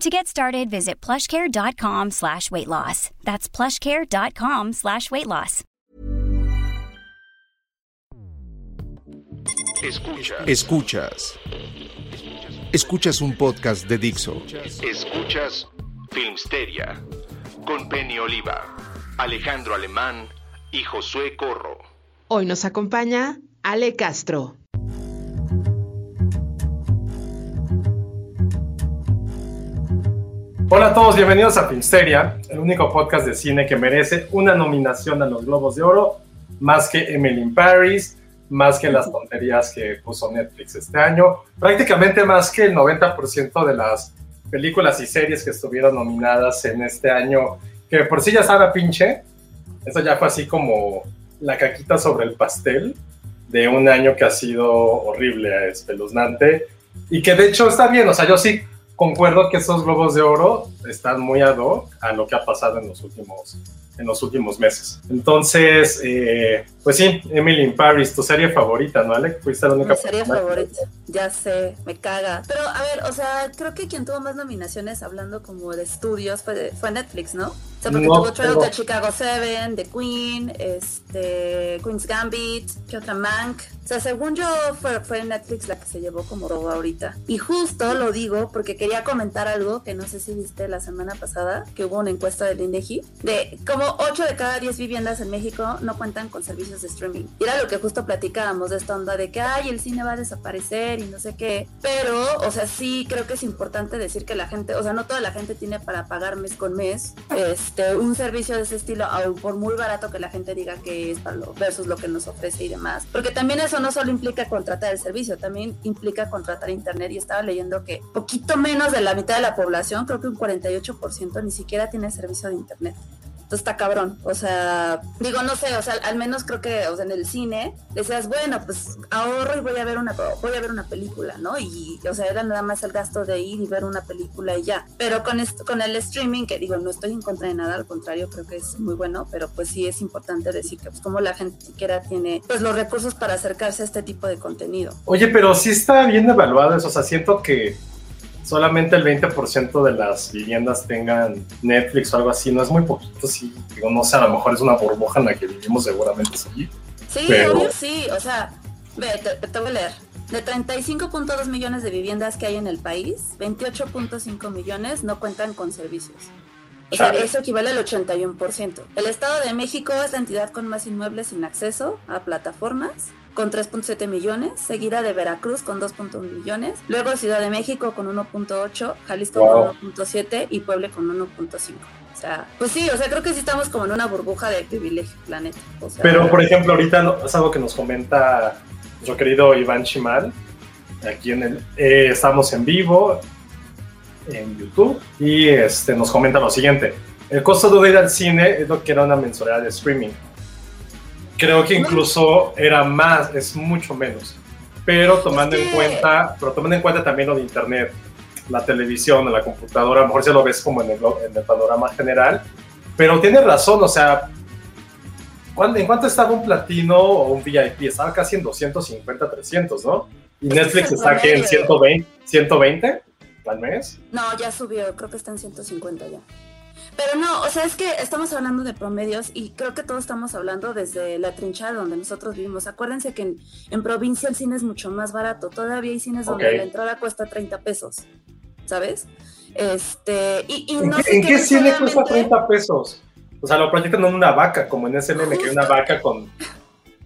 To get started, visit plushcare.com slash weight loss. That's plushcare.com slash weight loss. Escuchas. Escuchas. Escuchas un podcast de Dixo. Escuchas Filmsteria con Penny Oliva, Alejandro Alemán y Josué Corro. Hoy nos acompaña Ale Castro. Hola a todos, bienvenidos a Filmsteria, el único podcast de cine que merece una nominación a los Globos de Oro, más que Emily in Paris, más que las tonterías que puso Netflix este año, prácticamente más que el 90% de las películas y series que estuvieron nominadas en este año, que por sí ya estaba pinche, eso ya fue así como la caquita sobre el pastel de un año que ha sido horrible, espeluznante, y que de hecho está bien, o sea, yo sí concuerdo que esos globos de oro están muy ad hoc a lo que ha pasado en los últimos, en los últimos meses. Entonces, eh, pues sí, Emily in Paris, tu serie favorita, ¿no, Alec? Fuiste la única Mi serie favorita, ya sé, me caga. Pero a ver, o sea, creo que quien tuvo más nominaciones hablando como de estudios fue, fue Netflix, ¿no? O sea, porque No, tuvo Trail de Chicago 7, The Queen, este, Queen's Gambit, ¿qué otra? Mank. O sea, según yo, fue, fue Netflix la que se llevó como todo ahorita. Y justo lo digo porque quería comentar algo que no sé si viste la semana pasada, que hubo una encuesta del INEGI, de como 8 de cada 10 viviendas en México no cuentan con servicios de streaming. Y era lo que justo platicábamos de esta onda de que, ay, el cine va a desaparecer y no sé qué. Pero, o sea, sí creo que es importante decir que la gente, o sea, no toda la gente tiene para pagar mes con mes este, un servicio de ese estilo, aun por muy barato que la gente diga que es para lo, versus lo que nos ofrece y demás. Porque también eso no solo implica contratar el servicio, también implica contratar internet. Y estaba leyendo que poquito menos de la mitad de la población, creo que un 48% ni siquiera tiene servicio de internet. Está cabrón. O sea, digo, no sé, o sea, al menos creo que o sea, en el cine decías, bueno, pues ahorro y voy a ver una voy a ver una película, ¿no? Y o sea, era nada más el gasto de ir y ver una película y ya. Pero con esto, con el streaming, que digo, no estoy en contra de nada, al contrario, creo que es muy bueno, pero pues sí es importante decir que pues como la gente siquiera tiene pues los recursos para acercarse a este tipo de contenido. Oye, pero sí está bien evaluado eso, o sea, siento que solamente el 20% de las viviendas tengan Netflix o algo así, no es muy poquito, sí, digo, no sé, a lo mejor es una burbuja en la que vivimos seguramente sí. Sí, Pero- obvio sí, o sea, ve, te, te voy a leer. De 35.2 millones de viviendas que hay en el país, 28.5 millones no cuentan con servicios. O sea, eso equivale al 81%. El Estado de México es la entidad con más inmuebles sin acceso a plataformas, con 3.7 millones, seguida de Veracruz con 2.1 millones, luego Ciudad de México con 1.8, Jalisco Wow. con 1.7 y Puebla con 1.5. O sea, pues sí, o sea, creo que sí estamos como en una burbuja de privilegio, planeta. O sea, Pero, por ejemplo, ahorita no- es algo que nos comenta nuestro querido Iván Chimal, aquí en el, eh, estamos en vivo en YouTube y este, nos comenta lo siguiente. El costo de ir al cine es lo que era una mensualidad de streaming. Creo que incluso era más, es mucho menos. Pero tomando en cuenta, pero tomando en cuenta también lo de internet, la televisión, la computadora, a lo mejor ya lo ves como en el, en el panorama general. Pero tiene razón, o sea, ¿cuán- ¿en cuánto estaba un platino o un VIP? Estaba casi en 250, 300, ¿no? Y Ese Netflix está aquí en promedio. 120, 120 al mes. No, ya subió, creo que está en 150 ya. Pero no, o sea, es que estamos hablando de promedios y creo que todos estamos hablando desde la trinchera donde nosotros vivimos. Acuérdense que en, en provincia el cine es mucho más barato. Todavía hay cines donde la entrada cuesta 30 pesos, ¿sabes? Este, y, y ¿En no qué, sé en qué cine cuesta necesariamente- 30 pesos? O sea, lo proyectan en una vaca, como en ese meme que hay una vaca con.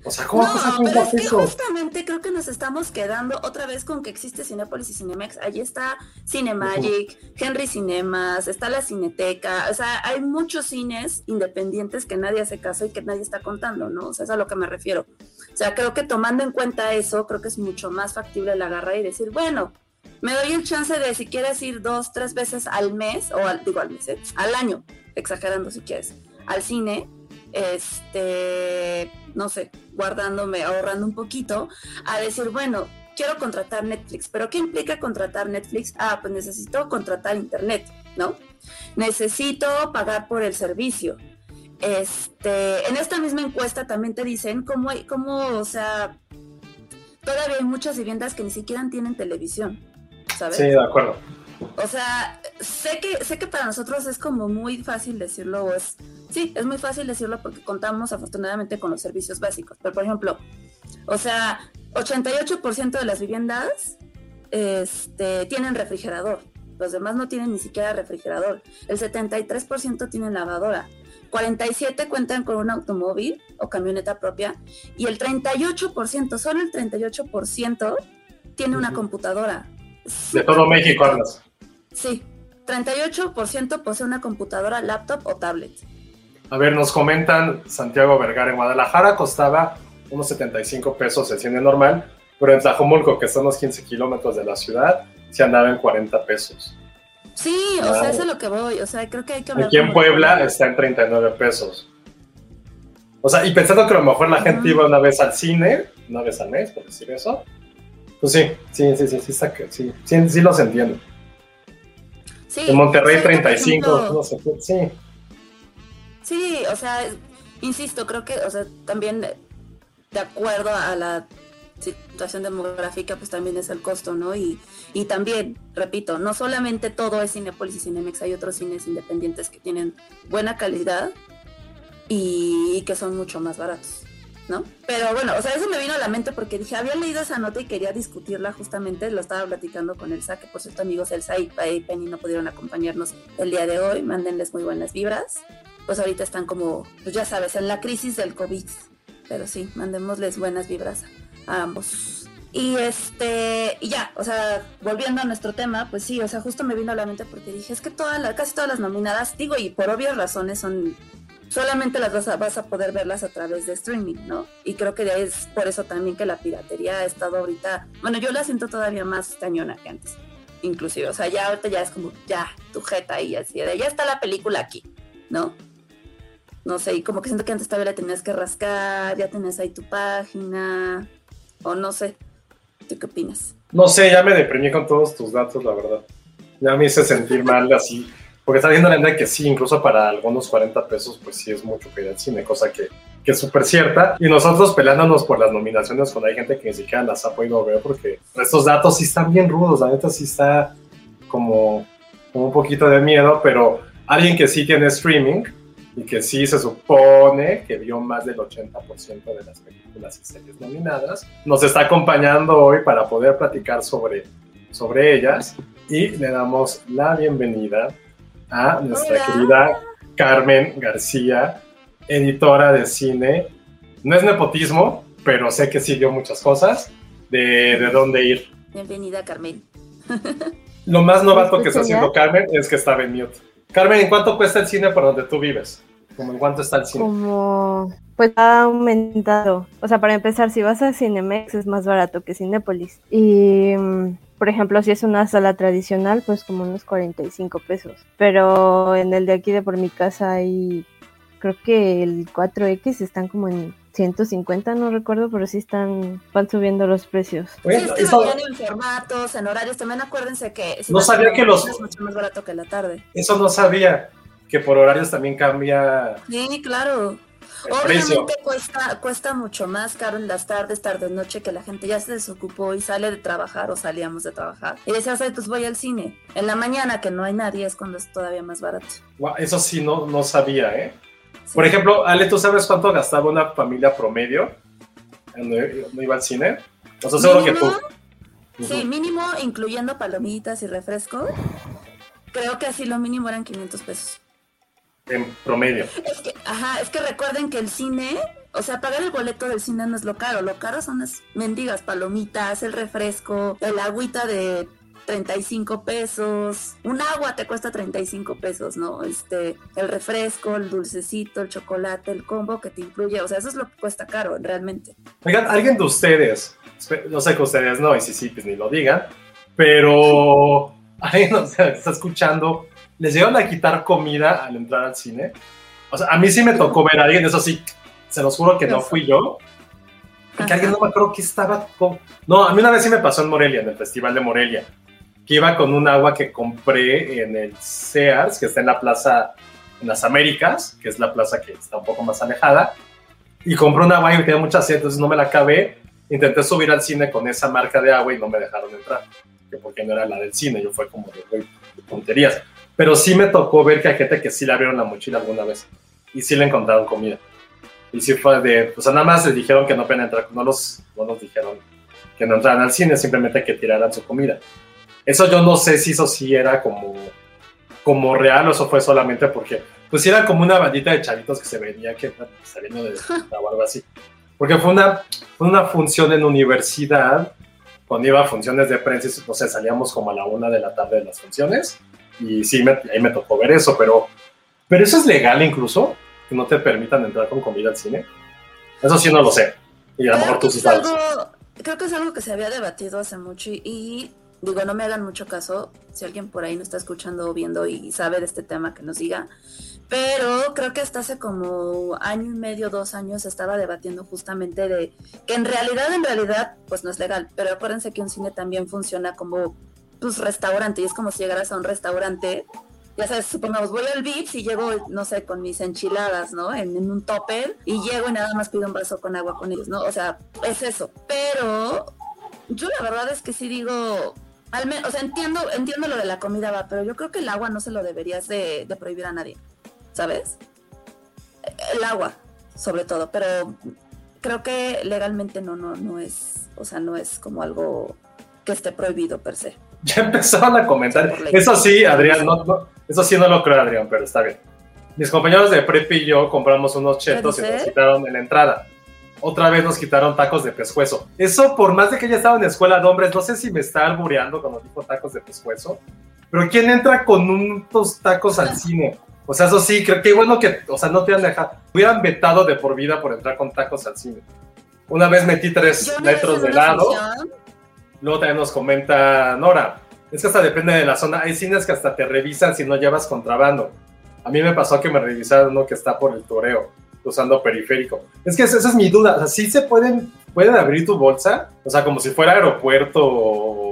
O sea, ¿cómo no, pasa pero es que justamente creo que nos estamos quedando otra vez con que existe Cinépolis y Cinemex. Allí está Cinemagic, Henry Cinemas, está la Cineteca. O sea, hay muchos cines independientes que nadie hace caso y que nadie está contando, ¿no? O sea, es a lo que me refiero. O sea, creo que tomando en cuenta eso, creo que es mucho más factible el agarrar y decir, bueno, me doy el chance de si quieres ir dos, tres veces al mes, o al, digo al mes, ¿eh? al año, exagerando si quieres, al cine, este, no sé, guardándome, ahorrando un poquito, a decir, bueno, quiero contratar Netflix, pero ¿qué implica contratar Netflix? Ah, pues necesito contratar internet, ¿no? Necesito pagar por el servicio. Este, en esta misma encuesta también te dicen cómo, hay, cómo, o sea, todavía hay muchas viviendas que ni siquiera tienen televisión, ¿sabes? Sí, de acuerdo. O sea, sé que, sé que para nosotros es como muy fácil decirlo, o es, sí, es muy fácil decirlo porque contamos afortunadamente con los servicios básicos. Pero, por ejemplo, o sea, 88% de las viviendas este, tienen refrigerador. Los demás no tienen ni siquiera refrigerador. El 73% tienen lavadora. 47 cuentan con un automóvil o camioneta propia. Y el 38%, solo el 38% tiene una computadora. De todo México hablas. Sí, 38% posee una computadora, laptop o tablet. A ver, nos comentan Santiago Vergara en Guadalajara costaba unos 75 pesos el cine normal, pero en Tlajomulco, que está a unos 15 kilómetros de la ciudad, se andaba en 40 pesos. Sí, o sea, eso es lo que voy. O sea, creo que hay que hablar. Aquí en Puebla está en 39 pesos. O sea, y pensando que a lo mejor la gente iba una vez al cine, una vez al mes, por decir eso, pues sí, sí, sí, sí, sí, que- sí, sí, sí los entiendo. Sí, En Monterrey o sea, que, por 35, ejemplo, no sé, qué, sí. Sí, o sea, insisto, creo que, o sea, también de acuerdo a la situación demográfica, pues también es el costo, ¿no? Y, y también, repito, no solamente todo es Cinepolis y Cinemex, hay otros cines independientes que tienen buena calidad y, y que son mucho más baratos, ¿no? Pero bueno, o sea, eso me vino a la mente porque dije, había leído esa nota y quería discutirla justamente, lo estaba platicando con Elsa, que por cierto amigos Elsa y Penny no pudieron acompañarnos el día de hoy, mándenles muy buenas vibras pues ahorita están como, pues ya sabes, en la crisis del COVID. Pero sí, mandémosles buenas vibras a ambos. Y este, y ya, o sea, volviendo a nuestro tema, pues sí, o sea, justo me vino a la mente porque dije, es que todas las, casi todas las nominadas, digo, y por obvias razones son, solamente las vas a, vas a poder verlas a través de streaming, ¿no? Y creo que es por eso también que la piratería ha estado ahorita, bueno, yo la siento todavía más cañona que antes, inclusive, o sea, ya ahorita ya es como, ya, tu jeta y así, de, ya está la película aquí, ¿no? no sé, y como que siento que antes todavía la tenías que rascar, ya tenías ahí tu página, o no sé. ¿Tú qué opinas? No sé, ya me deprimí con todos tus datos, la verdad. Ya me hice sentir mal así. Porque está viendo la neta que sí, incluso para algunos 40 pesos, pues sí es mucho que ir al cine, cosa que, que es súper cierta. Y nosotros peleándonos por las nominaciones cuando hay gente que ni siquiera las ha podido ver, porque estos datos sí están bien rudos, la neta sí está como, como un poquito de miedo, pero alguien que sí tiene streaming y que sí se supone que vio más del 80% de las películas y series nominadas, nos está acompañando hoy para poder platicar sobre, sobre ellas y le damos la bienvenida a nuestra Hola. querida Carmen García, editora de cine. No es nepotismo, pero sé que sí vio muchas cosas de, de dónde ir. Bienvenida, Carmen. Lo más novato que está haciendo Carmen es que estaba en mute. Carmen, ¿en cuánto cuesta el cine por donde tú vives? ¿Cómo en cuánto está el cine? Como, pues ha aumentado. O sea, para empezar, si vas a Cinemex es más barato que Cinépolis. Y, mm, por ejemplo, si es una sala tradicional, pues como unos 45 pesos. Pero en el de aquí de por mi casa hay, creo que el 4X están como en 150, no recuerdo, pero sí están, van subiendo los precios. Sí, es que eso, en formatos, en horarios. También acuérdense que si No sabía que los- Es mucho más barato que la tarde. eso no sabía, que por horarios también cambia Sí, claro. Obviamente cuesta, cuesta mucho más caro en las tardes, tarde, noche, que la gente ya se desocupó y sale de trabajar o salíamos de trabajar. Y decías, "Ay, pues voy al cine. En la mañana, que no hay nadie, es cuando es todavía más barato. Eso sí, no, no sabía, ¿eh? Sí. Por ejemplo, Ale, ¿tú sabes cuánto gastaba una familia promedio cuando iba al cine? O sea, seguro que tú. Sí, mínimo, incluyendo palomitas y refresco. Creo que así lo mínimo eran 500 pesos. En promedio. Es que, ajá, es que recuerden que el cine, o sea, pagar el boleto del cine no es lo caro, lo caro son las mendigas palomitas, el refresco, el agüita de 35 pesos, un agua te cuesta 35 pesos, ¿no? Este, el refresco, el dulcecito, el chocolate, el combo que te incluye, o sea, eso es lo que cuesta caro realmente. Oigan, alguien de ustedes, no sé que ustedes no, y si sí, pues ni lo digan, pero alguien o sea, está escuchando, ¿les llegan a quitar comida al entrar al cine? O sea, a mí sí me tocó ver a alguien, eso sí, se los juro que no fui yo, que alguien no me acuerdo que estaba con... No, a mí una vez sí me pasó en Morelia, en el Festival de Morelia, que iba con un agua que compré en el Sears, que está en la plaza, en las Américas, que es la plaza que está un poco más alejada, y compré un agua y tenía mucha sed, entonces no me la acabé. Intenté subir al cine con esa marca de agua y no me dejaron entrar, que porque no era la del cine, yo fue como de tonterías. Pero sí me tocó ver que hay gente que sí le abrieron la mochila alguna vez y sí le encontraron comida. Y sí fue de, pues nada más les dijeron que no pueden entrar, no los, no nos dijeron que no entraran al cine, simplemente que tiraran su comida. Eso yo no sé si eso sí era como, como real o eso fue solamente porque, pues era como una bandita de chavitos que se venía que saliendo de o algo así. Porque fue una, fue una función en universidad, cuando iba a funciones de prensa, o sea, salíamos como a la una de la tarde de las funciones, y sí, me, ahí me tocó ver eso, pero, pero eso es legal incluso, que no te permitan entrar con comida al cine. Eso sí no lo sé. Y a lo mejor tú sí sabes. Algo, creo que es algo que se había debatido hace mucho y, y digo, no me hagan mucho caso, si alguien por ahí no está escuchando o viendo y sabe de este tema, que nos diga. Pero creo que hasta hace como año y medio, dos años, se estaba debatiendo justamente de que en realidad, en realidad, pues no es legal. Pero acuérdense que un cine también funciona como pues restaurante y es como si llegaras a un restaurante. Ya sabes, supongamos, voy al Vips y llego, no sé, con mis enchiladas, ¿no? En, en un topper y llego y nada más pido un vaso con agua con ellos, ¿no? O sea, es eso. Pero yo la verdad es que sí digo, al menos, o sea, entiendo, entiendo lo de la comida, va, pero yo creo que el agua no se lo deberías de, de, prohibir a nadie, ¿sabes? El agua, sobre todo, pero creo que legalmente no, no, no es, o sea, no es como algo que esté prohibido per se. Ya empezaron a comentar. Eso sí, Adrián, no, no, eso sí no lo creo, Adrián, pero está bien. Mis compañeros de prep y yo compramos unos chetos y nos quitaron en la entrada otra vez nos quitaron tacos de pescuezo. Eso, por más de que ya estaba en escuela de hombres, no sé si me está albureando cuando dijo tacos de pescuezo, pero ¿quién entra con unos tacos al cine? O sea, eso sí, creo que bueno que, o sea, no te han dejado, hubieran vetado de por vida por entrar con tacos al cine. Una vez metí tres metros de helado, luego también nos comenta Nora, es que hasta depende de la zona, hay cines que hasta te revisan si no llevas contrabando. A mí me pasó que me revisaron uno que está por el toreo usando periférico. Es que esa es mi duda. O sea, ¿sí se pueden, pueden abrir tu bolsa? O sea, como si fuera aeropuerto o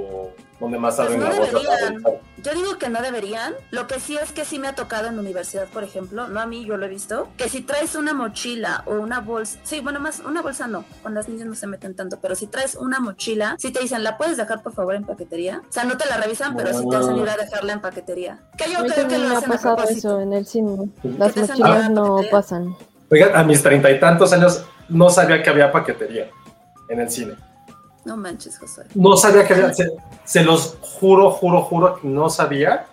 donde más pues no la bolsa. Deberían. Yo digo que no deberían. Lo que sí es que sí me ha tocado en la universidad, por ejemplo, no a mí, yo lo he visto, que si traes una mochila o una bolsa, sí, bueno, más una bolsa no, con las niñas no se meten tanto, pero si traes una mochila, si te dicen, ¿la puedes dejar por favor en paquetería? O sea, no te la revisan, pero sí te hacen ir a dejarla en paquetería. Que yo A mí creo que también lo me ha hacen a pasado eso en el cine. Las mochilas no pasan. Oigan, a mis treinta y tantos años no sabía que había paquetería en el cine. No manches, Josué. No sabía que había, se, se los juro, juro, juro no sabía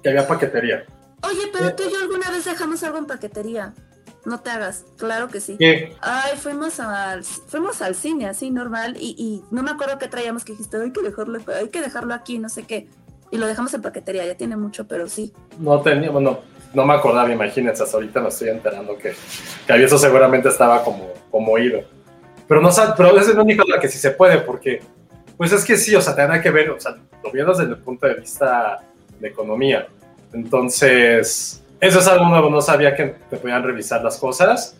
que había paquetería. Oye, pero tú y yo alguna vez dejamos algo en paquetería. No te hagas, claro que sí. ¿Qué? Ay, fuimos al, fuimos al cine, así normal, y, y no me acuerdo qué traíamos que dijiste, hay que dejarlo, hay que dejarlo aquí, no sé qué. Y lo dejamos en paquetería, ya tiene mucho, pero sí. No tenía, bueno, no me acordaba, imagínense, hasta ahorita me estoy enterando que, que había eso seguramente estaba como, como oído. Pero no pero es la única la que sí se puede, porque, pues es que sí, o sea, tendrá que ver, o sea, lo desde el punto de vista de economía. Entonces, eso es algo nuevo, no sabía que te podían revisar las cosas.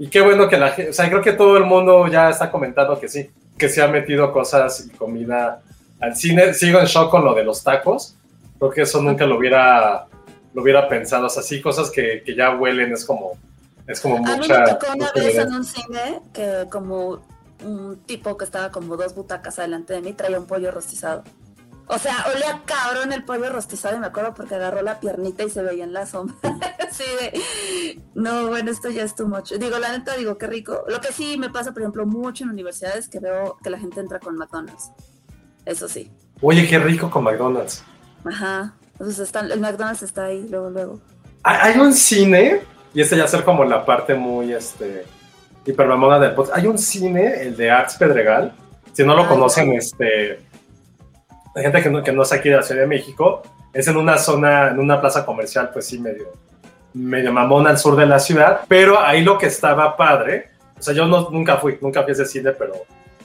Y qué bueno que la gente, o sea, creo que todo el mundo ya está comentando que sí, que se ha metido cosas y comida al cine. Sigo en shock con lo de los tacos. Creo que eso nunca lo hubiera, lo hubiera pensado. O sea, sí, cosas que, que ya huelen, es como, es como A mí mucha. me tocó una mucha vez en un cine que como un tipo que estaba como dos butacas adelante de mí traía un pollo rostizado. O sea, olía cabrón el pollo rostizado y me acuerdo porque agarró la piernita y se veía en la sombra. Así de, no, bueno, esto ya es too much. Digo, la neta, digo, qué rico. Lo que sí me pasa, por ejemplo, mucho en universidades que veo que la gente entra con McDonald's. Eso sí. Oye, qué rico con McDonald's. Ajá. Entonces están, el McDonald's está ahí, luego, luego. Hay un cine, y este ya ser como la parte muy este, hipermamona del podcast. Hay un cine, el de Arts Pedregal. Si no lo Ay, conocen, no. este, la gente que no, que no es aquí de la Ciudad de México, es en una zona, en una plaza comercial, pues sí, medio, medio mamona al sur de la ciudad. Pero ahí lo que estaba padre, o sea, yo no, nunca fui, nunca fui a ese cine, pero,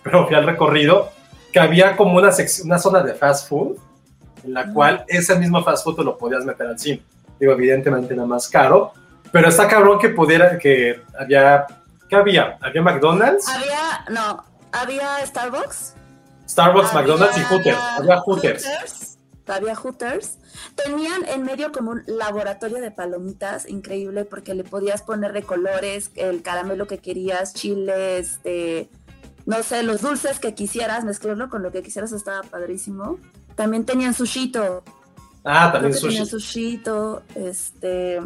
pero fui al recorrido, que había como una, una zona de fast food, en la cual ese mismo fast food tú lo podías meter al cine. Digo, evidentemente era más caro, pero está cabrón que pudiera, que había, ¿qué había? Había McDonald's, Había, no, había Starbucks. Starbucks, había- McDonald's y Hooters. Había Hooters. Hooters, Había Hooters. Tenían en medio como un laboratorio de palomitas increíble porque le podías poner de colores, el caramelo que querías, chile, este, no sé, los dulces que quisieras, mezclarlo con lo que quisieras, estaba padrísimo. También tenían sushito. Ah, también que tenían sushi. sushito, este...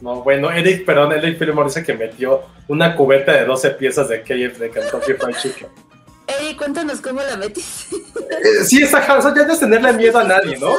No, bueno, Eric, perdón, Eric Fillmore dice que metió una cubeta de 12 piezas de KF de Kentucky Fried Chicken. Ey, cuéntanos cómo la metiste. Eh, sí, está cabrón, eso ya no es tenerle miedo a nadie, ¿no?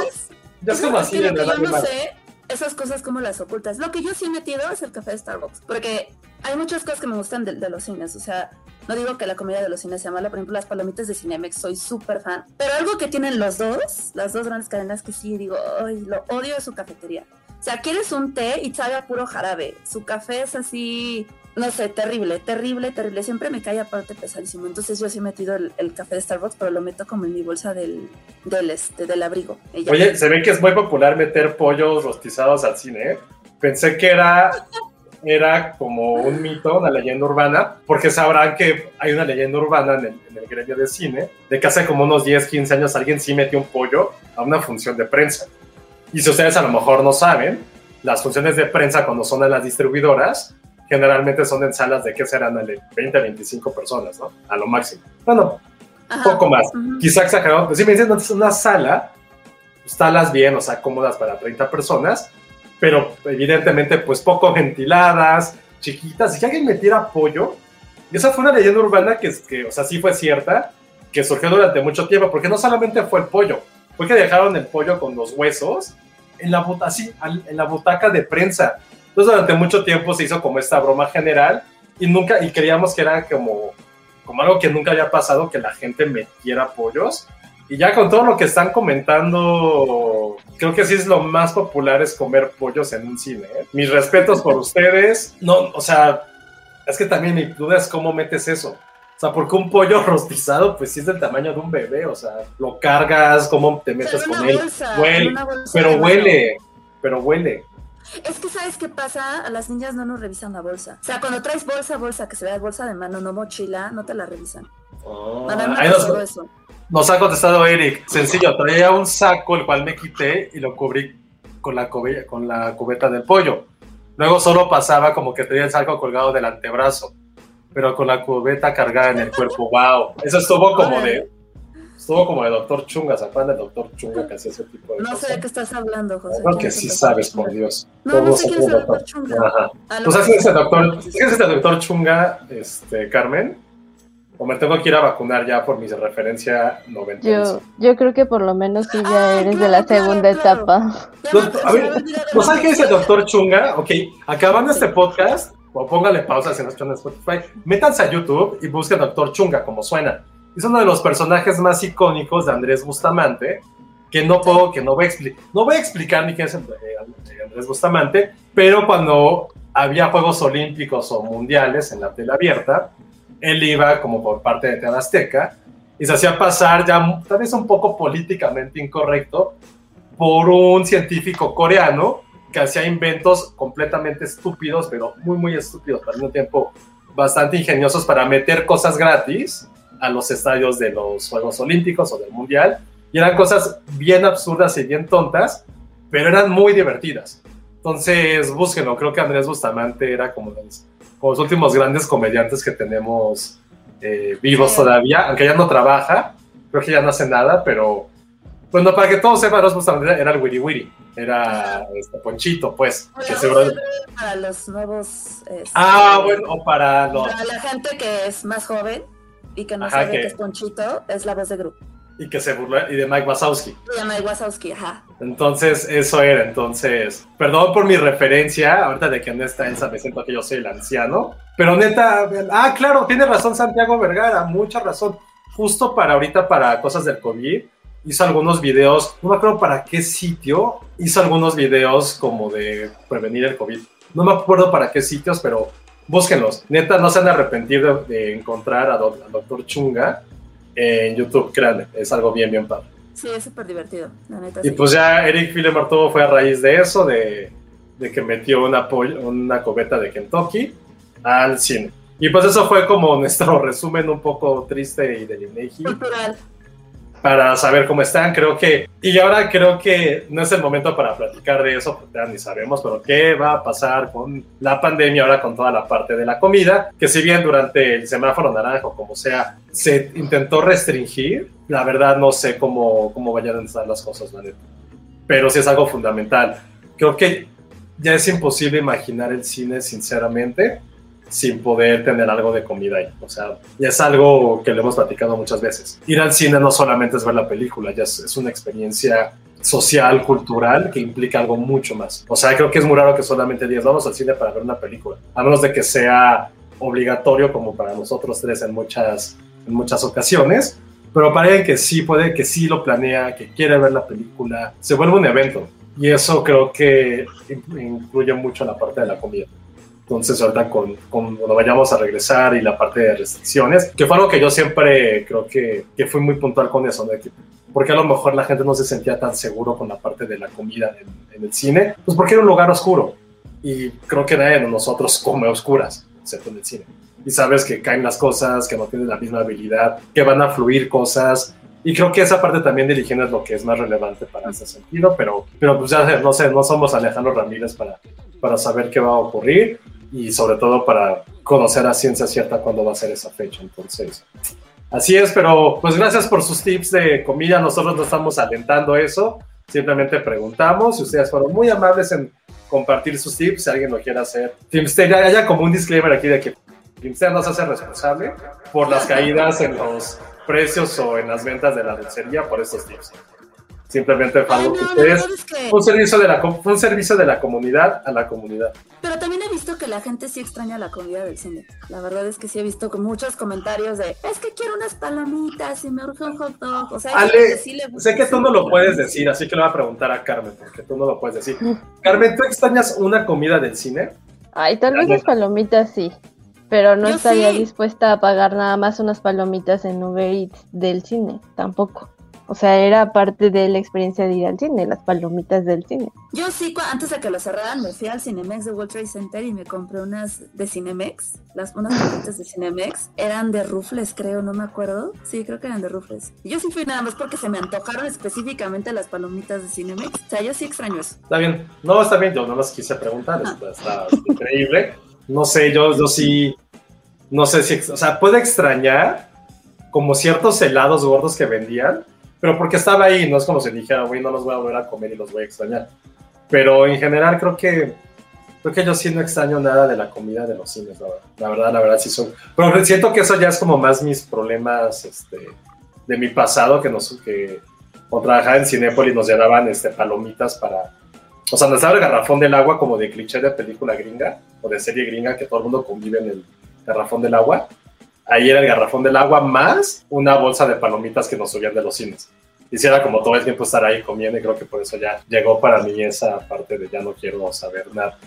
Ya es como así lo que yo no sé, esas cosas como las ocultas. Lo que yo sí he metido es el café de Starbucks, porque hay muchas cosas que me gustan de, de los cines. O sea, no digo que la comida de los cines sea mala, por ejemplo, las palomitas de Cinemex, soy súper fan. Pero algo que tienen los dos, las dos grandes cadenas que sí digo, ay, lo odio es su cafetería. Sea, quieres un té y sabe a puro jarabe. Su café es así, no sé, terrible, terrible, terrible. Siempre me cae aparte pesadísimo. Entonces yo sí he metido el, el café de Starbucks, pero lo meto como en mi bolsa del, del, este, del abrigo. Ya. Oye, se ve que es muy popular meter pollos rostizados al cine, ¿eh? Pensé que era, era como un mito, una leyenda urbana, porque sabrán que hay una leyenda urbana en el, en el gremio de cine, de que hace como unos 10, 15 años alguien sí metió un pollo a una función de prensa. Y si ustedes a lo mejor no saben, las funciones de prensa cuando son en las distribuidoras, generalmente son en salas de que serán de 20 a 25 personas, ¿no? A lo máximo. Bueno, Ajá. poco más. Ujú. Quizá exagerado, pero sí me dicen, no, es una sala, pues, salas bien, o sea, cómodas para 30 personas, pero evidentemente, pues poco ventiladas, chiquitas. Y que alguien metiera pollo, y esa fue una leyenda urbana que, que, o sea, sí fue cierta, que surgió durante mucho tiempo, porque no solamente fue el pollo, fue que dejaron el pollo con los huesos en la, buta- así, en la butaca de prensa. Entonces, durante mucho tiempo se hizo como esta broma general y nunca, y creíamos que era como, como algo que nunca había pasado, que la gente metiera pollos. Y ya con todo lo que están comentando, creo que sí es lo más popular es comer pollos en un cine. ¿eh? Mis respetos por ustedes. No, o sea, es que también mi duda es cómo metes eso. O sea, porque un pollo rostizado, pues sí es del tamaño de un bebé. O sea, lo cargas, cómo te metes con una él. bolsa, Huele, pero huele, pero huele. Es que sabes qué pasa, a las niñas no nos revisan la bolsa. O sea, cuando traes bolsa, bolsa, que se vea bolsa de mano, no mochila, no te la revisan. Oh, ahí nos, eso. nos ha contestado Eric. Sencillo, traía un saco el cual me quité y lo cubrí con la, con la cubeta del pollo. Luego solo pasaba como que traía el saco colgado del antebrazo, pero con la cubeta cargada en el cuerpo. ¡Wow! Eso estuvo como de. Estuvo como de Doctor Chunga, ¿se acuerdan del Doctor Chunga que hacía ese tipo de No sé cosas? de qué estás hablando, José. Creo ¿Quién que sí doctor sabes, por Dios. No, no sé quién es el doctor Chunga. Ajá. ¿Tú sabes mejor quién es el doctor, quién es el doctor Chunga, este, Carmen? O me tengo que ir a vacunar ya por mi referencia 90. Yo, yo creo que por lo menos sí ya Ah, eres de claro, la claro, segunda claro. etapa. Ya No, me- a ver, ¿No sabes quién es el doctor Chunga? Ok, acabando este podcast, o póngale pausa si no escuchan en Spotify, métanse a YouTube y busquen doctor Chunga, como suena. Es uno de los personajes más icónicos de Andrés Bustamante, que no puedo, que no voy a explicar, no voy a explicar ni quién es el- eh, Andrés Bustamante, pero cuando había Juegos Olímpicos o Mundiales en la tele abierta, él iba como por parte de TV Azteca y se hacía pasar ya tal vez un poco políticamente incorrecto por un científico coreano que hacía inventos completamente estúpidos, pero muy, muy estúpidos, pero al mismo tiempo bastante ingeniosos para meter cosas gratis a los estadios de los Juegos Olímpicos o del Mundial. Y eran cosas bien absurdas y bien tontas, pero eran muy divertidas. Entonces, búsquenlo. Creo que Andrés Bustamante era como los, como los últimos grandes comediantes que tenemos eh, vivos Sí. todavía, aunque ya no trabaja. Creo que ya no hace nada, pero bueno, para que todos sepan, Bustamante era el Wiri Wiri. Era este Ponchito, pues. Hola, que seguro- Para los nuevos. este, Ah, bueno, o para los. Para la gente que es más joven y que no Ajá, sabe que- que es Ponchito, es la voz de grupo. Y que se burló. Y de Mike Wazowski. Se llama Wazowski, ajá. Entonces, eso era. Entonces, perdón por mi referencia, ahorita de que no está Elsa, me siento que yo soy el anciano. Pero neta, ah, claro, tiene razón Santiago Vergara, mucha razón. Justo para ahorita, para cosas del COVID, hizo algunos videos, no me acuerdo para qué sitio, hizo algunos videos como de prevenir el COVID. No me acuerdo para qué sitios, pero búsquenlos. Neta, no se han arrepentido de, de encontrar a, Do- al doctor Chunga en YouTube, créanme, es algo bien, bien padre. Sí, es súper divertido, la neta. Y sí. pues ya Eric Filemar todo fue a raíz de eso, de, de que metió una, una cobeta de Kentucky al cine. Y pues eso fue como nuestro resumen un poco triste y del INEGI Cultural. Para saber cómo están. Creo que, y ahora creo que no es el momento para platicar de eso, porque ya ni sabemos, pero qué va a pasar con la pandemia ahora con toda la parte de la comida, que si bien durante el semáforo naranja o como sea, se intentó restringir, la verdad no sé cómo, cómo vayan a estar las cosas, la neta. Pero sí es algo fundamental. Creo que ya es imposible imaginar el cine, sinceramente, sin poder tener algo de comida ahí. O sea, ya es algo que le hemos platicado muchas veces. Ir al cine no solamente es ver la película, ya es, una experiencia social, cultural, que implica algo mucho más. O sea, creo que es muy raro que solamente digas, vamos al cine para ver una película, a menos de que sea obligatorio como para nosotros tres en muchas, en muchas ocasiones. Pero para que sí puede, que sí lo planea, que quiere ver la película, se vuelve un evento. Y eso creo que in- incluye mucho la parte de la comida. Entonces, ahorita con, con- cuando vayamos a regresar y la parte de restricciones, que fue algo que yo siempre creo que, que fui muy puntual con eso, ¿no? Porque a lo mejor la gente no se sentía tan seguro con la parte de la comida en, en el cine, pues porque era un lugar oscuro. Y creo que nadie de nosotros come oscuras, excepto en el cine. Y sabes que caen las cosas, que no tienes la misma habilidad, que van a fluir cosas. Y creo que esa parte también de higiene es lo que es más relevante para ese sentido, pero, pero pues ya no sé, no somos Alejandro Ramírez para, para saber qué va a ocurrir y sobre todo para conocer a ciencia cierta cuándo va a ser esa fecha. Entonces, así es, pero pues gracias por sus tips de comida. Nosotros no estamos alentando eso, simplemente preguntamos y ustedes fueron muy amables en compartir sus tips. Si alguien lo quiere hacer, Filmsteria, haya como un disclaimer aquí de que Filmsteria no se hace responsable por las caídas en los precios o en las ventas de la dulcería por estos tips. Simplemente fue Ay, algo no, que ustedes verdad es que... un servicio de la un servicio de la comunidad a la comunidad. Pero también he visto que la gente sí extraña la comida del cine. La verdad es que sí he visto con muchos comentarios de es que quiero unas palomitas y me urge un hot dog. O sea, Ale, que sí le gusta sé que tú no lo puedes de- decir, así que le voy a preguntar a Carmen, porque tú no lo puedes decir. Carmen, ¿tú extrañas una comida del cine? Ay, tal vez las palomitas sí, pero no Yo estaría sí. dispuesta a pagar nada más unas palomitas en Uber Eats del cine, tampoco. O sea, era parte de la experiencia de ir al cine, las palomitas del cine. Yo sí, antes de que lo cerraran, me fui al Cinemex de World Trade Center y me compré unas de Cinemex. Las, unas palomitas de Cinemex. Eran de rufles, creo, no me acuerdo. Sí, creo que eran de rufles. Y yo sí fui nada más porque se me antojaron específicamente las palomitas de Cinemex. O sea, yo sí extraño eso. Está bien, no, está bien, yo no más quise preguntar, está, está increíble. No sé, yo, yo sí, no sé si, o sea, puedo extrañar como ciertos helados gordos que vendían, pero porque estaba ahí, no es como si dijera, güey, no los voy a volver a comer y los voy a extrañar. Pero en general creo que, creo que yo sí no extraño nada de la comida de los cines, la verdad, la verdad, la verdad sí son. Pero siento que eso ya es como más mis problemas, este, de mi pasado, que nos, que cuando trabajaba en Cinépolis nos llenaban, este, palomitas para, o sea, nos estaba el garrafón del agua como de cliché de película gringa o de serie gringa que todo el mundo convive en el garrafón del agua. Ahí era el garrafón del agua más una bolsa de palomitas que nos subían de los cines. Quisiera como todo el tiempo estar ahí comiendo y creo que por eso ya llegó para mí esa parte de ya no quiero saber nada.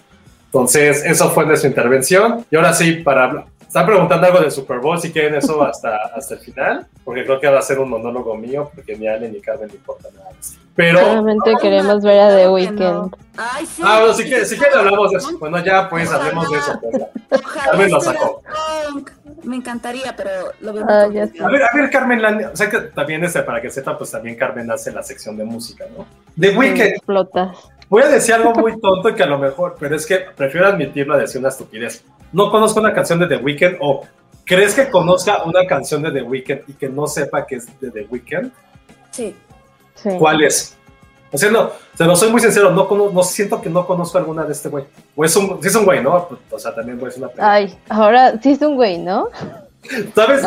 Entonces, eso fue nuestra intervención. Y ahora sí, para... Están preguntando algo del Super Bowl, si quieren eso hasta, hasta el final, porque creo que va a ser un monólogo mío, porque ni a Ale ni Carmen le importa nada. Pero... Solamente queremos ver a The Weeknd. no. Ay, sí. Ah, bueno, si quieren, si quieren hablamos de eso. Bueno, ya pues hablemos de eso. pues, Carmen lo sacó. Me encantaría, pero lo veo Ah, muy. A ver, a ver, Carmen, la- o sea que también este, para que sepa, pues también Carmen hace la sección de música, ¿no? The Weeknd, Explotas. voy a decir algo muy tonto que a lo mejor, pero es que prefiero admitirlo a decir una estupidez. No conozco una canción de The Weeknd o crees que conozca una canción de The Weeknd y que no sepa que es de The Weeknd. Sí. Sí. ¿Cuál es? O sea, no, se lo soy muy sincero, no, cono- no siento que no conozco alguna de este güey. O es un, sí es un güey, ¿no? O sea, también voy a decir una pregunta. Ay, ahora sí es un güey, ¿no? ¿Sabes?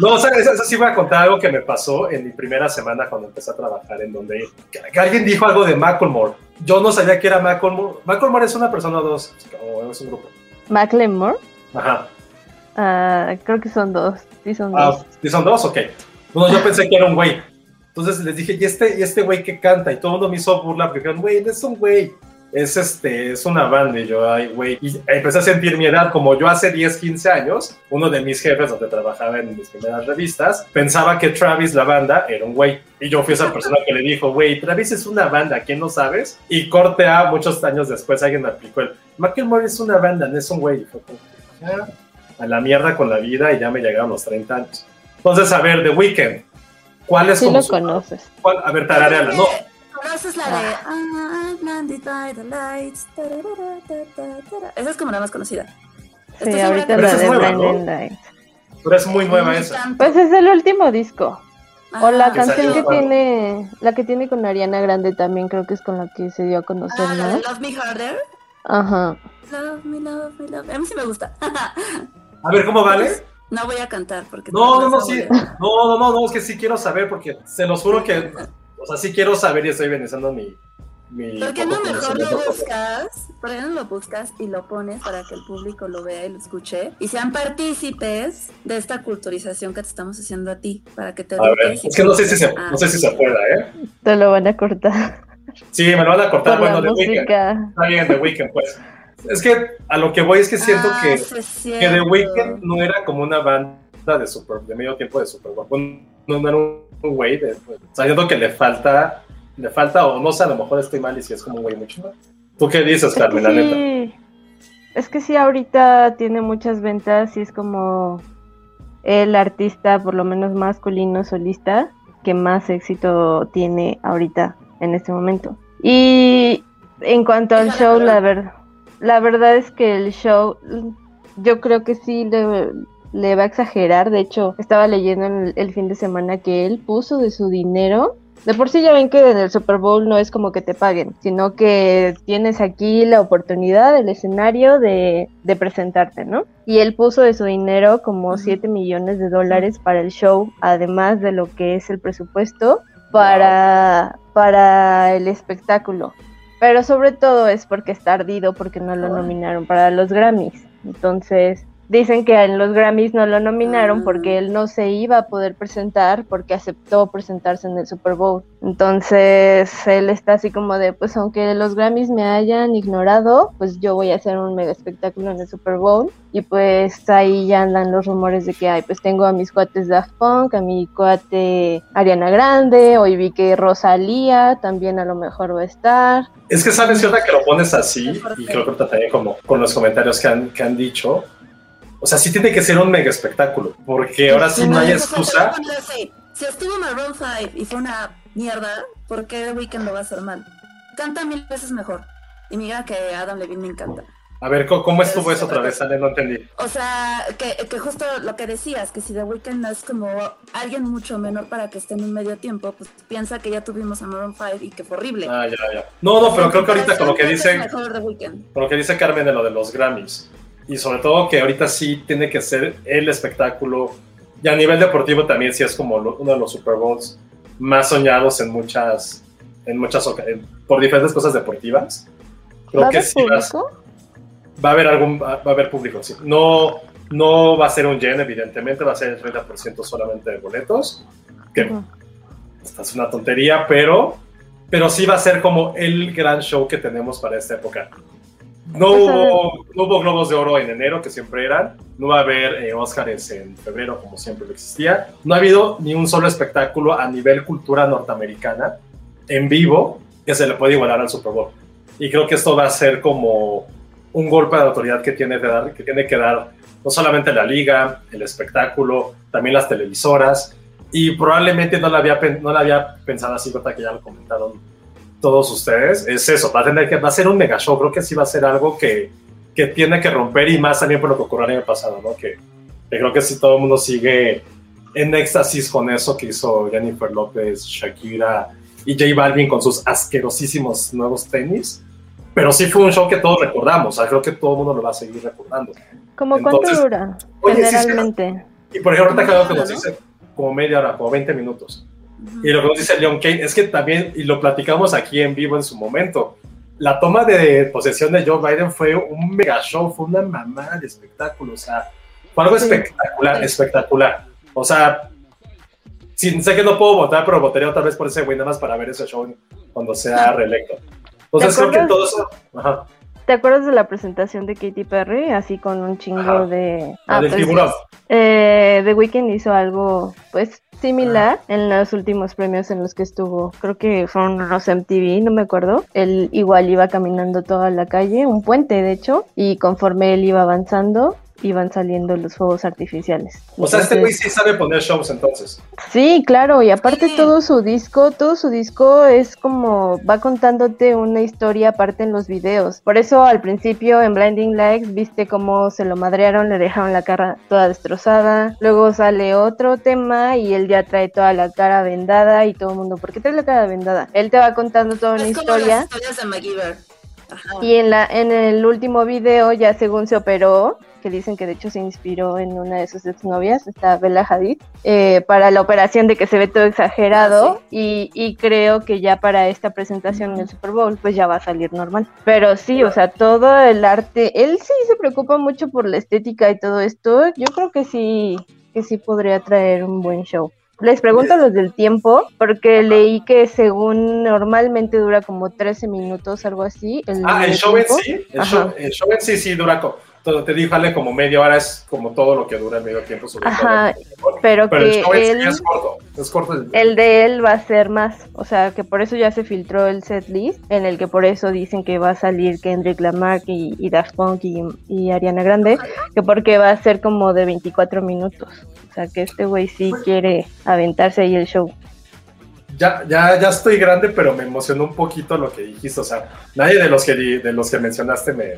No, o sea, eso, eso sí voy a contar algo que me pasó en mi primera semana cuando empecé a trabajar en donde que, que alguien dijo algo de Macklemore. Yo no sabía que era Macklemore. Macklemore es una persona o dos, o es un grupo. Macklemore. Ajá. Ah, creo que son dos. Sí, son Ah, dos. ¿y son dos? Ok. Bueno, yo pensé que era un güey. Entonces les dije, ¿y este, y este güey que canta? Y todo el mundo me hizo burla porque dijeron, güey, es un güey. Es este, es una banda. Y yo, ay, güey. Y empecé a sentir mi edad. Como yo hace 10, 15 años, uno de mis jefes, donde trabajaba en mis primeras revistas, pensaba que Travis, la banda, era un güey. Y yo fui esa persona que le dijo, güey, Travis es una banda, ¿quién no sabes? Y corte a muchos años después, alguien me aplicó el, Macklemore es una banda, no es un güey. Y fue como, "Ya, a la mierda con la vida y ya me llegaron los 30 años. Entonces, a ver, The Weeknd. ¿Cuál es Sí como lo su- conoces. cuál? A ver, tarareala, no. ¿Conoces la de I'm blinded by the lights? Esa es como la más conocida. Sí, ahorita la esa es de Lights. Pero es muy nueva Me esa. Pues es el último disco. O la. Que canción salió que tiene, la que tiene con Ariana Grande también creo que es con la que se dio a conocer, Ah, la de ¿no? Love Me Harder. Ajá. Love me, love me, love me. A mí sí me gusta. A ver, ¿cómo vale? No voy a cantar porque... No, no, no, sí. no, no, no, es que sí quiero saber porque se los juro que. O sea, sí quiero saber y estoy organizando mi. mi ¿Por qué no mejor lo buscas? ¿Por qué no lo buscas y lo pones para que el público lo vea y lo escuche? Y sean partícipes de esta culturización que te estamos haciendo a ti, para que te A ver, es que no sé si se, Ah. no sé si se pueda, ¿eh? Te lo van a cortar Sí, me lo van a cortar, por bueno, de Weekend. música. Está bien, The Weeknd, pues. Es que a lo que voy es que siento Ah, que, que The. Weeknd no era como una banda de super, de medio tiempo de Super Bowl. No, no era un un güey de. pues, o sea, siento que le falta, le falta, o no sé, a lo mejor estoy mal y si es como un güey mucho más. ¿Tú qué dices, Es que Carmen, la neta? sí, es que sí, ahorita tiene muchas ventas y es como el artista, por lo menos masculino solista, que más éxito tiene ahorita en este momento. Y en cuanto al show, la la, ver, la verdad es que el show, yo creo que sí le, le va a exagerar. De hecho, estaba leyendo el, el fin de semana que él puso de su dinero de por sí ya ven que en el Super Bowl no es como que te paguen, sino que tienes aquí la oportunidad, el escenario de, de presentarte, ¿no? Y él puso de su dinero como Ujú. 7 millones de dólares para el show, además de lo que es el presupuesto para, para el espectáculo. Pero sobre todo es porque está ardido porque no lo nominaron para los Grammys. Entonces, dicen que en los Grammys no lo nominaron Ah. porque él no se iba a poder presentar porque aceptó presentarse en el Super Bowl. Entonces, él está así como de, pues aunque los Grammys me hayan ignorado, pues yo voy a hacer un mega espectáculo en el Super Bowl. Y pues ahí ya andan los rumores de que, ay, pues tengo a mis cuates Daft Punk, a mi cuate Ariana Grande, hoy vi que Rosalía también a lo mejor va a estar. Es que sabes ahora que lo pones así, y creo que también como con los comentarios que han, que han dicho, o sea, sí tiene que ser un mega espectáculo, porque ahora sí no hay excusa. Si estuvo Maroon 5 y fue una mierda, ¿por qué The Weeknd lo va a hacer mal? Canta mil veces mejor. Y mira que Adam Levine me encanta. A ver, ¿cómo, estuvo eso otra vez, Ale? No entendí. O sea, que, que justo lo que decías, que si The Weeknd es como alguien mucho menor para que esté en un medio tiempo, pues piensa que ya tuvimos a Maroon 5 y que fue horrible. Ah, ya, ya. No, no, pero creo que ahorita con lo que dice, mejor The Weeknd. con lo que dice Carmen de lo de los Grammys, y sobre todo que ahorita sí tiene que ser el espectáculo, y a nivel deportivo también sí es como lo- uno de los Super Bowls más soñados en muchas, en muchas en- por diferentes cosas deportivas. Creo ¿Va a que haber sí público? va a haber algún, va va a haber público, sí. No, no va a ser un yen, evidentemente, va a ser el 30% solamente de boletos, que Ujú. esta es una tontería, pero, pero sí va a ser como el gran show que tenemos para esta época. No Pues, hubo, no hubo Globos de Oro en enero, que siempre eran. No va a haber eh, Oscars en febrero, como siempre lo existía. No ha habido ni un solo espectáculo a nivel cultura norteamericana en vivo que se le puede igualar al Super Bowl. Y creo que esto va a ser como un golpe de autoridad que tiene que dar, que tiene que dar no solamente la liga, el espectáculo, también las televisoras. Y probablemente no la había, no la había pensado así, que ya lo comentaron todos ustedes. Es eso, va a, tener que, va a ser un mega show. Creo que sí va a ser algo que, que tiene que romper y más también por lo que ocurrió el año pasado, ¿no? Que, que creo que sí todo el mundo sigue en éxtasis con eso que hizo Jennifer López, Shakira y J Balvin con sus asquerosísimos nuevos tenis. pero sí fue un show que todos recordamos, o sea, creo que todo el mundo lo va a seguir recordando. ¿Cómo cuánto dura? generalmente. y por ejemplo, ahorita creo que nos dice como media hora, como 20 minutos. Y lo que nos dice Leon Kane es que también, y lo platicamos aquí en vivo en su momento, la toma de posesión de Joe Biden fue un mega show, fue una mamada de espectáculo, o sea, fue algo espectacular, espectacular. O sea, sin, sé que no puedo votar, pero votaría otra vez por ese güey, nada más para ver ese show cuando sea reelecto. Entonces creo que todo eso... Ajá. ¿Te acuerdas de la presentación de Katy Perry? Así con un chingo de... Ah, pues, eh, The Weeknd hizo algo, pues, similar en los últimos premios en los que estuvo. Creo que fueron los MTV, no me acuerdo. Él igual iba caminando toda la calle, un puente de hecho, y conforme él iba avanzando, iban saliendo los fuegos artificiales. O sea, este güey sí sabe poner shows entonces. Sí, claro, y aparte todo su disco, todo su disco es como va contándote una historia aparte en los videos. Por eso al principio en Blinding Lights viste cómo se lo madrearon, le dejaron la cara toda destrozada. Luego sale otro tema y él ya trae toda la cara vendada y todo el mundo, ¿por qué trae la cara vendada? Él te va contando toda una historia. Y en la en el último video ya según se operó que dicen que de hecho se inspiró en una de sus exnovias, esta Bella Hadid, eh, para la operación de que se ve todo exagerado ah, y, creo que ya para esta presentación en el Super Bowl pues ya va a salir normal. Pero sí, o sea, todo el arte, él sí se preocupa mucho por la estética y todo esto, yo creo que sí, que sí podría traer un buen show. Les pregunto los del tiempo, porque leí que según normalmente dura como 13 minutos, algo así. ah, el show en sí, el show, el show, en sí sí dura como te dijo Ale como media hora es como todo lo que dura el medio tiempo sobre Ajá, pero, que él, es corto, es corto el... de él va a ser más, o sea que por eso ya se filtró el set list, en el que por eso dicen que va a salir Kendrick Lamar y, y Daft Punk y, Ariana Grande, que porque va a ser como de 24 minutos, o sea que este güey sí quiere aventarse ahí el show. Ya, ya, ya estoy grande, pero me emocionó un poquito lo que dijiste. O sea, nadie de los que, de los que mencionaste me,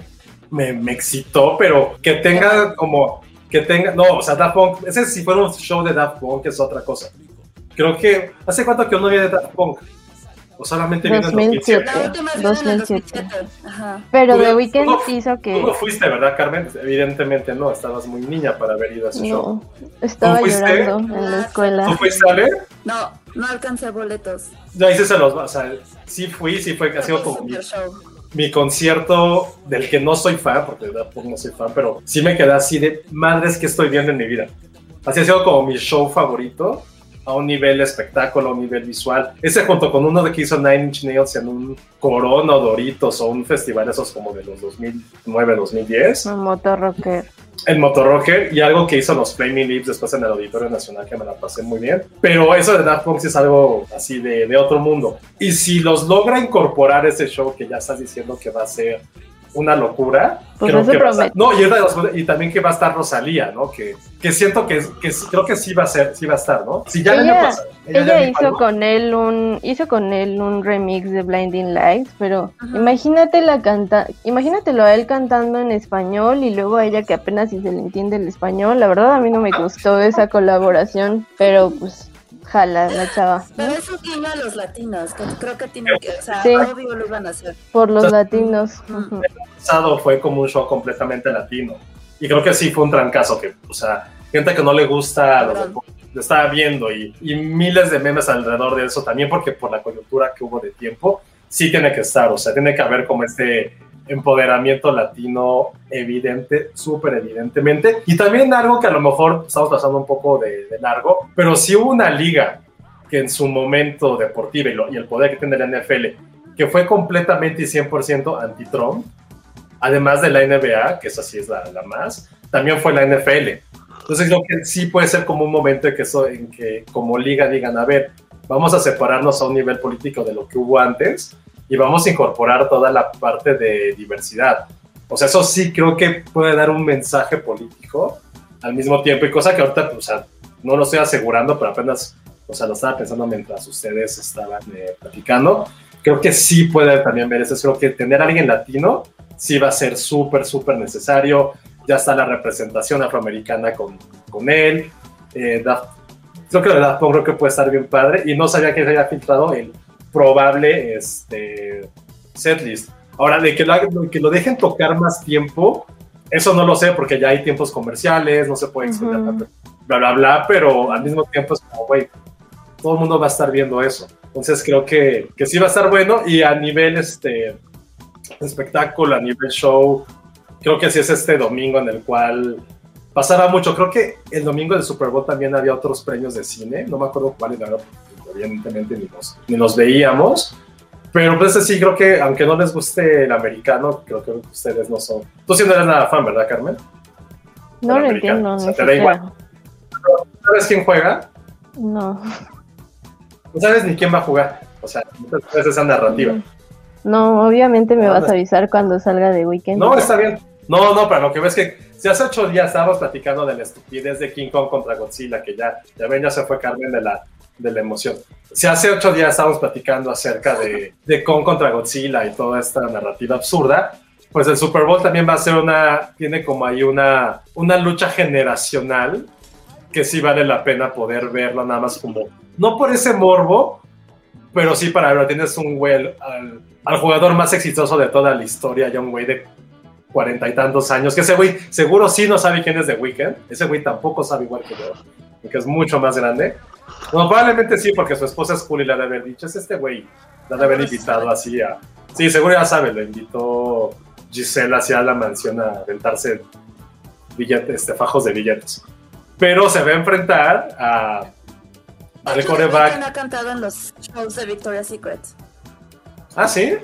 me, me excitó, pero que tenga como, que tenga, no, o sea, Daft Punk, ese si fuera un show de Daft Punk es otra cosa. Creo que, ¿hace cuánto que uno viene de Daft Punk? O solamente viene en 2007. 2007. Pero The Weeknd hizo que... Tú no fuiste, ¿verdad, Carmen? Evidentemente no, estabas muy niña para haber ido a ese no, show. estaba llorando en la escuela. ¿Tú fuiste a ver? No, no alcancé boletos. Ya hice se los, o sea, sí fui, sí fue, ha sido como mi, mi concierto del que no soy fan, porque de verdad no soy fan, pero sí me quedé así de madres que estoy viendo en mi vida. Así ha sido como mi show favorito a un nivel espectáculo, a un nivel visual. Ese junto con uno de que hizo Nine Inch Nails en un Corona o Doritos o un festival esos como de los 2009, 2010. Un motorrocker. El motorrocker y algo que hizo los Flaming Lips después en el Auditorio Nacional que me la pasé muy bien. Pero eso de Daft Punk es algo así de, de otro mundo. Y si los logra incorporar ese show que ya estás diciendo que va a ser una locura. Pues creo que no, y, también que va a estar Rosalía, ¿no? Que, que siento que, que, creo que sí va a ser, sí va a estar, ¿no? Si ya ella, ella, hizo con él un hizo con él un remix de Blinding Lights, pero imagínate la canta, imagínatelo a él cantando en español y luego a ella que apenas si se le entiende el español. La verdad a mí no me gustó esa colaboración, pero pues jala la chava. Pero eso tiene a los latinos, que creo que tienen que, o sea, sí. obvio lo van a hacer. Por los latinos. El pasado fue como un show completamente latino. Y creo que sí fue un trancazo, que, o sea, gente que no le gusta lo estaba viendo y, y, miles de memes alrededor de eso también, porque por la coyuntura que hubo de tiempo, sí tiene que estar, o sea, tiene que haber como este empoderamiento latino evidente, súper evidentemente. Y también algo que a lo mejor estamos pasando un poco de, largo, pero si hubo una liga que en su momento deportivo y, el poder que tiene la NFL, que fue completamente y 100% anti-Trump, además de la NBA, que esa sí es la, más, también fue la NFL. Entonces creo que sí puede ser como un momento en que, eso, en que como liga digan, a ver, vamos a separarnos a un nivel político de lo que hubo antes y vamos a incorporar toda la parte de diversidad. O sea, eso sí creo que puede dar un mensaje político al mismo tiempo y cosa que ahorita, o sea, no lo estoy asegurando, pero apenas, o sea, lo estaba pensando mientras ustedes estaban eh, platicando. Creo que sí puede también ver eso. Creo que tener a alguien latino sí va a ser súper, súper necesario. Ya está la representación afroamericana con, con él. Eh, creo que la verdad creo que puede estar bien padre. Y no sabía que se había filtrado el probable este, setlist. Ahora, de que lo, que lo dejen tocar más tiempo, eso no lo sé porque ya hay tiempos comerciales, no se puede extender tanto, bla, bla, bla, pero al mismo tiempo es como, güey, todo el mundo va a estar viendo eso. Entonces creo que, que sí va a estar bueno y a nivel este, espectáculo, a nivel show, creo que sí es este domingo en el cual pasará mucho. Creo que el domingo del Super Bowl también había otros premios de cine, no me acuerdo cuáles eran, evidentemente ni los, ni los veíamos. Pero pues sí, creo que aunque no les guste el americano, creo que ustedes no son. Tú sí no eres nada fan, ¿verdad, Carmen? No lo entiendo, no te da igual. ¿Sabes quién juega? No. No sabes ni quién va a jugar. O sea, muchas veces esa narrativa. No, obviamente me vas a avisar cuando salga de weekend. No, está bien. No, no, pero lo que ves que si hace ocho días estábamos platicando de la estupidez de King Kong contra Godzilla, que ya, ya ven, ya se fue Carmen de la, de la emoción. Si hace ocho días estábamos platicando acerca de, de Kong contra Godzilla y toda esta narrativa absurda, pues el Super Bowl también va a ser una, tiene como ahí una, una lucha generacional que sí vale la pena poder verlo nada más como, no por ese morbo, pero sí para verlo. Tienes un güey, al, al jugador más exitoso de toda la historia, ya un güey de cuarenta y tantos años, que ese güey seguro sí no sabe quién es The Weeknd, ese güey tampoco sabe igual que yo, porque es mucho más grande. Bueno, probablemente sí, porque su esposa es cool y ha de haber dicho, es este güey, le ha de haber invitado así a... Sí, seguro ya sabe, lo invitó Giselle hacia la mansión a aventarse billetes, este, fajos de billetes. Pero se va a enfrentar a al coreback. ha cantado en los shows de Victoria's Secret. Ah, sí.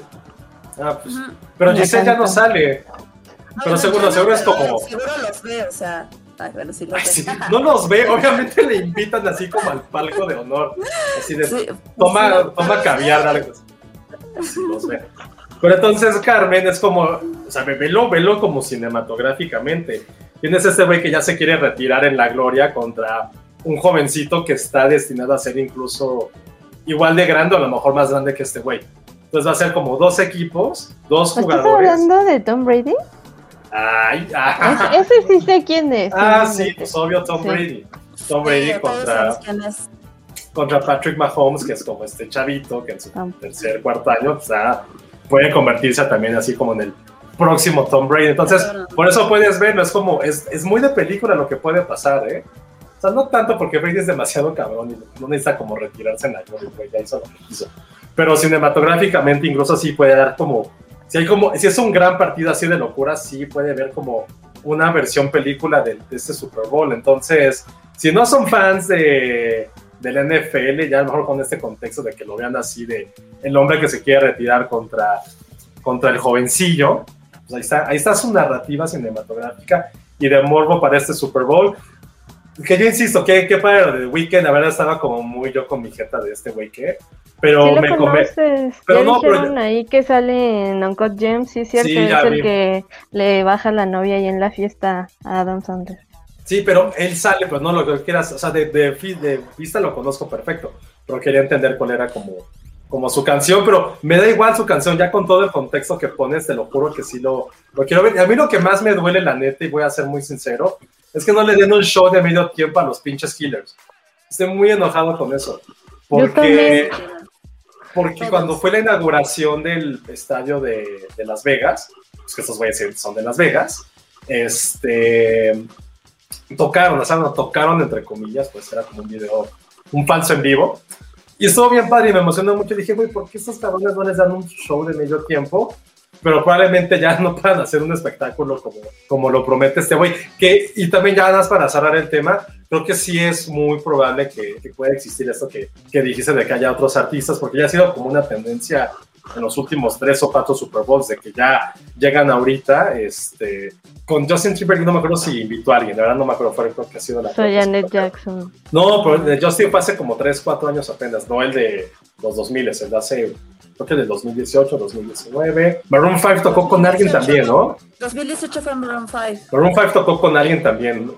Ah, pues. Pero Giselle ya no sale. Pero seguro, seguro es como. Seguro los ve, o sea. Ay, bueno, sí los Ay, ve. sí, no los ve, obviamente le invitan así como al palco de honor. Así de, Sí, toma, sí, toma caviar, pues. Así los ve. Pero entonces Carmen es como, o sea, velo, velo como cinematográficamente. Tienes este güey que ya se quiere retirar en la gloria contra un jovencito que está destinado a ser incluso igual de grande o a lo mejor más grande que este güey. Entonces va a ser como dos equipos, dos ¿Estás jugadores. hablando de Tom Brady? Ay, ah, Es- ese sí sé quién es. ah, sí, pues obvio Tom Sí. Brady. Tom Brady Sí, contra, contra Patrick Mahomes, que es como este chavito que en su Ah. tercer, cuarto año pues, ah, puede convertirse también así como en el próximo Tom Brady. Entonces, por eso puedes verlo, es como, es, es muy de película lo que puede pasar, ¿eh? O sea, no tanto porque Brady es demasiado cabrón y no necesita como retirarse en la gloria, ya hizo lo que quiso. Pero cinematográficamente incluso sí puede dar como, si hay como, si es un gran partido así de locura, sí puede ver como una versión película de, de este Super Bowl. Entonces, si no son fans de, del NFL, ya a lo mejor con este contexto de que lo vean así de el hombre que se quiere retirar contra, contra el jovencillo, pues ahí está, ahí está su narrativa cinematográfica y de morbo para este Super Bowl. Que yo insisto, que qué padre lo de Weekend, la verdad estaba como muy yo con mi jeta de este güey que, pero Sí lo me come. conoces. Pero ya no, pero dijeron ahí que sale en Uncut Gems, sí cierto, Sí, es el vi. que le baja la novia ahí en la fiesta a Adam Sandler. Sí, pero él sale, pues no lo que quieras, o sea, de, de, vista lo conozco perfecto, pero quería entender cuál era como, como su canción, pero me da igual su canción, ya con todo el contexto que pones, te lo juro que sí lo, lo quiero ver. Y a mí lo que más me duele, la neta, y voy a ser muy sincero, es que no le den un show de medio tiempo a los pinches Killers. Estoy muy enojado con eso. Porque. Porque Todos. cuando fue la inauguración del estadio de, de Las Vegas, pues que estos güeyes son de Las Vegas, este tocaron, o sea, no tocaron entre comillas, pues era como un video, un falso en vivo. Y estuvo bien padre y me emocionó mucho. Dije, güey, ¿por qué estos cabrones no les dan un show de medio tiempo? Pero probablemente ya no puedan hacer un espectáculo como, como lo promete este güey. Y también ya nada para cerrar el tema, creo que sí es muy probable que, que pueda existir esto que, que dijiste de que haya otros artistas, porque ya ha sido como una tendencia en los últimos tres o cuatro Super Bowls de que ya llegan ahorita, este, con Justin Timberlake no me acuerdo si invitó a alguien, la verdad no me acuerdo, fue creo que ha sido la Soy Janet Jackson. no, pero de Justin fue hace como 3, 4 años apenas, no el de los 2000, el de hace, creo que del 2018, 2019. Maroon 5 tocó con alguien también, ¿no? 2018 fue Maroon 5. Maroon 5 tocó con alguien también.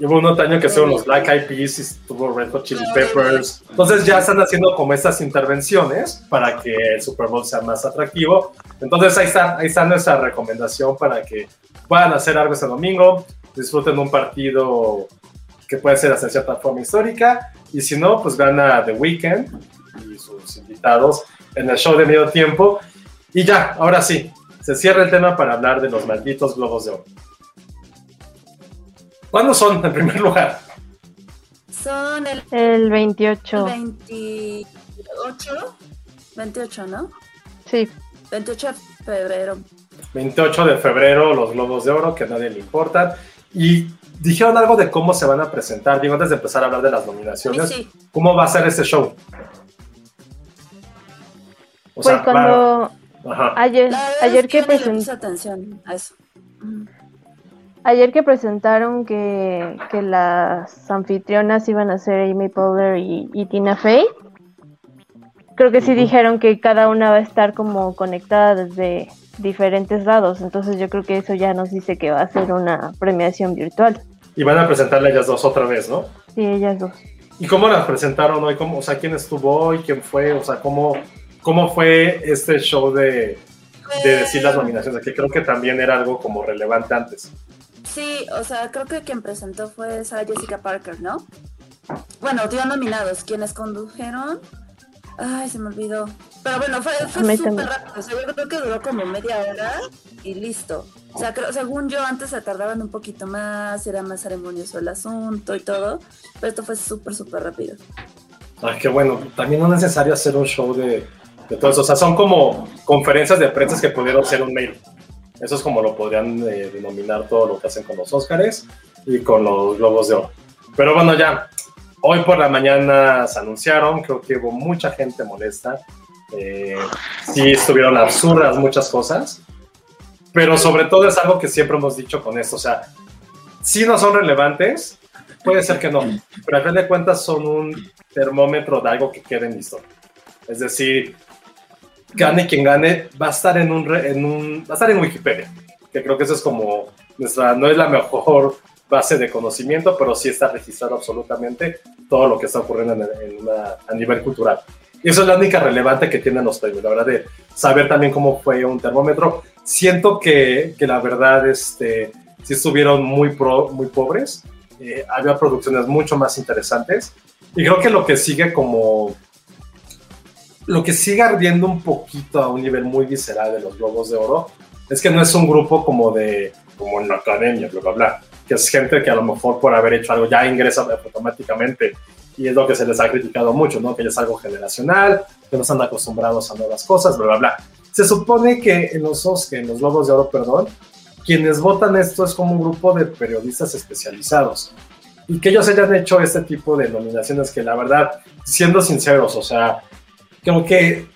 Hubo un otro año que fueron los Black Eyed Peas estuvo Red Hot Chili Peppers. Entonces ya están haciendo como estas intervenciones para que el Super Bowl sea más atractivo. Entonces ahí está, ahí está nuestra recomendación para que puedan hacer algo este domingo, disfruten un partido que puede ser hasta cierta forma histórica y si no, pues vean a The Weeknd y sus invitados en el show de medio tiempo. Y ya, ahora sí, se cierra el tema para hablar de los malditos globos de oro. ¿Cuándo son, en primer lugar? Son el, El 28. 28, 28, ¿no? Sí. 28 de febrero. 28 de febrero, los globos de oro, que a nadie le importan. Y dijeron algo de cómo se van a presentar. Digo, antes de empezar a hablar de las nominaciones, Sí, sí. ¿cómo va a ser este show? O Pues va- cuando ajá. ayer, ayer es que presentaron puse atención a eso. Ayer que presentaron que, que las anfitrionas iban a ser Amy Poehler y, y Tina Fey, creo que sí dijeron que cada una va a estar como conectada desde diferentes lados, entonces yo creo que eso ya nos dice que va a ser una premiación virtual. Y van a presentarle a ellas dos otra vez, ¿no? Sí, ellas dos. ¿Y cómo las presentaron hoy? ¿Cómo, o sea, ¿quién estuvo hoy? ¿Quién fue? O sea, ¿cómo, cómo fue este show de, de decir las nominaciones? Que creo que también era algo como relevante antes. Sí, o sea, creo que quien presentó fue Sarah Jessica Parker, ¿no? Bueno, dio nominados. Quienes condujeron. Ay, se me olvidó. Pero bueno, fue, fue súper rápido. O sea, yo creo que duró como media hora y listo. O sea, creo, según yo, antes se tardaban un poquito más, era más ceremonioso el asunto y todo. Pero esto fue súper, súper rápido. Ah, qué bueno. También no es necesario hacer un show de, de todo eso. O sea, son como conferencias de prensa que pudieron ser un mail. Eso es como lo podrían eh, denominar todo lo que hacen con los Óscares y con los Globos de Oro. Pero bueno, ya. Hoy por la mañana se anunciaron, creo que hubo mucha gente molesta. Eh, sí estuvieron absurdas muchas cosas. Pero sobre todo es algo que siempre hemos dicho con esto. O sea, si no son relevantes, puede ser que no. Pero al fin de cuentas son un termómetro de algo que queda en. Es decir, gane quien gane, va a estar en un, en un va a estar en Wikipedia, que creo que eso es como nuestra, no es la mejor base de conocimiento, pero sí está registrado absolutamente todo lo que está ocurriendo en, en una- a nivel cultural. Y eso es la única relevante que tienen los premios, la verdad, de saber también cómo fue un termómetro. Siento que, que la verdad, este, sí estuvieron muy, pro, muy pobres, eh, había producciones mucho más interesantes, y creo que lo que sigue como lo que sigue ardiendo un poquito a un nivel muy visceral de los Globos de Oro es que no es un grupo como de, como en la academia, bla, bla, bla, que es gente que a lo mejor por haber hecho algo ya ingresa automáticamente y es lo que se les ha criticado mucho, ¿no? Que ya es algo generacional, que no están acostumbrados a nuevas cosas, bla, bla, bla. Se supone que en los, Oscar, en los Globos de Oro, perdón, quienes votan esto es como un grupo de periodistas especializados y que ellos hayan hecho este tipo de nominaciones que la verdad, siendo sinceros, o sea, creo que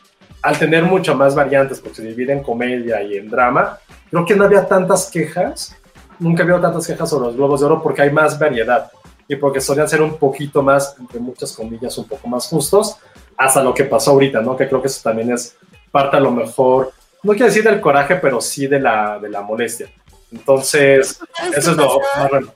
al tener mucho más variantes, porque se divide en comedia y en drama, creo que no había tantas quejas, nunca había tantas quejas sobre los Globos de Oro porque hay más variedad y porque solían ser un poquito más, entre muchas comillas, un poco más justos, hasta lo que pasó ahorita, ¿no? Que creo que eso también es parte a lo mejor, no quiero decir del coraje, pero sí de la, de la molestia. Entonces, ¿Sabes eso es lo más raro.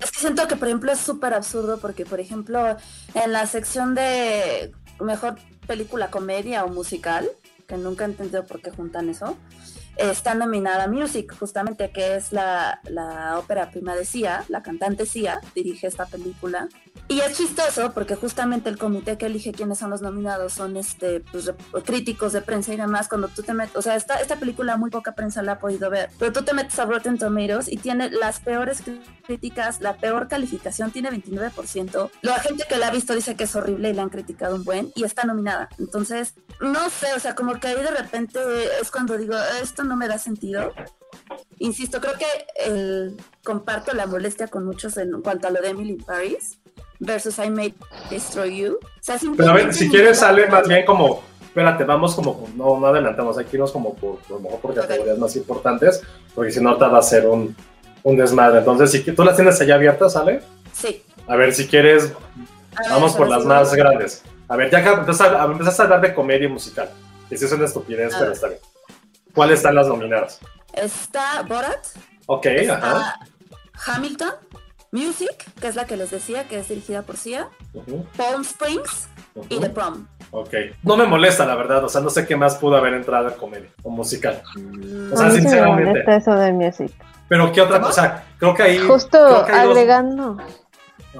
Es que siento que, por ejemplo, es súper absurdo porque, por ejemplo, en la sección de mejor película comedia o musical, que nunca he entendido por qué juntan eso, está nominada Music, justamente, que es la, la ópera prima de Sia, la cantante Sia, dirige esta película. Y es chistoso porque justamente el comité que elige quiénes son los nominados son este pues, críticos de prensa y demás. Cuando tú te metes, o sea, esta, esta película muy poca prensa la ha podido ver, pero tú te metes a Rotten Tomatoes y tiene las peores críticas, la peor calificación, tiene 29%. La gente que la ha visto dice que es horrible y la han criticado un buen y está nominada. Entonces, no sé, o sea, como que ahí de repente es cuando digo, esto no me da sentido. Insisto, creo que el, comparto la molestia con muchos en cuanto a lo de Emily Paris versus I May Destroy You. O sea, Pero a ver, si quieres, sale más bien como, espérate, vamos como, no, no adelantamos, aquí nos como por, por, mejor por categorías más importantes, porque si no te va a ser un, un desmadre. Entonces, si tú las tienes allá abiertas, ¿sale? Sí. A ver, si quieres, ver, vamos por las sí, más grandes. A ver, ya que empezaste a, a hablar de comedia musical, y si es una estupidez, pero está bien. ¿Cuáles están las nominadas? Está Borat, Ok, está ajá. Hamilton, Music, que es la que les decía, que es dirigida por Sia, Palm Springs y. The Prom. Ok. No me molesta, la verdad. O sea, no sé qué más pudo haber entrado en comedia o musical. O sea, a mí sí me sinceramente. molesta eso de music. Pero qué otra cosa. Creo que ahí. Justo creo que hay dos-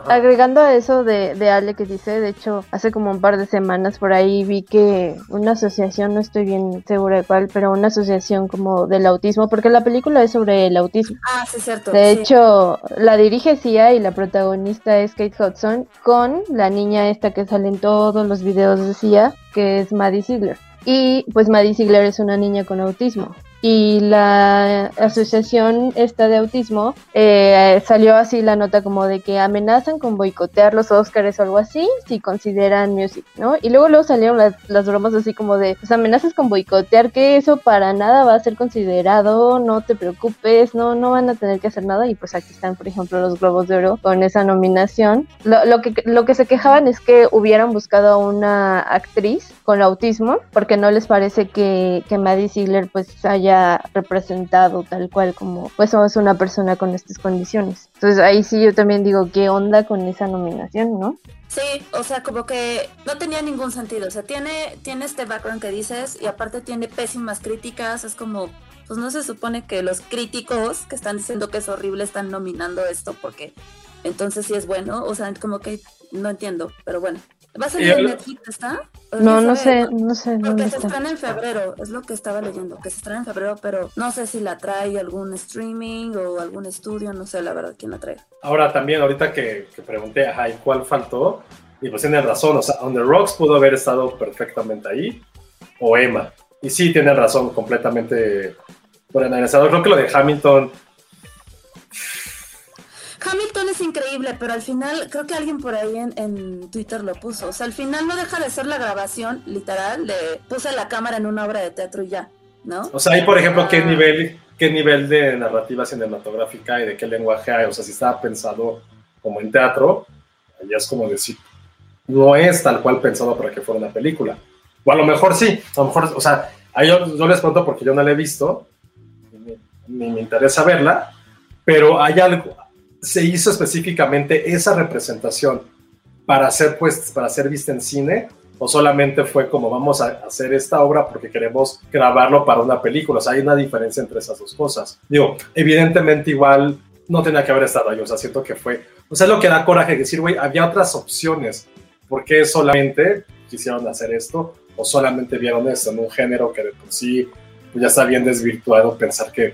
agregando, Agregando a eso de, de Ale que dice, de hecho, hace como un par de semanas por ahí vi que una asociación, no estoy bien segura de cuál, pero una asociación como del autismo, porque la película es sobre el autismo. Ah, sí, cierto. De sí. hecho, la dirige Sia y la protagonista es Kate Hudson con la niña esta que sale en todos los videos de Sia, que es Maddie Ziegler. Y pues Maddie Ziegler es una niña con autismo. Y la asociación esta de autismo eh, salió así la nota como de que amenazan con boicotear los Oscars o algo así si consideran music, ¿no? Y luego luego salieron las, las bromas así como de, pues amenazas con boicotear, que eso para nada va a ser considerado, no te preocupes, no, no van a tener que hacer nada. Y pues aquí están, por ejemplo, los Globos de Oro con esa nominación. Lo, lo que, lo que se quejaban es que hubieran buscado a una actriz con autismo, porque no les parece que, que Maddie Ziegler pues haya representado tal cual como pues somos una persona con estas condiciones. Entonces ahí sí yo también digo, ¿qué onda con esa nominación, no? Sí, o sea, como que no tenía ningún sentido. O sea, tiene, tiene este background que dices y aparte tiene pésimas críticas. Es como, pues no se supone que los críticos que están diciendo que es horrible están nominando esto porque entonces sí es bueno. O sea, como que no entiendo, pero bueno. ¿Va a salir en Netflix, está? No, no sé, no sé. Porque se estrena en febrero, es lo que estaba leyendo, que se estrena en febrero, pero no sé si la trae algún streaming o algún estudio, no sé la verdad quién la trae. Ahora también, ahorita que, que pregunté, ajá, ¿y cuál faltó? Y pues tiene razón, o sea, On The Rocks pudo haber estado perfectamente ahí, o Emma. Y sí, tiene razón, completamente por analizado. Creo que lo de Hamilton Hamilton es increíble, pero al final, creo que alguien por ahí en, en, Twitter lo puso. O sea, al final no deja de ser la grabación, literal, de puse la cámara en una obra de teatro y ya, ¿no? O sea, ahí, por ejemplo, ¿qué nivel, qué nivel de narrativa cinematográfica y de qué lenguaje hay? O sea, si estaba pensado como en teatro, ya es como decir, no es tal cual pensado para que fuera una película. O a lo mejor sí, a lo mejor, o sea, ahí yo, yo les cuento porque yo no la he visto, ni me interesa verla, pero hay algo, se hizo específicamente esa representación para ser, pues, para ser vista en cine o solamente fue como vamos a hacer esta obra porque queremos grabarlo para una película. O sea, hay una diferencia entre esas dos cosas. Digo, evidentemente igual no tenía que haber estado ahí. O sea, siento que fue... O sea, es lo que da coraje decir, güey, había otras opciones. ¿Por qué solamente quisieron hacer esto? O solamente vieron esto en un género que de por sí pues, ya está bien desvirtuado pensar que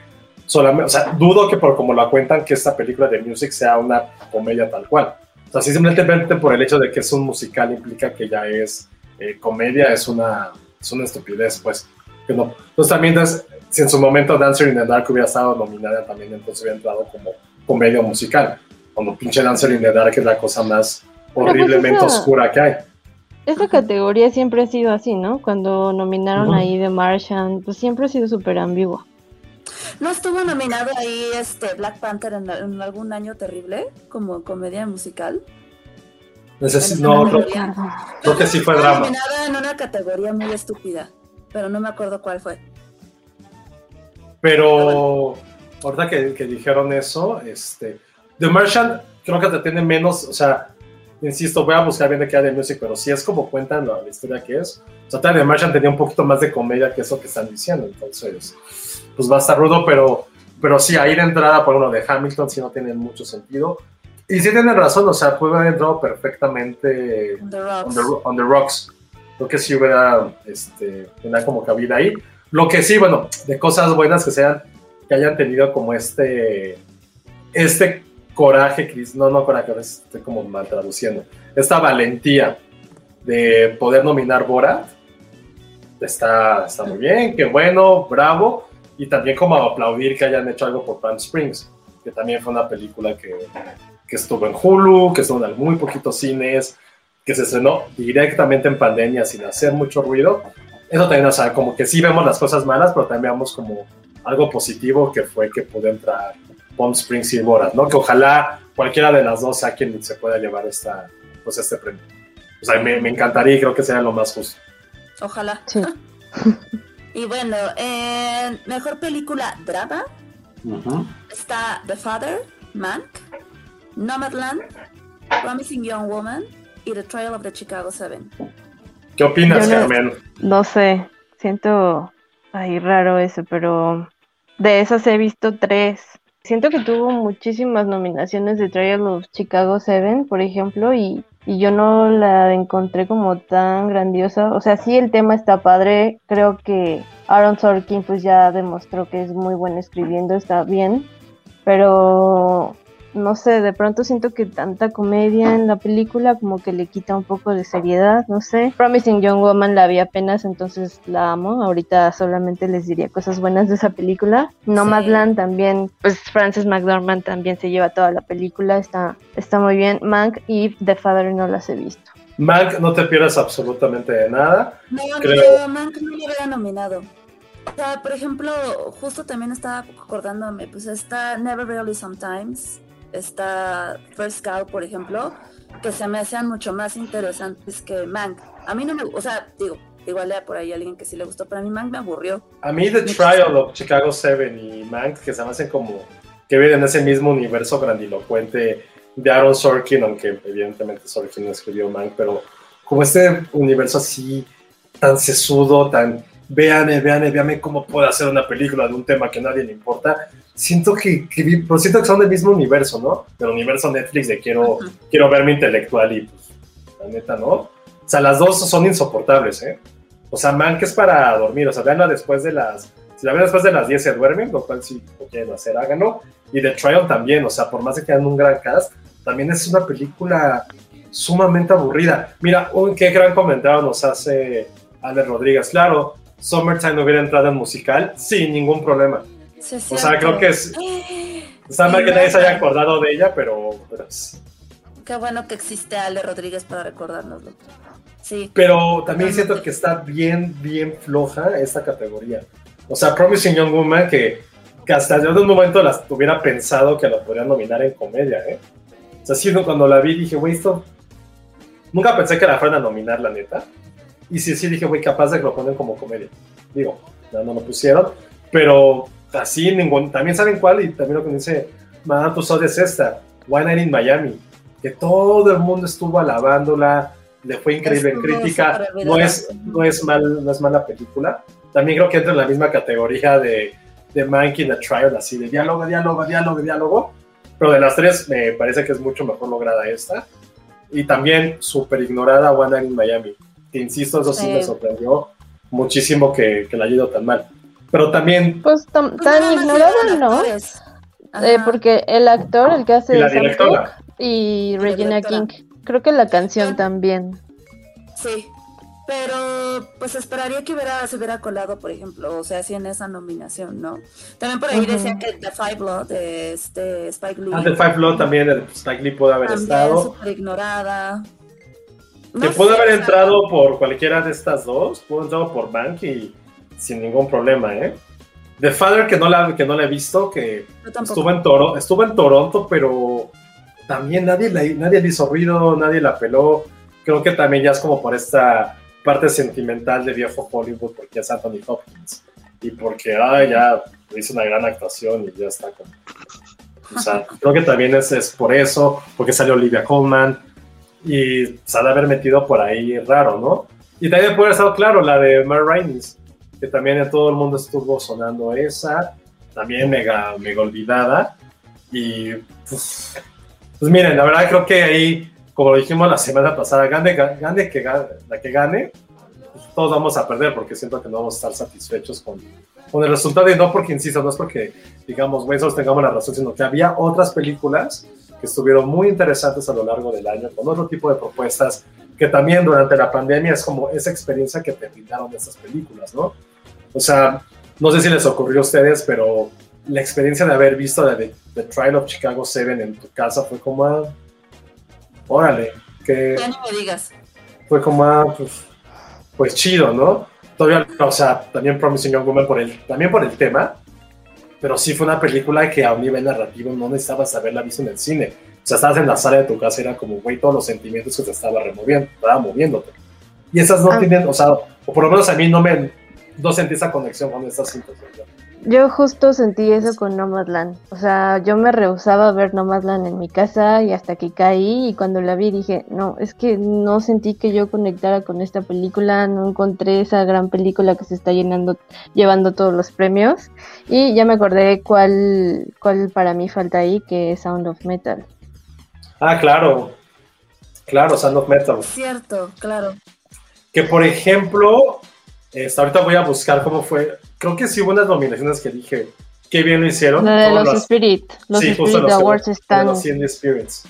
solamente, o sea, dudo que por como la cuentan que esta película de Music sea una comedia tal cual. O sea, si simplemente por el hecho de que es un musical implica que ya es eh, comedia, es una, es una estupidez, pues. Que no. Entonces también, entonces, si en su momento Dancer in the Dark hubiera estado nominada también, entonces hubiera entrado como comedia musical. Cuando pinche Dancer in the Dark es la cosa más horriblemente pues esa, oscura que hay. Esa categoría siempre ha sido así, ¿no? Cuando nominaron uh -huh. ahí The Martian, pues siempre ha sido súper ambigua. ¿No estuvo nominado ahí este Black Panther en, en algún año terrible como comedia musical? Neces no, creo, creo, que sí fue drama. nominada en una categoría muy estúpida, pero no me acuerdo cuál fue. Pero ahorita que, que, dijeron eso, este, The Merchant creo que te tiene menos, o sea, insisto, voy a buscar bien de qué de music, pero si es como cuentan la, la historia que es, o sea, The Merchant tenía un poquito más de comedia que eso que están diciendo, entonces, pues va a estar rudo, pero, pero sí, ahí de entrada por uno de Hamilton sí no tiene mucho sentido. Y sí tienen razón, o sea, puede haber entrado perfectamente On the Rocks. On the, on the rocks. Creo que sí hubiera, este, como cabida ahí. Lo que sí, bueno, de cosas buenas que sean, que hayan tenido como este, este coraje, Chris, no, no coraje, estoy como mal traduciendo, esta valentía de poder nominar Borat, está, está muy bien, qué bueno, bravo, y también como aplaudir que hayan hecho algo por Palm Springs, que también fue una película que, que estuvo en Hulu, que estuvo en muy poquitos cines, que se estrenó directamente en pandemia sin hacer mucho ruido. Eso también, o sea, como que sí vemos las cosas malas, pero también vemos como algo positivo que fue que pudo entrar Palm Springs y Borat, ¿no? Que ojalá cualquiera de las dos sea quien se pueda llevar esta, pues este premio. O sea, me, me encantaría y creo que sería lo más justo. Ojalá. Sí. y bueno, eh, mejor película drama Uh -huh. está The Father, Mank, Nomadland, Promising Young Woman y The Trial of the Chicago Seven. ¿Qué opinas, no- Carmen? No sé, siento ahí raro eso, pero de esas he visto tres Siento que tuvo muchísimas nominaciones de Trial of Chicago 7, por ejemplo, y, y yo no la encontré como tan grandiosa. O sea, sí el tema está padre, creo que Aaron Sorkin pues ya demostró que es muy bueno escribiendo, está bien, pero no sé, de pronto siento que tanta comedia en la película como que le quita un poco de seriedad, no sé. Promising Young Woman la vi apenas, entonces la amo. Ahorita solamente les diría cosas buenas de esa película. Nomadland también, pues Frances McDormand también se lleva toda la película, está, está muy bien. Mank y The Father no las he visto. Mank no te pierdas absolutamente de nada. No, Creo- no, Mank no lo había nominado. O sea, por ejemplo, justo también estaba acordándome, pues está Never Really Sometimes, está First Cow, por ejemplo, que se me hacían mucho más interesantes que Mank. A mí no me, o sea, digo, igual hay por ahí alguien que sí le gustó, pero a mí Mank me aburrió. A mí The Trial of Chicago 7 y Mank, que se me hacen como que viven en ese mismo universo grandilocuente de Aaron Sorkin, aunque evidentemente Sorkin no escribió Mank, pero como este universo así tan sesudo, tan véanme, véanme, véanme cómo puedo hacer una película de un tema que a nadie le importa. Siento que, que siento que son del mismo universo, ¿no? Del universo Netflix de quiero, quiero verme intelectual y pues, la neta, ¿no? O sea, las dos son insoportables, ¿eh? O sea, Mank es para dormir, o sea, veanla después de las... Si la ven después de las 10 se duermen, lo cual si lo quieren hacer, háganlo. Y The Trial también, o sea, por más que tengan un gran cast, también es una película sumamente aburrida. Mira, un qué gran comentario nos hace Ale Rodríguez. Claro, Summertime hubiera entrado en musical sin ningún problema. Sí, O sea, creo que es... Está mal que nadie se haya acordado de ella, pero... Qué bueno que existe Ale Rodríguez para recordárnoslo. Sí. Pero también siento que está bien, bien floja esta categoría. O sea, Promising Young Woman, que, que hasta yo de un momento las hubiera pensado que la podrían nominar en comedia, ¿eh? O sea, sí, cuando la vi dije, güey, esto... Nunca pensé que la fueran a nominar, la neta. Y sí, sí dije, güey, capaz de que lo ponen como comedia. Digo, no, no lo pusieron. Pero así, ningún... También saben cuál, y también lo que dice Madame Tussauds es esta, One Night in Miami. Que todo el mundo estuvo alabándola, le fue increíble en crítica. No es, no, es mal, no es mala película. También creo que entra en la misma categoría de, de Monkey in the Trial, así de diálogo, diálogo, diálogo, diálogo. Pero de las tres me parece que es mucho mejor lograda esta. Y también súper ignorada One Night in Miami. Que insisto, eso sí, Sí. me sorprendió muchísimo que, que la haya ido tan mal. Pero también Pues tam- Pues tan llevaron no, eh, porque el actor, el que hace y la directora. Y la Regina directora. King, creo que la canción también. Sí, pero pues esperaría que hubiera, se hubiera colado, por ejemplo, o sea, así en esa nominación, ¿no? También por ahí Ujú. decía que The Five Blood de este Spike Lee Ah, The Five Law también, el Spike Lee puede haber también estado. súper ignorada. Que No pudo sé, haber entrado por cualquiera de estas dos, pudo haber entrado por Bank y sin ningún problema, ¿eh? The Father, que no la, que no la he visto, que estuvo en, Toro, estuvo en Toronto, pero también nadie, la- nadie le hizo ruido, nadie la peló. Creo que también ya es como por esta parte sentimental de viejo Hollywood, porque es Anthony Hopkins. Y porque, ah, ya hizo una gran actuación y ya está como... O sea, creo que también es, es por eso, porque salió Olivia Colman y se ha de haber metido por ahí raro, ¿no? Y también puede haber estado claro la de Mar Rainey's, que también en todo el mundo estuvo sonando esa, también mega, mega olvidada. Y pues, pues miren, la verdad creo que ahí, como lo dijimos la semana pasada, gane, gane que gane, la que gane, pues, todos vamos a perder porque siento que no vamos a estar satisfechos con, con el resultado y no porque, insisto, no es porque digamos, güey, tengamos la razón, sino que había otras películas que estuvieron muy interesantes a lo largo del año, con otro tipo de propuestas, que también durante la pandemia es como esa experiencia que te brindaron estas películas, ¿no? O sea, no sé si les ocurrió a ustedes, pero la experiencia de haber visto la de The Trial of Chicago 7 en tu casa fue como, ah, órale, que Ya ni me digas. fue como, ah, pues, pues chido, ¿no? Todavía, o sea, también Promising Young Woman por el, también por el tema, pero sí fue una película que a un nivel narrativo no necesitabas haberla visto en el cine. O sea, estabas en la sala de tu casa y era como, güey, todos los sentimientos que te estaba removiendo, estaba moviéndote. Y esas no Ah. tienen, o sea, o por lo menos a mí no me, no sentí esa conexión con estas cintas. Yo justo sentí eso con Nomadland. O sea, yo me rehusaba a ver Nomadland en mi casa y hasta que caí y cuando la vi dije, no, es que no sentí que yo conectara con esta película, no encontré esa gran película que se está llenando, llevando todos los premios y ya me acordé cuál, cuál para mí falta ahí, que es Sound of Metal. Ah, claro. Claro, Sound of Metal. Cierto, claro. Que por ejemplo, este, ahorita voy a buscar cómo fue. Creo que sí hubo unas nominaciones que dije, qué bien lo hicieron. La de los las- Spirit, los sí, justo Spirit los- Awards están... los Indie Spirits.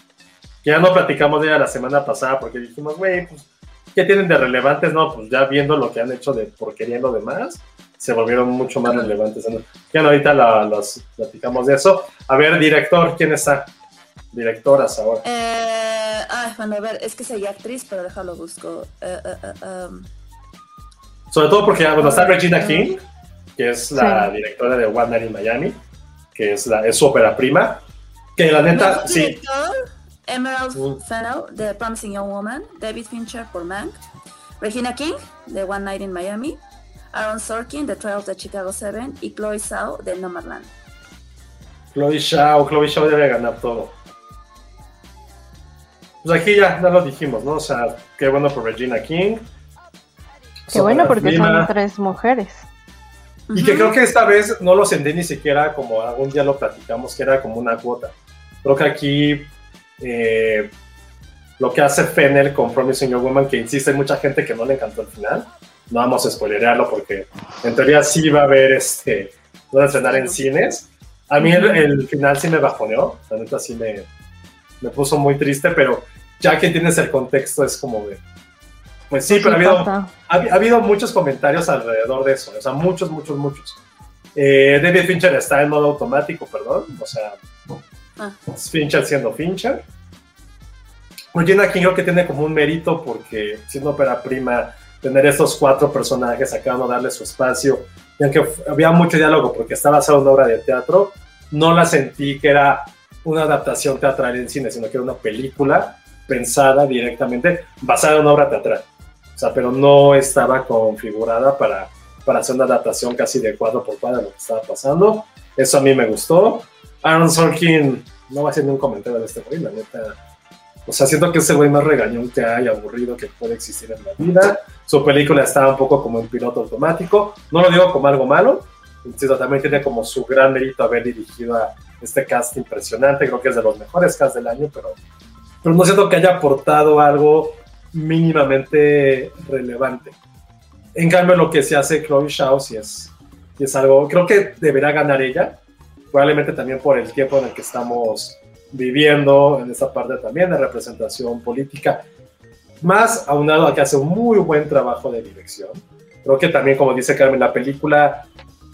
Que ya no platicamos de ella la semana pasada porque dijimos, güey, pues, ¿qué tienen de relevantes? No, pues ya viendo lo que han hecho de porquería y lo demás, se volvieron mucho más relevantes. ¿no? Ya no, ahorita la- las platicamos de eso. A ver, director, ¿quién está? Directoras ahora. Eh, ay, bueno, a ver, es que soy actriz, pero déjalo busco. Eh, eh, eh, um, Sobre todo porque, bueno, está Regina King, que es la Sí. directora de One Night in Miami, que es, la, es su ópera prima. Que la neta, sí, director, Emerald Mm. Fennell, de Promising Young Woman. David Fincher por Mank. Regina King, de One Night in Miami. Aaron Sorkin, de Trials de Chicago 7. Y Chloe Zhao, de Nomadland. Chloe Shaw, Chloe Shaw debe ganar todo. Pues aquí ya, ya lo dijimos, ¿no? O sea, qué bueno por Regina King. Qué bueno porque son tres mujeres. Y que creo que esta vez no lo sentí ni siquiera como algún día lo platicamos, que era como una cuota. Creo que aquí eh, lo que hace Fennel con Promising Young Woman, que insiste, hay mucha gente que no le encantó el final. No vamos a spoilerearlo porque en teoría sí va a haber este, van a estrenar en cines. A mí el, el final sí me bajoneó, la neta sí me, me puso muy triste, pero ya que tienes el contexto es como de... Pues sí, pero ha habido, ha, ha habido muchos comentarios alrededor de eso, o sea, muchos, muchos, muchos. Eh, David Fincher está en modo automático, perdón, o sea, Ah. Fincher siendo Fincher. Regina King creo que tiene como un mérito porque siendo ópera prima, tener estos cuatro personajes acá, no darle su espacio, y aunque había mucho diálogo porque estaba basado en una obra de teatro, no la sentí que era una adaptación teatral en cine, sino que era una película pensada directamente, basada en una obra teatral. Sea, pero no estaba configurada para, para hacer una adaptación casi de cuadro por cuadro de lo que estaba pasando. Eso a mí me gustó. Aaron Sorkin, no va ni un comentario de este güey, la neta. O sea, siento que es el güey más regañón que hay, aburrido que puede existir en la vida. Su película está un poco como en piloto automático. No lo digo como algo malo, sino también tiene como su gran mérito haber dirigido a este cast impresionante. Creo que es de los mejores cast del año, pero, pero no siento que haya aportado algo mínimamente relevante. En cambio, lo que se hace Chloe Shaw sí es, sí es algo, creo que deberá ganar ella, probablemente también por el tiempo en el que estamos viviendo, en esta parte también de representación política, más aunado a que hace un muy buen trabajo de dirección. Creo que también, como dice Carmen, la película,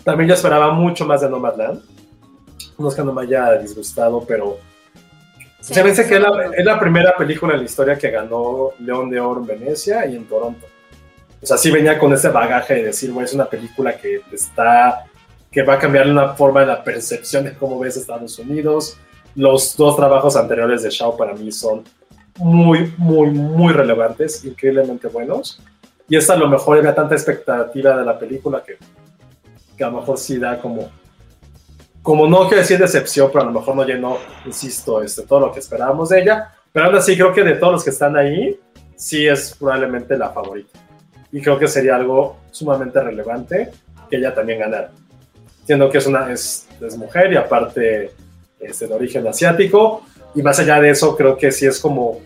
también yo esperaba mucho más de Nomadland. No es que no me haya disgustado, pero Sí, se me dice que es la, es la primera película en la historia que ganó León de Oro en Venecia y en Toronto. O sea, sí venía con ese bagaje de decir, güey, es una película que está, que va a cambiar una forma de la percepción de cómo ves Estados Unidos. Los dos trabajos anteriores de Shaw para mí son muy, muy, muy relevantes, increíblemente buenos. Y esta a lo mejor había tanta expectativa de la película que, que a lo mejor sí da como, como no quiero decir decepción, pero a lo mejor no llenó, insisto, este, todo lo que esperábamos de ella. Pero aún así creo que de todos los que están ahí, sí es probablemente la favorita. Y creo que sería algo sumamente relevante que ella también ganara. Siendo que es, una, es, es mujer y aparte este, de origen asiático. Y más allá de eso, creo que sí es como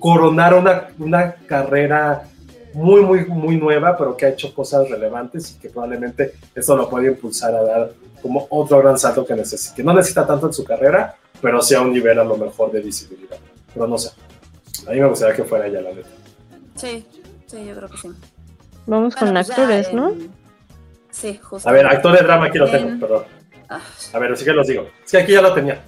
coronar una, una carrera muy, muy, muy nueva, pero que ha hecho cosas relevantes y que probablemente eso lo puede impulsar a dar como otro gran salto que necesita, que no necesita tanto en su carrera, pero sí a un nivel a lo mejor de visibilidad. Pero no sé. A mí me gustaría que fuera ella, la neta. Sí, sí, yo creo que sí. Vamos con pues ya actores, en- ¿no? Sí, justo. A ver, actor de drama aquí lo tengo, En- perdón. Ah, A ver, así que los digo. Es que aquí ya lo tenía.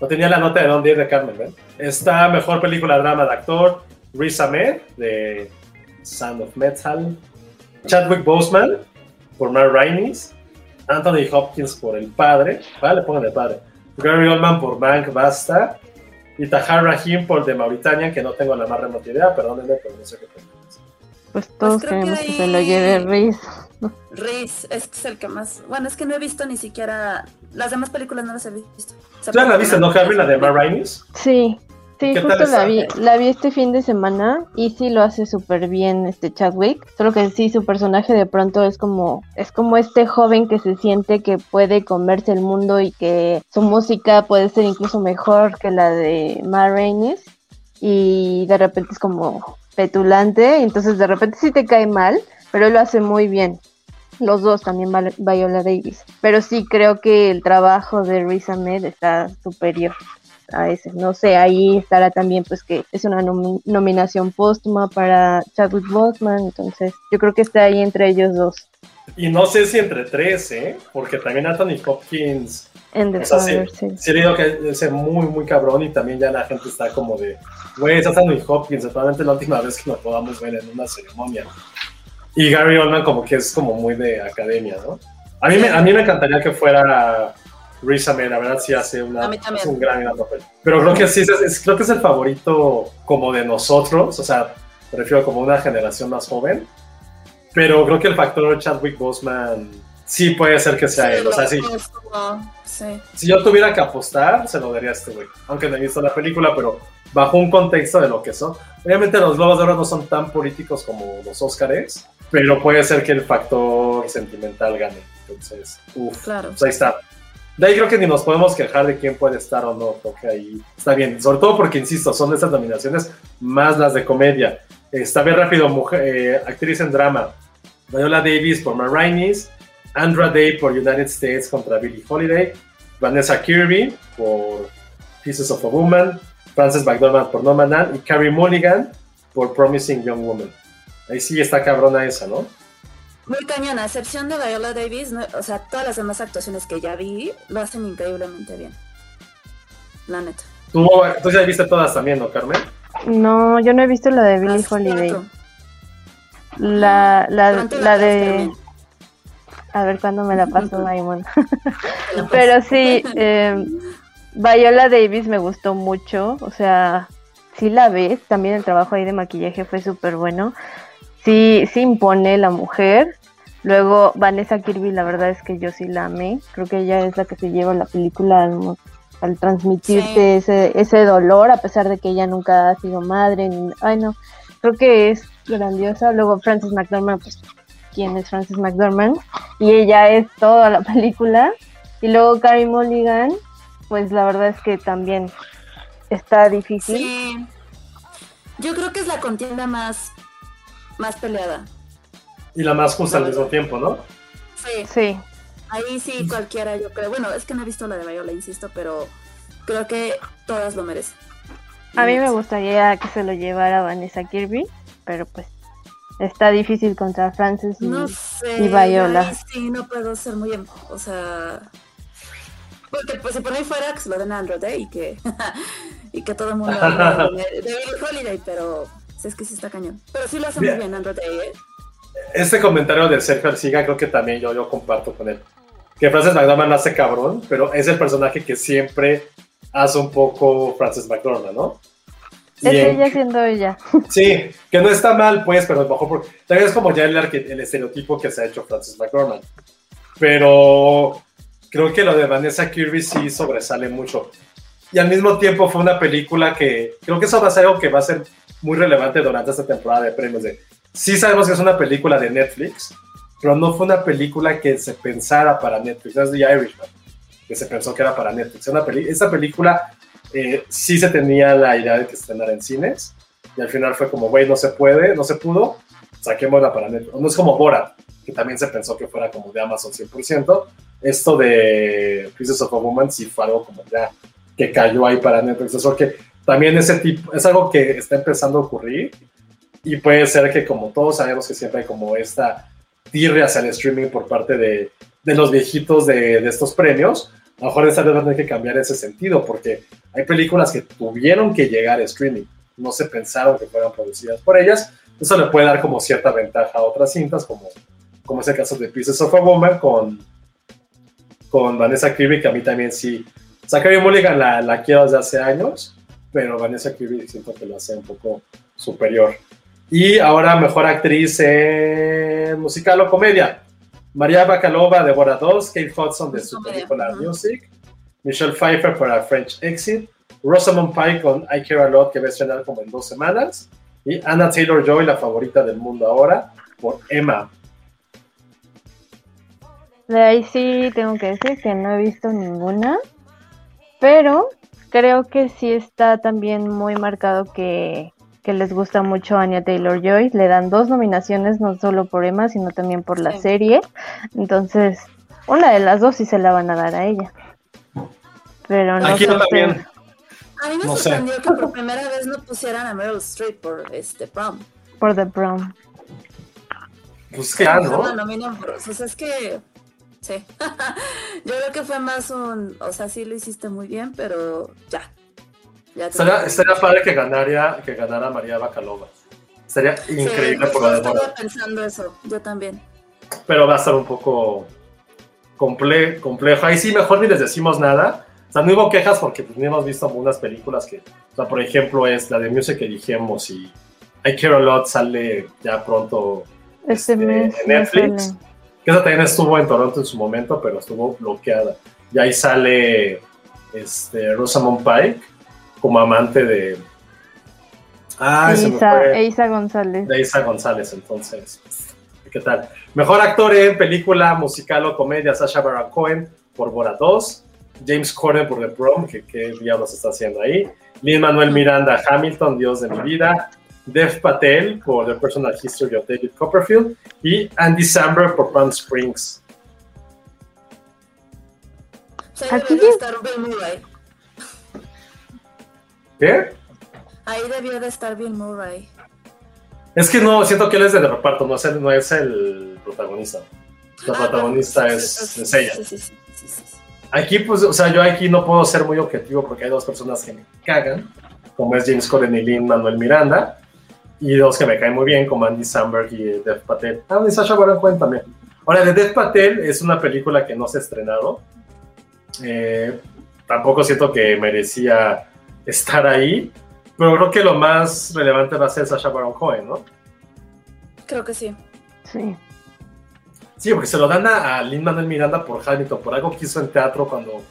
Lo tenía en la nota de Don ir de Carmen, ¿ven? Está mejor película drama de actor, Riz Ahmed, de Sound of Metal, Chadwick Boseman, por Mar Rainey's, Anthony Hopkins por El Padre, ¿vale? Pongan El Padre, Gary Oldman por Bank Basta, y Tahar Rahim por The Mauritanian, que no tengo la más remota idea, perdónenme, pero no sé qué es. Pues todos que queremos que se lo lleve Riz. Reese es que es el que más. Bueno, es que no he visto ni siquiera. Las demás películas no las he visto. ¿Ya la viste, no, Harvey, la de Mar Rainey's? Sí, sí, ¿Qué tal justo la vi, la vi este fin de semana y sí lo hace súper bien este Chadwick, solo que sí su personaje de pronto es como es como este joven que se siente que puede comerse el mundo y que su música puede ser incluso mejor que la de Ma y de repente es como petulante, y entonces de repente sí te cae mal, pero él lo hace muy bien. Los dos también Viola Davis. Pero sí creo que el trabajo de Riz Ahmed está superior a ese. No sé, ahí estará también pues que es una nomi- nominación póstuma para Chadwick Boseman, entonces yo creo que está ahí entre ellos dos. Y no sé si entre tres, ¿eh? Porque también Anthony Hopkins En The O sea, Father, sí. sí que es muy, muy cabrón y también ya la gente está como de, güey, es Anthony Hopkins, probablemente la última vez que lo podamos ver en una ceremonia. Y Gary Oldman como que es como muy de academia, ¿no? A mí me, a mí me encantaría que fuera Riz Ahmed, la verdad sí hace, una, hace un gran, gran papel. Pero creo que sí, es, es- creo que es el favorito como de nosotros, o sea, me refiero como una generación más joven. Pero creo que el factor Chadwick Boseman sí puede ser que sea él, o sea, sí. Sí. Si yo tuviera que apostar, se lo daría a este güey. Aunque no he visto la película, pero bajo un contexto de lo que son. Obviamente los Globos de Oro no son tan políticos como los Óscares, pero puede ser que el factor sentimental gane. Entonces, uff, Claro. pues ahí está. De ahí creo que ni nos podemos quejar de quién puede estar o no. Creo que ahí está bien. Sobre todo porque, insisto, son de estas nominaciones más las de comedia. Está bien rápido, mujer, eh, actriz en drama. Viola Davis por Ma Rainey's, Andra Day por United States contra Billie Holiday, Vanessa Kirby por Pieces of a Woman, Frances McDormand por Nomadland y Carrie Mulligan por Promising Young Woman. Ahí sí está cabrona esa, ¿no? Muy cañona, a excepción de Viola Davis, no- o sea, todas las demás actuaciones que ya vi lo hacen increíblemente bien. La neta. Tú, tú ya viste todas también, ¿no, Carmen? No, yo no he visto la de Billie Holiday. La, la, la de... A ver cuándo me la paso, Maimon. Pero sí, eh, Viola Davis me gustó mucho, o sea, sí la ves, también el trabajo ahí de maquillaje fue súper bueno, sí, sí impone la mujer. Luego Vanessa Kirby, la verdad es que yo sí la amé, creo que ella es la que se lleva la película al, al transmitirte ese, ese dolor, a pesar de que ella nunca ha sido madre, ni- ay no, creo que es grandiosa. Luego Frances McDormand, pues, ¿quién es Frances McDormand? Y ella es toda la película. Y luego Carrie Mulligan, pues la verdad es que también está difícil. Sí. Yo creo que es la contienda más, más peleada. Y la más justa al mismo tiempo, ¿no? Sí. Sí, Ahí sí cualquiera, yo creo. Bueno, es que no he visto la de Viola, insisto, pero creo que todas lo merecen. a mí me gustaría que se lo llevara Vanessa Kirby, pero pues está difícil contra Frances y, No sé. y Viola. ahí sí, no puedo ser muy. em- O sea. Porque pues si por ahí fuera que se lo den a Andrew Day y que. y que todo el mundo de, Holiday, pero. si Es que sí está cañón. Pero sí lo hace Bien. muy bien Andrew Day, ¿eh? Este comentario de Sergio Arciga creo que también yo, yo comparto con él. Que Frances McDormand hace cabrón, pero es el personaje que siempre hace un poco Frances McDormand, ¿no? Y Es en- ella siendo ella. Sí, que no está mal, pues, pero mejor porque también es como ya el, el estereotipo que se ha hecho Frances McDormand. Pero creo que lo de Vanessa Kirby sí sobresale mucho. Y al mismo tiempo fue una película que creo que eso va a ser algo que va a ser muy relevante durante esta temporada de premios. De, sí sabemos que es una película de Netflix, pero no fue una película que se pensara para Netflix. Es The Irishman, que se pensó que era para Netflix. Una esta película eh, sí se tenía la idea de que estrenara en cines, y al final fue como, güey, no se puede, no se pudo, saquémosla para Netflix. No es como Borat, que también se pensó que fuera como de Amazon 100%. Esto de Pieces of a Woman sí fue algo como ya que cayó ahí para Netflix. Es porque también ese tipo, es algo que está empezando a ocurrir y puede ser que como todos sabemos que siempre hay como esta tirre hacia el streaming por parte de, de los viejitos de, de estos premios, a lo mejor esta vez van a tener que cambiar ese sentido porque hay películas que tuvieron que llegar a streaming, no se pensaron que fueran producidas por ellas, eso le puede dar como cierta ventaja a otras cintas, como, como es el caso de Pieces of a Woman con, con Vanessa Kirby, que a mí también sí, o sea, Carey Mulligan la, la quiero desde hace años, pero Vanessa Kirby siento que lo hace un poco superior. Y ahora mejor actriz en musical o comedia. María Bacalova de Bora 2, Kate Hudson de su película. Music, Michelle Pfeiffer para French Exit, Rosamund Pike con I Care a Lot que va a estrenar como en dos semanas, y Anna Taylor Joy, la favorita del mundo ahora, por Emma. De ahí sí tengo que decir que no he visto ninguna, pero creo que sí está también muy marcado que, que les gusta mucho a Anya Taylor Joy. Le dan dos nominaciones, no solo por Emma, sino también por la Sí. serie. Entonces, una de las dos sí se la van a dar a ella. Pero no Aquí sé también. A mí me No sé. sorprendió que por primera vez no pusieran a Meryl Streep por este prom. por The Prom. Pues que ¿no? la nominan por- O sea, es que. Sí. Yo creo que fue más un. O sea, sí lo hiciste muy bien, pero ya. Estaría padre que ganara, que ganara María Bacalova. Sería Sí, increíble justo por la estaba pensando eso. Yo también. pero va a estar un poco comple complejo. Ahí sí, mejor ni les decimos nada. O sea, no hubo quejas porque pues, ni hemos visto algunas películas que, o sea, por ejemplo, es la de Music que dijimos y I Care a Lot sale ya pronto Este Este, mes en Netflix. sale. que esa también estuvo en Toronto en su momento, pero estuvo bloqueada. Y ahí sale este, Rosamund Pike como amante de... Ah, se me Isa, fue. Isa González. de Isa González, entonces. ¿Qué tal? Mejor actor en película, musical o comedia, Sasha Baron Cohen por Bora 2, James Corden por The Prom, que qué diablos está haciendo ahí, Lin Manuel Miranda Hamilton, Dios de mi vida, Dev Patel por The Personal History of David Copperfield y Andy Samberg por Palm Springs. Aquí estar. ¿Qué? Ahí debió de estar Bill Murray. Es que no, siento que él es de reparto, no es el, no es el protagonista. La Ah, protagonista es, sí, sí, es ella. Sí, sí. Aquí, pues, o sea, yo aquí no puedo ser muy objetivo porque hay dos personas que me cagan, como es James Corden y Lin Manuel Miranda, y dos que me caen muy bien, como Andy Samberg y Dev Patel. Ah, y Sasha Baron Cohen también. Ahora, de Dev Patel es una película que no se ha estrenado. Eh, tampoco siento que merecía estar ahí, pero creo que lo más relevante va a ser Sasha Baron Cohen, ¿no? Creo que sí. Sí. Sí, porque se lo dan a, a Lin Manuel Miranda por Hamilton, por algo que hizo en teatro cuando,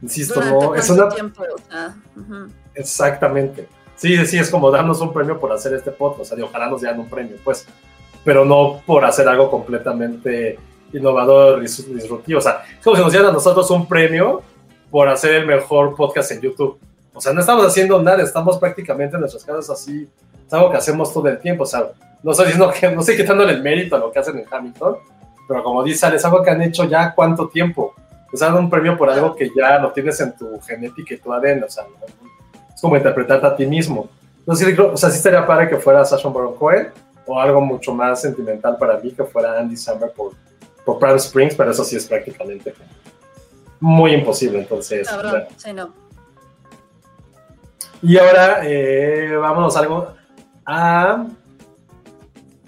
insisto, Durante no, es una tiempo, o sea, ujú. Exactamente. Sí, sí, es como darnos un premio por hacer este podcast, o sea, y ojalá nos dieran un premio, pues, pero no por hacer algo completamente innovador, dis- disruptivo. O sea, es como si nos dieran a nosotros un premio por hacer el mejor podcast en YouTube. O sea, no estamos haciendo nada, estamos prácticamente en nuestras casas así, es algo que hacemos todo el tiempo, o sea, no estoy diciendo que, no estoy quitándole el mérito a lo que hacen en Hamilton, pero como dice es algo que han hecho ya cuánto tiempo. O sea, un premio por algo que ya lo tienes en tu genética y tu ADN, o sea, es como interpretarte a ti mismo. Entonces, o sea, sí estaría padre que fuera Sasha Baron Cohen o algo mucho más sentimental para mí que fuera Andy Samberg por, por Palm Springs, pero eso sí es prácticamente muy imposible. Entonces, Cabrón, bueno. sí, no. Y ahora eh, vámonos algo a.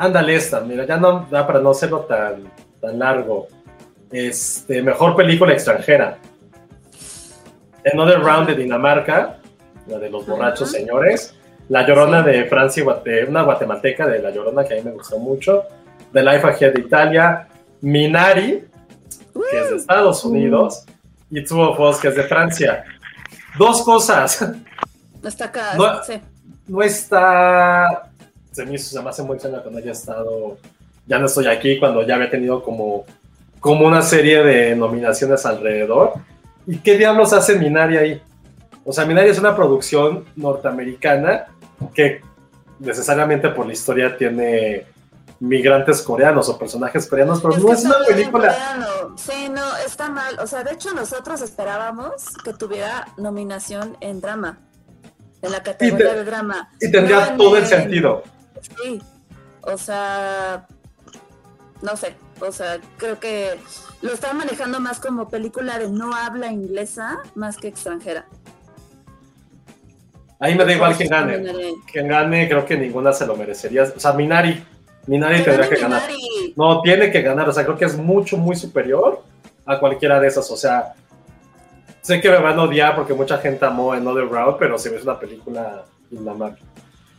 Ándale esta, mira, ya no, ya para no hacerlo tan, tan largo. Este, mejor película extranjera. Another Round de Dinamarca, la de los borrachos señores. La Llorona de Francia y una guatemalteca de La Llorona que a mí me gustó mucho. The Life Ahead de Italia. Minari, que es de Estados Unidos. Y Two of Us, que es de Francia. Dos cosas. No está acá, No. sí. no está. Se me hizo, se me hace muy extraño cuando haya estado. Ya no estoy aquí, cuando ya había tenido como, como una serie de nominaciones alrededor. ¿Y qué diablos hace Minari ahí? O sea, Minari es una producción norteamericana que necesariamente por la historia tiene migrantes coreanos o personajes coreanos, pero Es no es una película. Sí, no, está mal. O sea, de hecho, nosotros esperábamos que tuviera nominación en drama. En la categoría de drama. Y tendría No todo el en- sentido. Sí. O sea. No sé. O sea, creo que lo están manejando más como película de no habla inglesa más que extranjera. Ahí me da igual quién gane. Minari. Quien gane, creo que ninguna se lo merecería. O sea, Minari. Minari tendría que ganar. No, tiene que ganar. O sea, creo que es mucho, muy superior a cualquiera de esas. O sea, sé que me van a odiar porque mucha gente amó Another Round, pero se ve una película Dinamarca.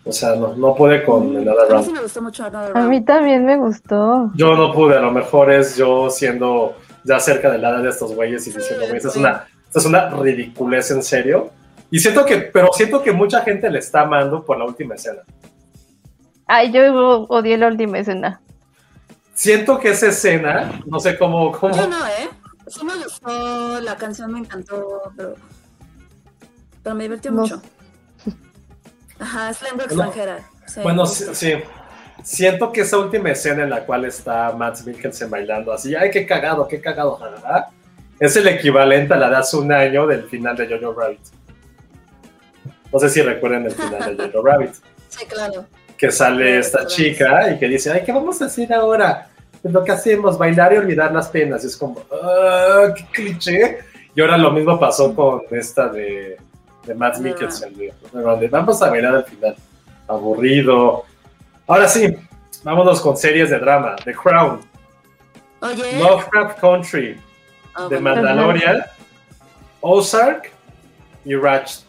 O sea, no, no pude con Another A mí sí Round. me gustó mucho Another A Round. mí también me gustó. Yo no pude, a lo mejor es yo siendo ya cerca de la edad de estos güeyes y diciendo, güey, esta es una, esta es una ridiculez en serio. Y siento que, pero siento que mucha gente le está amando por la última escena. Ay, yo odié la última escena. Siento que esa escena, no sé cómo, cómo Yo no, ¿eh? Sí me gustó, la canción me encantó, pero, pero me divirtió No. mucho. Ajá, es lengua Bueno, extranjera. sí. Bueno, sí, sí. Siento que esa última escena en la cual está Matt Mikkelsen bailando así, ay, qué cagado, qué cagado, jajaja", es el equivalente a la de hace un año del final de Jojo Rabbit. No sé si recuerdan el final de Jojo Rabbit, Sí, claro. que sale esta chica y que dice, ay, ¿qué vamos a hacer ahora? Lo que hacemos, bailar y olvidar las penas. Y es como, "Ah, qué cliché. Y ahora lo mismo pasó con esta de, de Matt Ah. Mikkelsen, de, vamos a bailar al final. Aburrido. Ahora sí, vámonos con series de drama. The Crown, Oye, Lovecraft Country, ah, The Mandalorian, Ozark y Ratchet.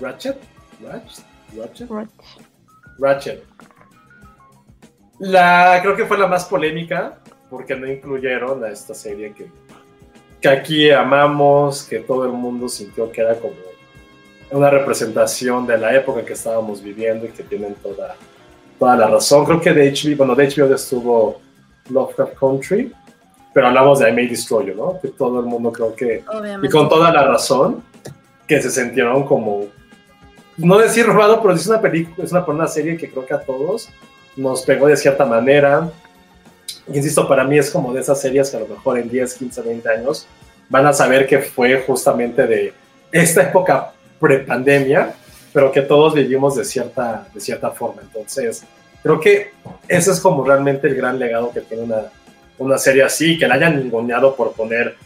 ¿Ratchet? ¿Ratchet? ¿Ratchet? Ratchet. La, creo que fue la más polémica porque no incluyeron a esta serie que, que aquí amamos, que todo el mundo sintió que era como una representación de la época que estábamos viviendo y que tienen toda, toda la razón. Creo que de HBO, bueno, de HBO estuvo Lovecraft Country, pero hablamos de I May Destroy You, ¿no? Que todo el mundo creo que obviamente. y con toda la razón que se sintieron como no decir robado pero es una película es una, una serie que creo que a todos nos pegó de cierta manera. Insisto para mí es como de esas series que a lo mejor en 10, 15, 20 años van a saber que fue justamente de esta época pre-pandemia pero que todos vivimos de cierta, de cierta forma. Entonces creo que ese es como realmente el gran legado que tiene una, una serie así que la hayan ninguneado por poner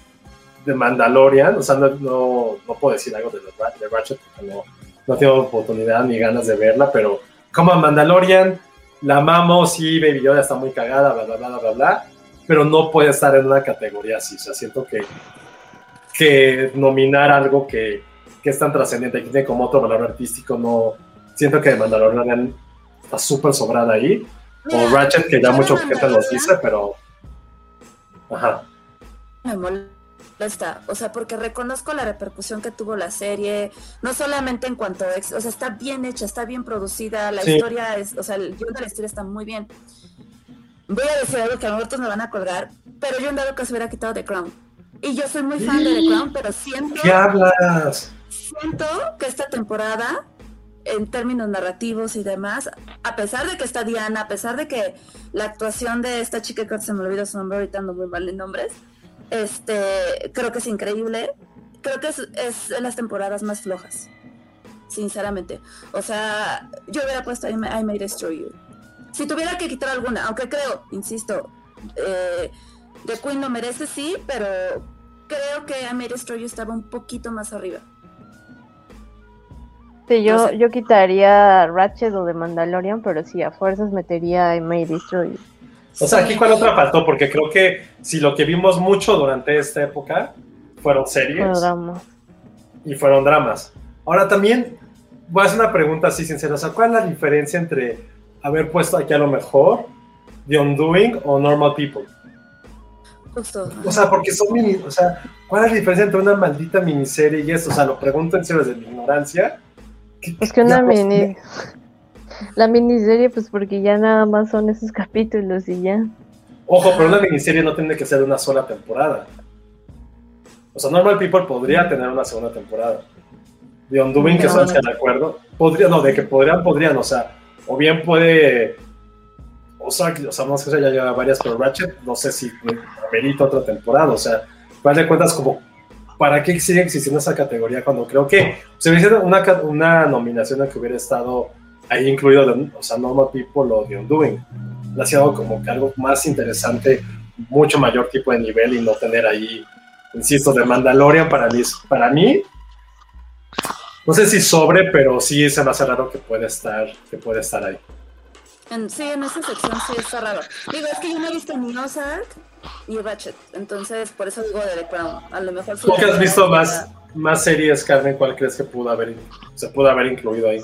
de Mandalorian, o sea, no, no, no puedo decir algo de, de Ratchet porque no, no tengo oportunidad ni ganas de verla, pero como a Mandalorian, la amamos, sí, Baby Yoda está muy cagada, bla, bla, bla, bla, bla, bla, pero no puede estar en una categoría así, o sea, siento que, que nominar algo que, que es tan trascendente, que tiene como otro valor artístico, no, siento que Mandalorian está súper sobrada ahí, o Ratchet, que ya mucha gente nos dice, pero... Ajá. me molesta, o sea, porque reconozco la repercusión que tuvo la serie, no solamente en cuanto a, ex- o sea, está bien hecha, está bien producida, la Sí. historia es, o sea, el guion de la historia está muy bien. Voy a decir algo que a lo mejor otros me van a colgar, pero yo en dado caso hubiera quitado The Crown. Y yo soy muy fan de The Crown, pero siento, ¿Qué hablas? siento que esta temporada, en términos narrativos y demás, a pesar de que está Diana, a pesar de que la actuación de esta chica que se me olvidó su nombre, ahorita ando muy mal en nombres, este, creo que es increíble. Creo que es, es de las temporadas más flojas, sinceramente. O sea, yo hubiera puesto I May, I May Destroy You. Si tuviera que quitar alguna, aunque creo, insisto, eh, The Queen lo merece, sí, pero creo que I May Destroy You estaba un poquito más arriba. Sí, yo, No sé. yo quitaría Ratchet o de Mandalorian, pero sí, a fuerzas metería I May Destroy You. O sea, aquí cuál otra faltó, porque creo que si lo que vimos mucho durante esta época fueron series Programa. y fueron dramas. Ahora también voy a hacer una pregunta así sincera, o sea, ¿cuál es la diferencia entre haber puesto aquí a lo mejor The Undoing o Normal People? Justo. O sea, porque son mini, o sea, ¿cuál es la diferencia entre una maldita miniserie y eso? O sea, lo pregunto en serio desde mi ignorancia. ¿Qué- Es que una mini... La miniserie, pues porque ya nada más son esos capítulos y ya. Ojo, pero una miniserie no tiene que ser de una sola temporada. O sea, Normal People podría tener una segunda temporada. De Undoing, que sabes que de acuerdo. Podría, no, de que podrían, podrían, o sea, o bien puede. O sea, o sea, no sé si ya lleva varias, pero Ratchet, no sé si amerita otra temporada. O sea, final de cuentas, como, ¿para qué sigue existiendo esa categoría cuando creo que se hubiese una, una nominación en que hubiera estado ahí incluido, de- o sea, Normal People o The Undoing? Le ha sido como que algo más interesante, mucho mayor tipo de nivel y no tener ahí, insisto, de Mandalorian para mí, para mí, no sé si sobre, pero sí se me hace raro que puede estar, que puede estar ahí. En- sí, en esa sección sí está raro. Digo, es que yo no he visto ni Ozark ni Ratchet, entonces por eso digo de The Crown. A lo mejor ¿Tú que has la- visto más, más series, Carmen? ¿Cuál crees que pudo haber, se pudo haber incluido ahí?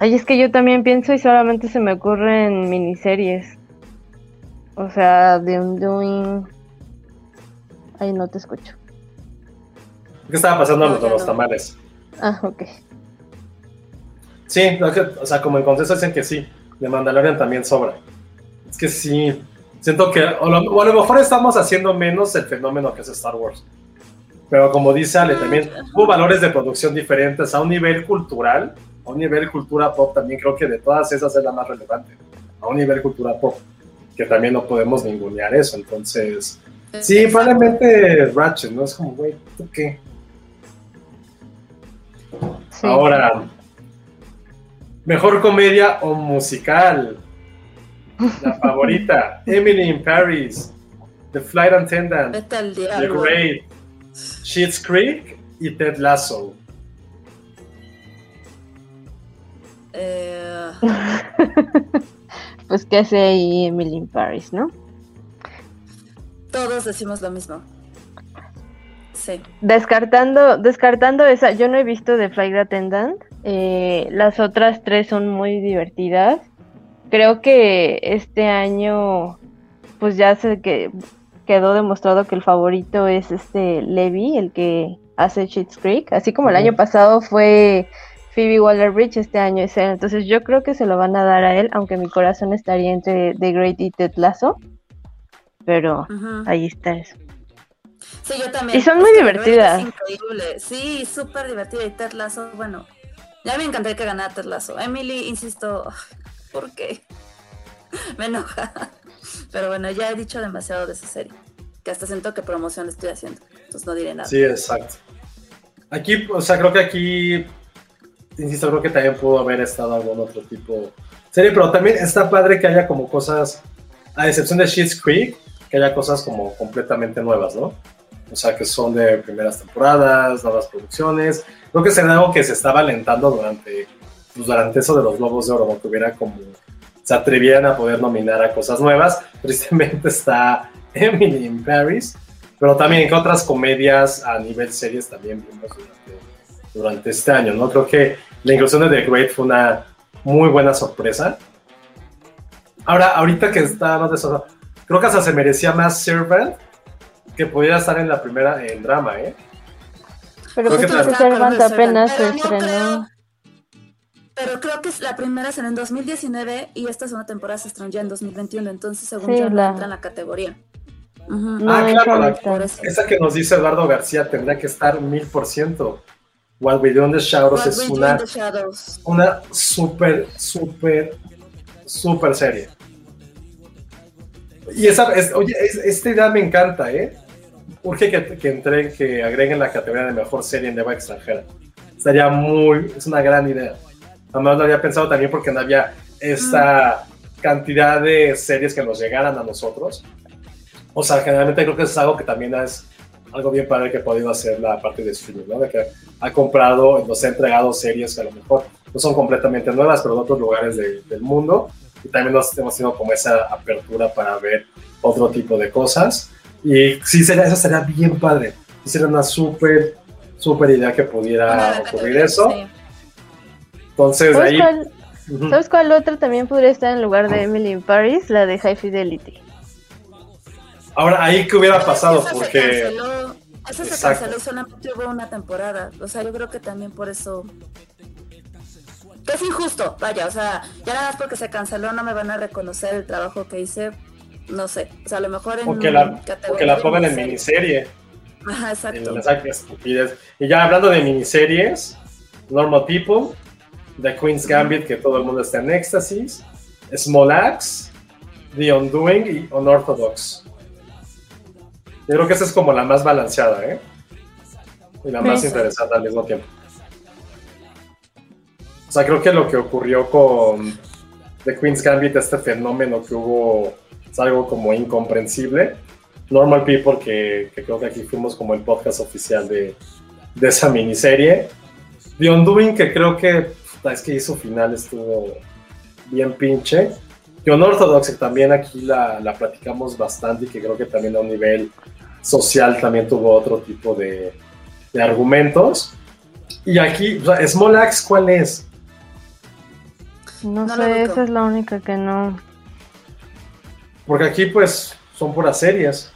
Ay, es que yo también pienso y solamente se me ocurren miniseries. O sea, de un doing. Ay, no te escucho. ¿Qué estaba pasando No, con los no. tamales? Ah, ok. Sí, no, que- o sea, como en consenso dicen que sí. De Mandalorian también sobra. Es que sí. Siento que, o, lo- o a lo mejor estamos haciendo menos el fenómeno que es Star Wars. Pero como dice Ale, también hubo valores de producción diferentes a un nivel cultural, a un nivel cultura pop, también creo que de todas esas es la más relevante. A un nivel cultura pop, que también no podemos ningunear eso. Entonces, sí, probablemente Ratchet, ¿no? Es como, güey, ¿tú qué? Sí. Ahora, mejor comedia o musical. La favorita, Emily in Paris, The Flight Attendant, The. Great, Schitt's Creek y Ted Lasso. Eh, Pues qué hace ahí Emily in Paris, ¿no? todos decimos lo mismo. Sí. Descartando, descartando esa, yo no he visto The Flight Attendant. eh, las otras tres son muy divertidas. Creo que este año, pues ya sé que quedó demostrado que el favorito es este Levi, el que hace Schitt's Creek. Así como el año pasado fue Phoebe Waller-Bridge, este año es él. Entonces yo creo que se lo van a dar a él, aunque mi corazón estaría entre The Great y Ted Lasso. Pero ahí está eso. Sí, yo también. Y son muy divertidas. Es increíble. Sí, súper divertida. Y Ted Lasso, bueno, ya me encantaría que ganara Ted Lasso. Emily, insisto, ¿por qué? me enoja. Pero bueno, ya he dicho demasiado de esa serie. Que hasta siento que promoción estoy haciendo. Entonces no diré nada. Sí, exacto. Aquí, o sea, creo que aquí, insisto, creo que también pudo haber estado algún otro tipo serie, pero también está padre que haya como cosas, a excepción de Schitt's Creek, que haya cosas como completamente nuevas, ¿no? O sea, que son de primeras temporadas, nuevas producciones. Creo que sería algo que se estaba alentando durante, pues, durante eso de los Globos de Oro, ¿no? que hubiera como, se atrevieran a poder nominar a cosas nuevas. Tristemente está Emily in Paris, pero también que otras comedias a nivel series también vimos durante, durante este año, ¿no? Creo que la inclusión de The Great fue una muy buena sorpresa. Ahora, ahorita que está más de eso, creo que hasta se merecía más Servant que pudiera estar en la primera en drama, ¿eh? Pero Creo que Servant apenas se estrenó. creo- Pero creo que es la primera será en 2019 y esta segunda temporada se estrenó ya en 2021, entonces según Sí, yo no la- entra en la categoría. No, Ah, claro, la-. Esa que nos dice Eduardo García tendría que estar mil por ciento. What We Do in the Shadows What es una Shadows. una súper, súper, súper serie. Y esa, es- oye, es- esta idea me encanta, ¿eh? Urge que, que, entre- que agreguen la categoría de mejor serie en lengua extranjera. Estaría muy, es una gran idea. Además lo había pensado también porque no había esta cantidad de series que nos llegaran a nosotros. O sea, generalmente creo que eso es algo que también es algo bien padre que ha podido hacer la parte de streaming, ¿no? De que ha comprado, nos ha entregado series que a lo mejor no son completamente nuevas, pero de otros lugares de- del mundo. Y también nos hemos tenido como esa apertura para ver otro tipo de cosas. Y sí, sería, eso sería bien padre. Sí, sería una súper, súper idea que pudiera ocurrir eso. Entonces, ¿Sabes ahí. cuál. ¿Sabes cuál otra también podría estar en lugar de Emily in Paris? La de High Fidelity. Ahora, ahí que hubiera pasado, se porque. canceló, esa se canceló solamente hubo una temporada. O sea, yo creo que también por eso. Que es injusto, vaya, o sea, ya nada más porque se canceló no me van a reconocer el trabajo que hice. No sé, o sea, a lo mejor en. O que la, categoría o que la pongan en miniserie. Ajá, exacto. Y ya hablando de miniseries, Normal People, The Queen's Gambit, que todo el mundo está en éxtasis, Small Axe, The Undoing y Unorthodox. Yo creo que esa es como la más balanceada, ¿eh? Y la más interesante al mismo tiempo. O sea, creo que lo que ocurrió con The Queen's Gambit, este fenómeno que hubo, es algo como incomprensible. Normal People, que, que creo que aquí fuimos como el podcast oficial de, de esa miniserie. The Undoing, que creo que es que su final estuvo bien pinche. Y Unorthodox, que también aquí la, la platicamos bastante y que creo que también a un nivel social también tuvo otro tipo de, de argumentos. Y aquí, o sea, Small Axe, ¿cuál es? No, sé, esa es la única que no. Porque aquí, pues, son puras series.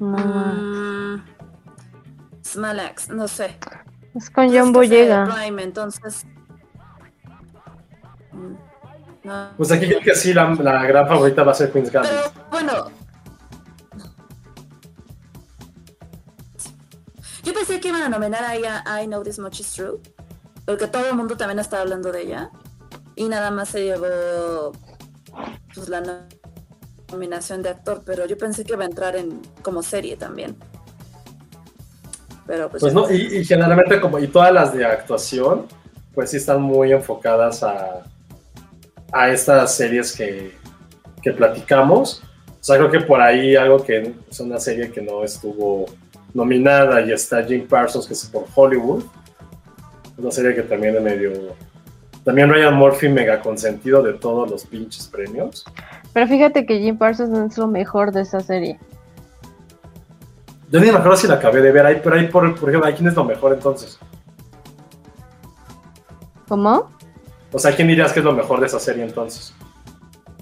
no. Mm, Small Axe, no sé. Es con John Boyega. Prime, entonces. No. Pues aquí creo que sí, la, la gran favorita va a ser Queen's Gambit. Pero bueno. Yo pensé que iban a nominar a I Know This Much Is True. Porque todo el mundo también estaba hablando de ella. Y nada más se llevó pues, la no- nominación de actor. Pero yo pensé que iba a entrar en como serie también. Pero pues, Pues no, y, y generalmente como, y todas las de actuación, pues sí están muy enfocadas a, a estas series que, que platicamos. O sea, creo que por ahí algo que es una serie que no estuvo nominada y está Jim Parsons, que es por Hollywood. Una serie que también es medio... También Ryan Murphy mega consentido de todos los pinches premios. Pero fíjate que Jim Parsons no es lo mejor de esa serie. Yo ni me acuerdo si la acabé de ver ahí, pero ahí, por, por ejemplo, ¿ahí quién es lo mejor entonces? ¿Cómo? O sea, ¿quién dirías que es lo mejor de esa serie entonces?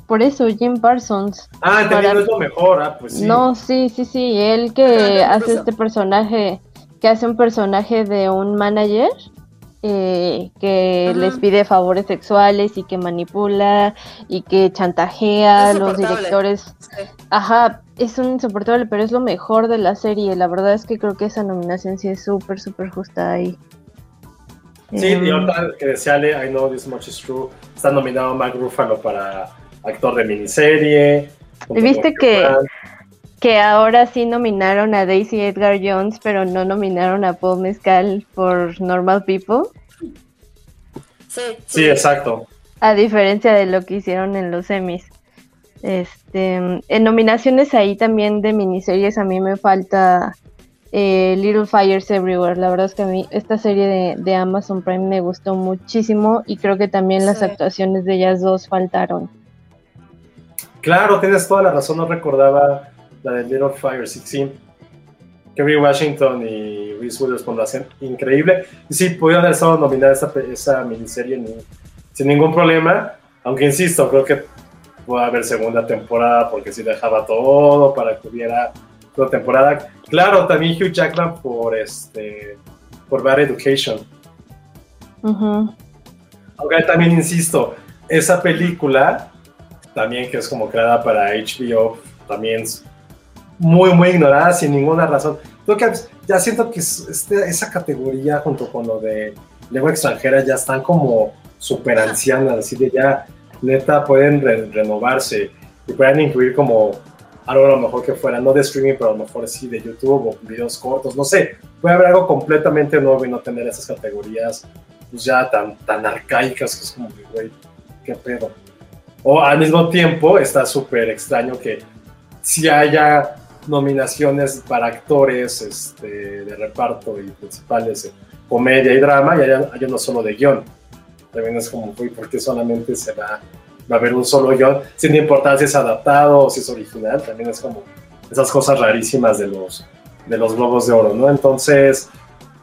Por eso, Jim Parsons. Ah, Para- también no es lo mejor, ah, pues sí. No, sí, sí, sí. Él que hace este personaje, que hace un personaje de un manager eh, que Ajá. les pide favores sexuales y que manipula y que chantajea a los directores. Sí. Ajá, es un insoportable, pero es lo mejor de la serie. La verdad es que creo que esa nominación sí es súper, súper justa ahí. Sí, Em, y ahorita que decía Ale, I know this much is true, está nominado Mark Ruffalo para actor de miniserie. ¿Viste que- que ahora sí nominaron a Daisy Edgar Jones, pero no nominaron a Paul Mescal por Normal People, Sí, Sí, exacto. a diferencia de lo que hicieron en los Emmys. Este, en nominaciones ahí también de miniseries a mí me falta eh, Little Fires Everywhere. La verdad es que a mí esta serie de, de Amazon Prime me gustó muchísimo y creo que también las Sí. actuaciones de ellas dos faltaron. Claro, tienes toda la razón, no recordaba la de Little Fire 16. Kerry Washington y Reese Witherspoon lo hacen increíble. Y sí, pudieron haber estado nominada esa, esa miniserie ni- sin ningún problema. Aunque insisto, creo que puede haber segunda temporada porque sí dejaba todo para que hubiera temporada. Claro, también Hugh Jackman por este por Bad Education. Aunque también insisto, esa película, también que es como creada para HBO, también es muy, muy ignorada sin ninguna razón. Creo que ya siento que es- este- esa categoría junto con lo de lengua extranjera ya están como súper ancianas, así de ya neta pueden re- renovarse y pueden incluir como algo a lo mejor que fuera no de streaming, pero a lo mejor sí de YouTube o videos cortos, no sé, puede haber algo completamente nuevo y no tener esas categorías pues ya tan, tan arcaicas que es como, güey, qué pedo. O al mismo tiempo está súper extraño que si haya nominaciones para actores este, de reparto y principales comedia y drama y haya, haya uno solo de guion. También es como, güey, ¿por qué solamente se va, va a haber un solo guion? Sin importar si es adaptado o si es original, también es como esas cosas rarísimas de los, de los globos de oro, ¿no? Entonces,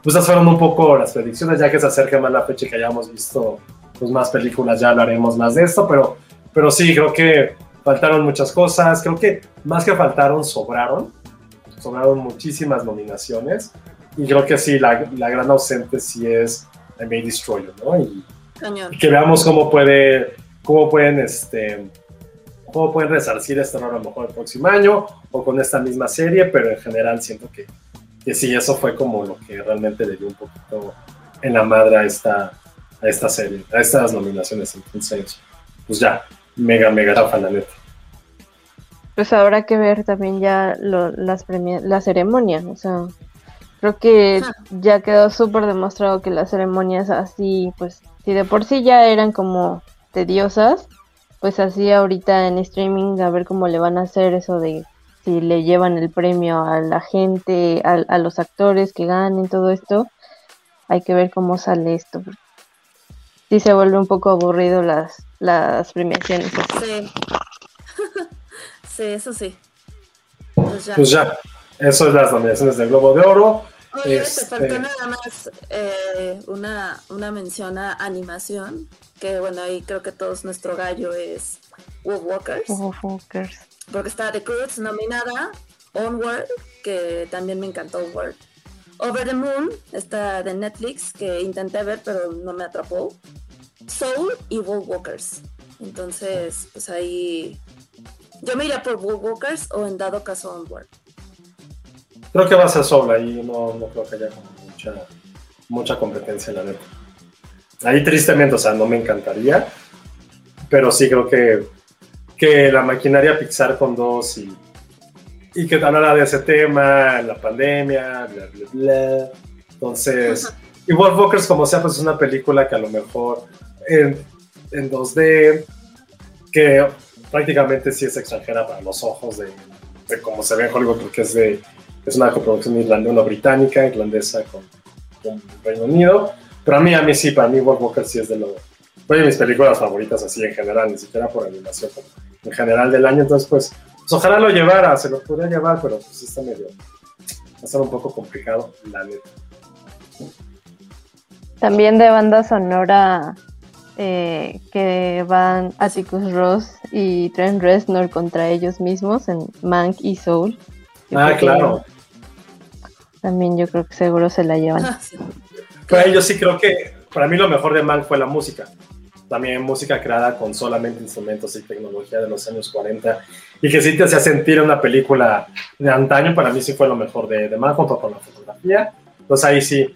pues esas fueron un poco las predicciones, ya que se acerca más la fecha y que hayamos visto pues, más películas, ya hablaremos más de esto, pero, pero sí, creo que faltaron muchas cosas, creo que más que faltaron, sobraron, sobraron muchísimas nominaciones, y creo que sí, la, la gran ausente sí es I May Destroy You, ¿no? Y, Cañón. que veamos cómo puede, cómo pueden, este, cómo pueden resarcir este error a lo mejor el próximo año, o con esta misma serie, pero en general siento que que sí, eso fue como lo que realmente le dio un poquito en la madre a esta, a esta serie, a estas nominaciones. Entonces, pues ya, mega, mega chafa, la neta. Pues habrá que ver también ya lo- las la ceremonia, o sea, creo que ya quedó súper demostrado que las ceremonias así, pues, si de por sí ya eran como tediosas, pues así ahorita en streaming a ver cómo le van a hacer eso de si le llevan el premio a la gente, a, a los actores que ganen, todo esto, hay que ver cómo sale esto. Sí se vuelve un poco aburrido las, las premiaciones. Sí. sí, eso sí. Pues ya. Pues ya, eso es las nominaciones del Globo de Oro. Oye, Este- te faltó nada más eh, una, una mención a animación, que bueno, ahí creo que todos nuestro gallo es Wolfwalkers, Wolfwalkers. porque está The Croods nominada, Onward, que también me encantó Onward. Over the Moon, está de Netflix, que intenté ver pero no me atrapó. Soul y Wolfwalkers. Entonces, pues ahí... Yo me iría por Wolfwalkers o en dado caso Onward. Creo que va a ser sola ahí no, no creo que haya como mucha, mucha competencia, la neta. Ahí tristemente, o sea, no me encantaría, pero sí creo que, que la maquinaria Pixar con dos y, y que hablara de ese tema, la pandemia, bla, bla, bla. Entonces, y Wolfwalkers, como sea, pues es una película que a lo mejor en, en 2D, que prácticamente sí es extranjera para los ojos de, de cómo se ve en Hollywood, porque es de es una coproducción irlandesa, británica, irlandesa con, Reino Unido. Pero a mí, a mí sí, para mí World Walker sí es de, lo, fue de mis películas favoritas así en general, ni siquiera por animación, como en general del año. Entonces, pues, pues ojalá lo llevara, se lo podría llevar, pero pues está medio, va a estar un poco complicado, la neta. También de banda sonora eh, que van Atticus Ross y Trent Reznor contra ellos mismos en Mank y Soul. Ah, claro. También yo creo que seguro se la llevan. Ah, sí. Pero yo sí creo que para mí lo mejor de Mank fue la música. También música creada con solamente instrumentos y tecnología de los años 40 y que sí te hacía sentir una película de antaño. Para mí sí fue lo mejor de, de Mank junto con la fotografía. Entonces ahí sí,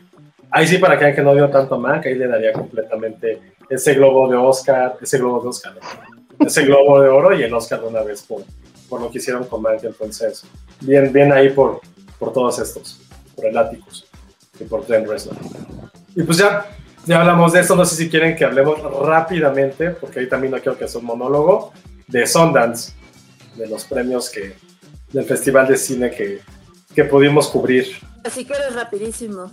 ahí sí para que que no vio tanto Mank, ahí le daría completamente ese globo de Oscar, ese globo de Oscar, ¿no? ese globo de oro y el Oscar de una vez por, por lo que hicieron con Mank. Entonces, bien, bien ahí por, por todos estos, por el Atticus y por Trent Reznor. Y pues ya, ya hablamos de esto, no sé si quieren que hablemos rápidamente, porque ahí también no quiero que sea un monólogo, de Sundance, de los premios que, del Festival de Cine que, que pudimos cubrir. Así que eres rapidísimo.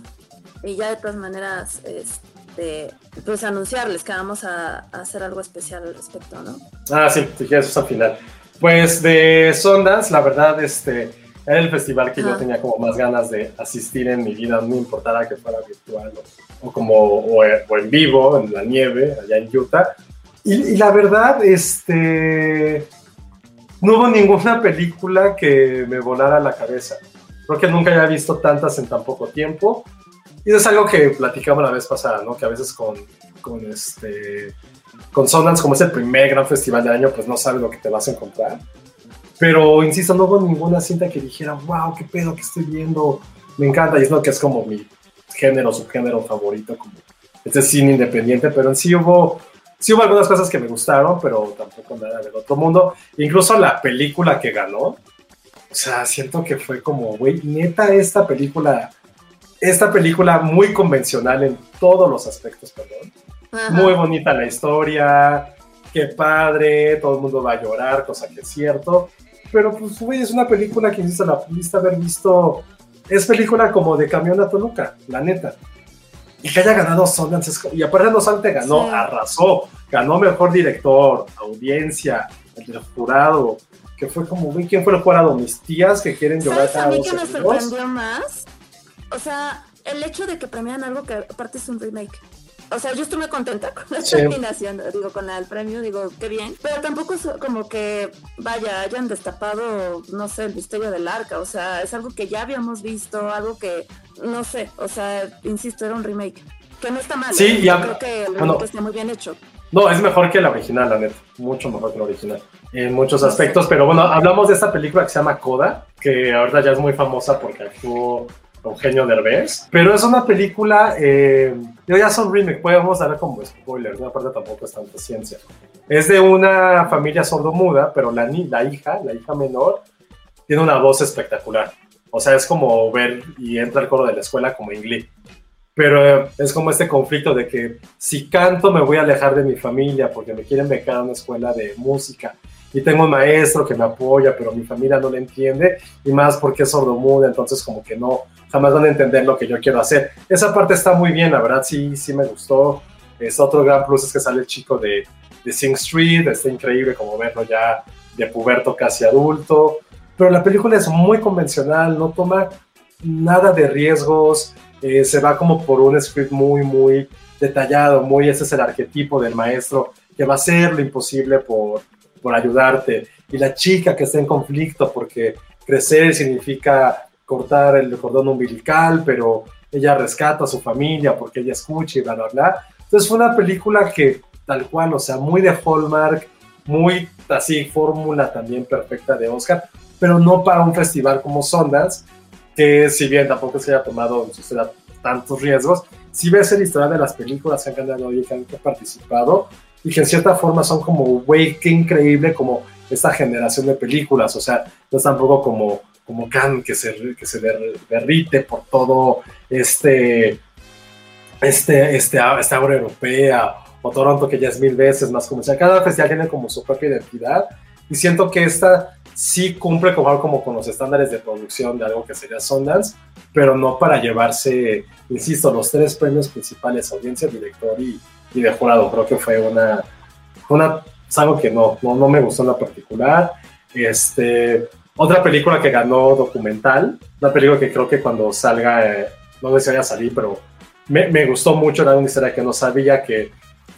Y ya de todas maneras, este, pues anunciarles que vamos a, a hacer algo especial al respecto, ¿no? Ah, sí, si quieres, al final. Pues de Sundance, la verdad, este, era el festival que yo tenía como más ganas de asistir en mi vida, no importara que fuera virtual o, o como o, o en vivo, en la nieve, allá en Utah. Y, y la verdad, este, no hubo ninguna película que me volara la cabeza. Creo que nunca había visto tantas en tan poco tiempo. Y eso es algo que platicamos la vez pasada, ¿no? Que a veces con, con este con Sundance, como es el primer gran festival del año, pues no sabes lo que te vas a encontrar. Pero, insisto, no hubo ninguna cinta que dijera, wow, qué pedo que estoy viendo, me encanta, y es lo que es como mi género, subgénero favorito, como este cine independiente, pero en sí hubo, sí hubo algunas cosas que me gustaron, pero tampoco nada del otro mundo. Incluso la película que ganó, o sea, siento que fue como, güey, neta, esta película, esta película muy convencional en todos los aspectos, perdón. Ajá. Muy bonita la historia, qué padre, todo el mundo va a llorar, cosa que es cierto. Pero pues, güey, es una película que insisto, la pudiste haber visto. Es película como de camión a Toluca, la neta. Y que haya ganado Sundance, y aparte no solamente ganó, Sí. arrasó, ganó mejor director, audiencia, el jurado, que fue como, güey, ¿quién fue el jurado? Mis tías que quieren llorar ¿Sabes a mí que me sorprendió más? O sea, el hecho de que premiaran algo que aparte es un remake. O sea, yo estoy muy contenta con la Sí. nominación, digo, con el premio, digo, qué bien. Pero tampoco es como que, vaya, hayan destapado, no sé, el misterio del arca. O sea, es algo que ya habíamos visto, algo que, no sé, o sea, insisto, era un remake. Que no está mal. Sí, ¿eh? y a- Yo creo que el remake está muy bien hecho. No, es mejor que la original, la neta. Mucho mejor que la original. En muchos aspectos. Pero bueno, hablamos de esta película que se llama Coda, que ahorita ya es muy famosa porque actuó Eugenio Derbez. Pero es una película. Eh, yo ya son remake, podemos dar como spoiler, ¿no? Aparte tampoco es tanta ciencia. Es de una familia sordomuda, pero la, ni- la hija, la hija menor, tiene una voz espectacular. O sea, es como ver y entra al coro de la escuela como en Glee. Pero eh, es como este conflicto de que si canto me voy a alejar de mi familia porque me quieren becar a una escuela de música y tengo un maestro que me apoya, pero mi familia no le entiende y más porque es sordomuda, entonces como que no, jamás van a entender lo que yo quiero hacer. Esa parte está muy bien, la verdad sí, sí me gustó. Es otro gran plus es que sale el chico de, de Sing Street, está increíble como verlo ya de puberto casi adulto, pero la película es muy convencional, no toma nada de riesgos, eh, se va como por un script muy, muy detallado, muy ese es el arquetipo del maestro que va a hacer lo imposible por, por ayudarte. Y la chica que está en conflicto porque crecer significa cortar el cordón umbilical, pero ella rescata a su familia porque ella escucha y bla, bla, bla. Entonces fue una película que tal cual, o sea, muy de Hallmark, muy así, fórmula también perfecta de Oscar, pero no para un festival como Sundance, que si bien tampoco se haya tomado su ciudad tantos riesgos, si ves el historial de las películas que han ganado y que han participado, y que en cierta forma son como, güey, qué increíble como esta generación de películas, o sea, no es tampoco como, como Khan que se, que se derrite por todo este, este, este, esta obra europea, o Toronto que ya es mil veces más comercial, cada festival tiene como su propia identidad, y siento que esta sí cumple como, como con los estándares de producción de algo que sería Sundance, pero no para llevarse, insisto, los tres premios principales, audiencia, director y, y de jurado. Creo que fue una, una es algo que no, no, no, me gustó en la particular. Este, otra película que ganó documental, una película que creo que cuando salga, eh, no sé si vaya a salir, pero me, me, gustó mucho, era una historia que no sabía que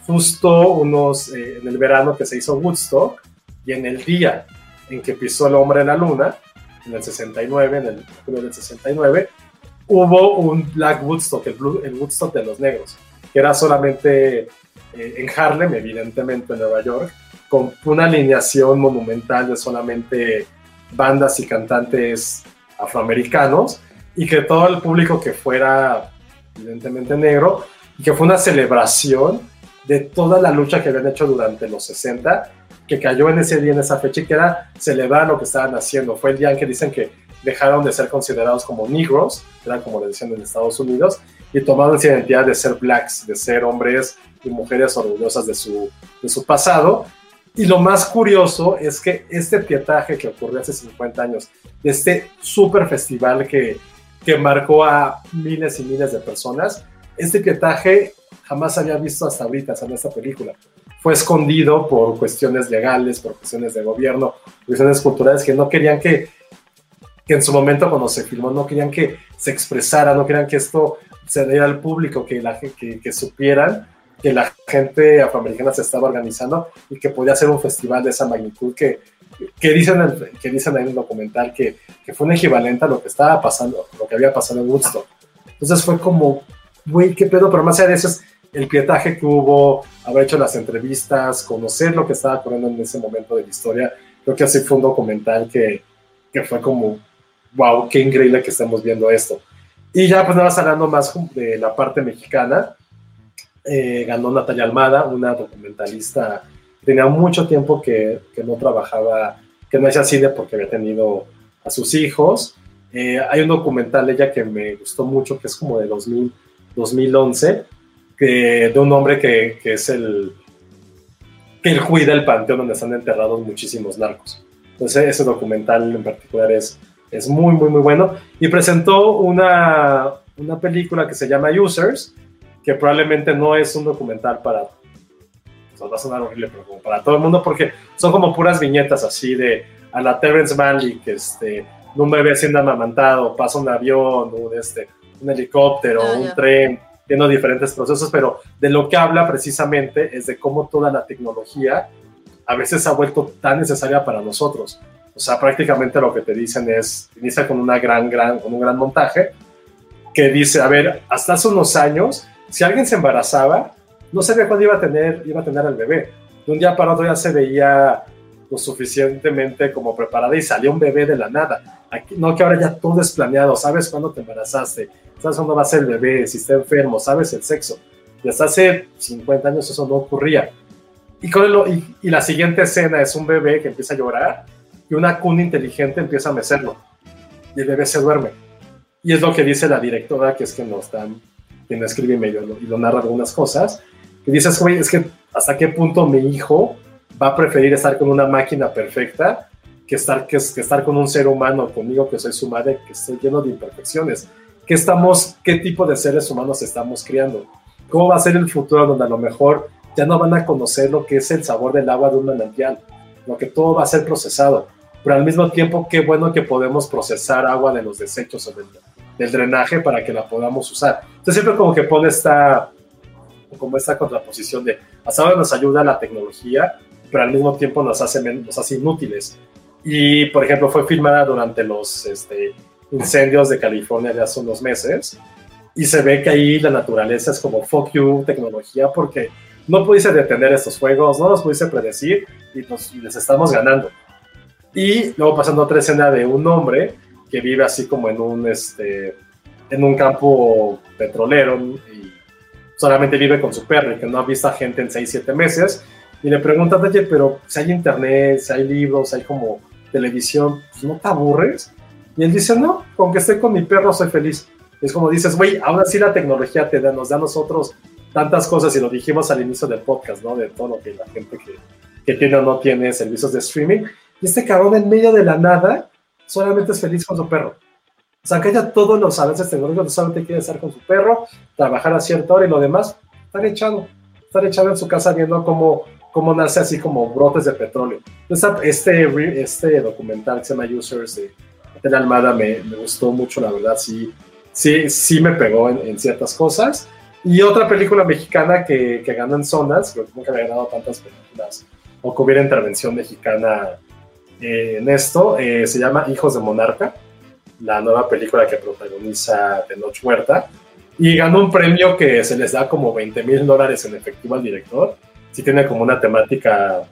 justo unos, eh, en el verano que se hizo Woodstock y en el día en que pisó el hombre en la luna, en el 69, en el julio del 69, hubo un Black Woodstock, el, el Woodstock de los negros que era solamente eh, en Harlem, evidentemente en Nueva York, con una alineación monumental de solamente bandas y cantantes afroamericanos y que todo el público que fuera evidentemente negro y que fue una celebración de toda la lucha que habían hecho durante los 60 que cayó en ese día, en esa fecha y que era celebrar lo que estaban haciendo. Fue el día en que dicen que dejaron de ser considerados como negros, era como le decían en Estados Unidos, y tomaron esa identidad de ser blacks, de ser hombres y mujeres orgullosas de su, de su pasado. Y lo más curioso es que este pietaje que ocurrió hace 50 años, de este super festival que, que marcó a miles y miles de personas, este pietaje jamás había visto hasta ahorita, en esta película. Fue escondido por cuestiones legales, por cuestiones de gobierno, cuestiones culturales que no querían que, que en su momento cuando se filmó, no querían que se expresara, no querían que esto se diera al público, que, la, que, que supieran que la gente afroamericana se estaba organizando y que podía ser un festival de esa magnitud que, que dicen, que dicen en el documental que, que, fue un equivalente a lo que estaba pasando, lo que había pasado en Woodstock. Entonces fue como, güey, qué pedo, pero más allá de eso es el pietaje que hubo, haber hecho las entrevistas, conocer lo que estaba ocurriendo en ese momento de la historia. Creo que así fue un documental que, que fue como, wow, qué increíble que estemos viendo esto. Y ya pues nada más hablando más de la parte mexicana, eh, ganó Natalia Almada, una documentalista, tenía mucho tiempo que, que, no trabajaba, que no hacía cine porque había tenido a sus hijos. Eh, hay un documental ella que me gustó mucho, que es como de 2000, 2011, que, de un hombre que, que es el que él cuida el panteón donde están enterrados muchísimos narcos. Entonces ese documental en particular es es muy, muy, muy bueno. Y presentó una, una película que se llama Users, que probablemente no es un documental para, va a sonar horrible, pero como para todo el mundo, porque son como puras viñetas así de a la Terrence Malick, este, un bebé siendo amamantado, pasa un avión, un, este, un helicóptero, ah, un tren, viendo diferentes procesos, pero de lo que habla precisamente es de cómo toda la tecnología a veces ha vuelto tan necesaria para nosotros. O sea, prácticamente lo que te dicen es, inicia con, una gran, gran, con un gran montaje que dice, a ver, hasta hace unos años, si alguien se embarazaba, no sabía cuándo iba a tener, iba a tener al bebé. De un día para otro ya se veía lo suficientemente como preparada y salió un bebé de la nada. Aquí, no que ahora ya todo es planeado, sabes cuándo te embarazaste, sabes cuándo va a ser el bebé, si está enfermo, sabes el sexo. Y hasta hace 50 años eso no ocurría. Y, con y, y la siguiente escena es un bebé que empieza a llorar y una cuna inteligente empieza a mecerlo y el bebé se duerme. Y es lo que dice la directora, que es quien lo, está, quien escribe y, medio, y lo narra algunas cosas, que dices, güey, es que hasta qué punto mi hijo va a preferir estar con una máquina perfecta que estar, que, que estar con un ser humano, conmigo que soy su madre, que estoy lleno de imperfecciones. ¿Qué, estamos, ¿Qué tipo de seres humanos estamos criando? ¿Cómo va a ser el futuro donde a lo mejor ya no van a conocer lo que es el sabor del agua de un manantial? Lo que todo va a ser procesado pero al mismo tiempo qué bueno que podemos procesar agua de los desechos o del drenaje para que la podamos usar. Entonces siempre como que pone esta, como esta contraposición de hasta ahora nos ayuda la tecnología, pero al mismo tiempo nos hace, nos hace inútiles. Y, por ejemplo, fue filmada durante los este, incendios de California de hace unos meses. Y se ve que ahí la naturaleza es como fuck you, tecnología, porque no pudiste detener estos fuegos, no los pudiste predecir y pues, les estamos ganando. Y luego pasando otra escena de un hombre que vive así como en un, este, en un campo petrolero y solamente vive con su perro y que no ha visto a gente en 6, 7 meses. Y le preguntan, oye, pero si hay internet, si hay libros, hay como televisión, pues no te aburres. Y él dice, no, con que esté con mi perro soy feliz. Es como dices, güey, ahora sí la tecnología te da, nos da a nosotros tantas cosas y lo dijimos al inicio del podcast, ¿no? De todo lo que la gente que, que tiene o no tiene servicios de streaming. Y este cabrón en medio de la nada solamente es feliz con su perro. O sea, que ya todos los avances tecnológicos solamente quiere estar con su perro, trabajar a cierta hora y lo demás, estar echado, estar echado en su casa viendo cómo cómo nace así como brotes de petróleo. Este, este documental que se llama Users de, la Almada me, me, gustó mucho, la verdad, sí, sí, sí me pegó en, ciertas cosas. Y otra película mexicana que, que ganó en zonas, que nunca había ganado tantas películas, o que hubiera intervención mexicana eh, en esto, eh, se llama Hijos de Monarca, la nueva película que protagoniza Tenoch Huerta, y ganó un premio que se les da como 20 mil dólares en efectivo al director sí tiene como una temática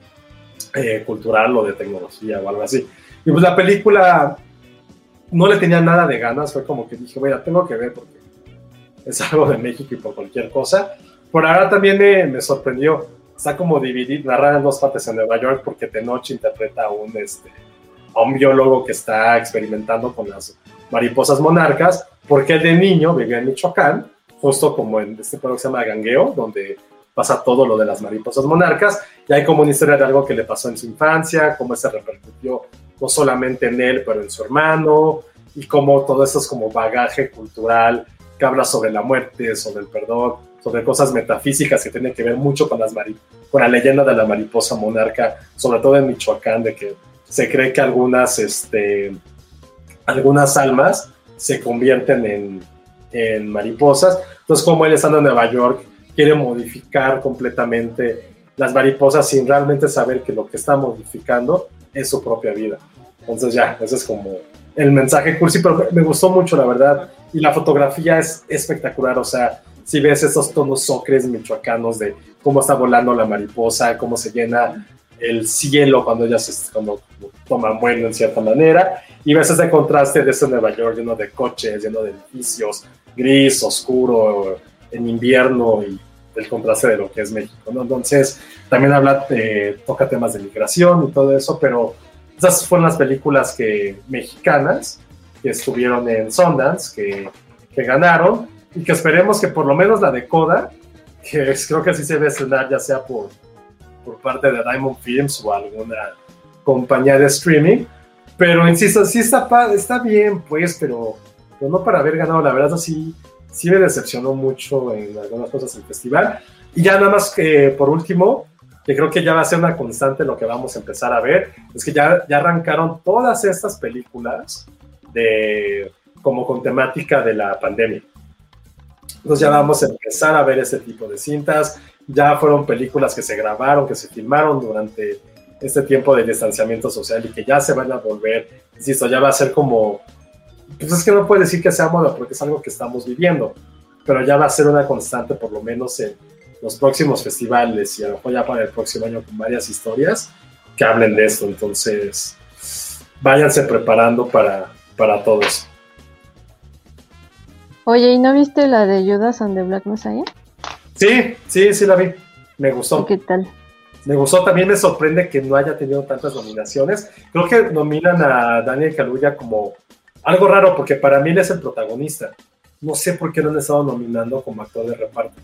eh, cultural o de tecnología o algo así. Y pues la película no le tenía nada de ganas, fue como que dije, mira, tengo que ver porque es algo de México y por cualquier cosa. Por ahora también me, me sorprendió, está como dividido, narrada en dos partes en Nueva York porque Tenoch interpreta a un, este, a un biólogo que está experimentando con las mariposas monarcas, porque de niño vivía en Michoacán, justo como en este pueblo que se llama Gangueo, donde pasa todo lo de las mariposas monarcas, y hay como una historia de algo que le pasó en su infancia, cómo se repercutió no solamente en él, pero en su hermano, y cómo todo esto es como bagaje cultural que habla sobre la muerte, sobre el perdón, sobre cosas metafísicas que tienen que ver mucho con, las con la leyenda de la mariposa monarca, sobre todo en Michoacán, de que se cree que algunas, este, algunas almas se convierten en, en mariposas. Entonces, como él estando en Nueva York, quiere modificar completamente las mariposas sin realmente saber que lo que está modificando es su propia vida. Entonces ya, ese es como el mensaje cursi, pero me gustó mucho, la verdad. Y la fotografía es espectacular, o sea, si ves esos tonos ocres michoacanos de cómo está volando la mariposa, cómo se llena el cielo cuando ella se cuando toma vuelo en cierta manera, y ves ese contraste de ese Nueva York lleno de coches, lleno de edificios, gris, oscuro, en invierno y el contraste de lo que es México, ¿no? Entonces, también habla, eh, toca temas de migración y todo eso, pero esas fueron las películas que, mexicanas que estuvieron en Sundance, que, que ganaron, y que esperemos que por lo menos la de Coda, que creo que así se debe estrenar, ya sea por, por parte de Diamond Films o alguna compañía de streaming, pero insisto, sí está, está bien, pues, pero, pero no para haber ganado, la verdad, así sí me decepcionó mucho en algunas cosas el festival. Y ya nada más que por último, que creo que ya va a ser una constante lo que vamos a empezar a ver, es que ya, ya arrancaron todas estas películas de, como con temática de la pandemia. Entonces ya vamos a empezar a ver ese tipo de cintas. Ya fueron películas que se grabaron, que se filmaron durante este tiempo de distanciamiento social y que ya se van a volver, insisto, ya va a ser como pues es que no puede decir que sea moda porque es algo que estamos viviendo, pero ya va a ser una constante por lo menos en los próximos festivales y a lo mejor ya para el próximo año con varias historias que hablen de esto. Entonces, váyanse preparando para, para todos. Oye, ¿y no viste la de Judas and the Black Messiah? Sí, sí, sí la vi. Me gustó. ¿Qué tal? Me gustó, también me sorprende que no haya tenido tantas nominaciones. Creo que nominan a Daniel Kaluuya como algo raro porque para mí él es el protagonista. No sé por qué no han estado nominando como actor de reparto.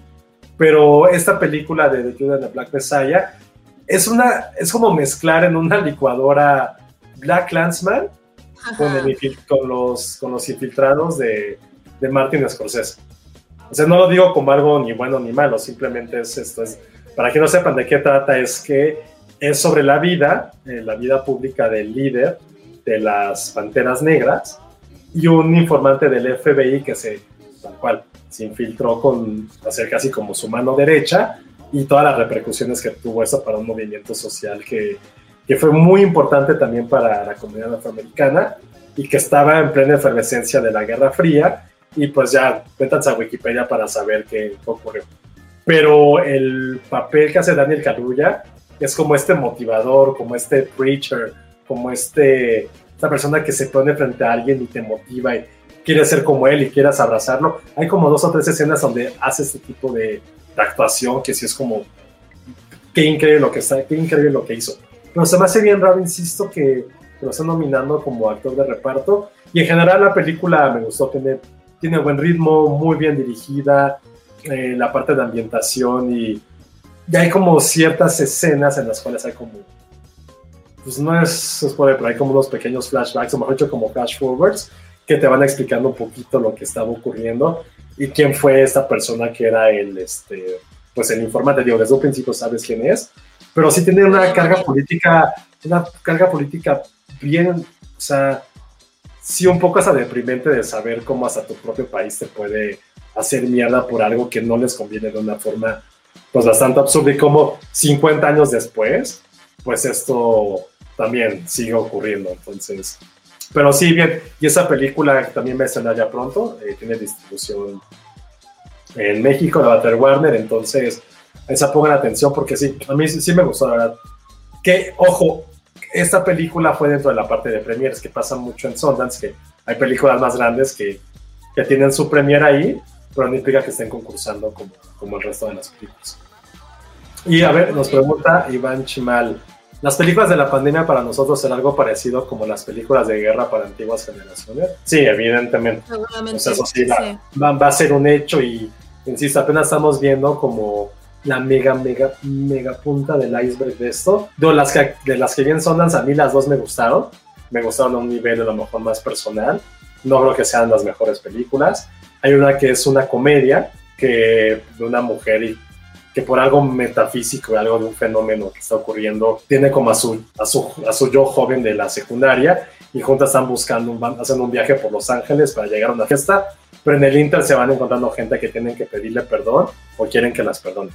Pero esta película de The Judas and the Black Messiah es, una, es como mezclar en una licuadora Black Landsman con, con, los, con los infiltrados de, de Martin Scorsese. O sea, no lo digo como algo ni bueno ni malo, simplemente es esto. Es, para que no sepan de qué trata, es que es sobre la vida, eh, la vida pública del líder de las Panteras Negras, y un informante del FBI que se, tal cual, se infiltró con hacer casi como su mano derecha y todas las repercusiones que tuvo eso para un movimiento social que, que fue muy importante también para la comunidad afroamericana y que estaba en plena efervescencia de la Guerra Fría y pues ya métanse a Wikipedia para saber qué ocurrió. Pero el papel que hace Daniel Kaluuya es como este motivador, como este preacher, como este, esta persona que se pone frente a alguien y te motiva y quiere ser como él y quieras abrazarlo. Hay como dos o tres escenas donde hace este tipo de, actuación que sí es como, qué increíble lo que está, qué increíble lo que hizo. Pero se me hace bien raro, insisto, que lo están nominando como actor de reparto. Y en general la película me gustó, tiene, tiene buen ritmo, muy bien dirigida, eh, la parte de ambientación y, y, hay como ciertas escenas en las cuales hay como, pues no es spoiler, pero hay como unos pequeños flashbacks, o mejor dicho como flash forwards, que te van explicando un poquito lo que estaba ocurriendo y quién fue esta persona que era el, este, pues el informante. Digo, desde un principio sabes quién es, pero sí tiene una carga política, una carga política bien, o sea, sí un poco hasta deprimente de saber cómo hasta tu propio país te puede hacer mierda por algo que no les conviene de una forma pues bastante absurda y como 50 años después, pues esto también sigue ocurriendo. Entonces, pero sí, bien, y esa película también va a estrenar ya pronto, eh, tiene distribución en México, a tener Warner, entonces esa pongan atención porque sí, a mí sí, me gustó, la verdad. Que, ojo, esta película fue dentro de la parte de premieres, que pasa mucho en Sundance, que hay películas más grandes que, que tienen su premiere ahí, pero no implica que estén concursando como, como el resto de las películas. Y a ver, nos pregunta Iván Chimal, ¿las películas de la pandemia para nosotros serán algo parecido como las películas de guerra para antiguas generaciones? Sí, evidentemente. Seguramente. eso sí, Va, va, a ser un hecho y, insisto, apenas estamos viendo como la mega, mega, mega punta del iceberg de esto. De las que, de las que bien sonan, a mí las dos me gustaron. Me gustaron a un nivel a lo mejor más personal. No creo que sean las mejores películas. Hay una que es una comedia que de una mujer que por algo metafísico, algo de un fenómeno que está ocurriendo, tiene como a su, a su, a su yo joven de la secundaria y juntas están buscando, van haciendo un viaje por Los Ángeles para llegar a una fiesta, pero en el Inter se van encontrando gente que tienen que pedirle perdón o quieren que las perdone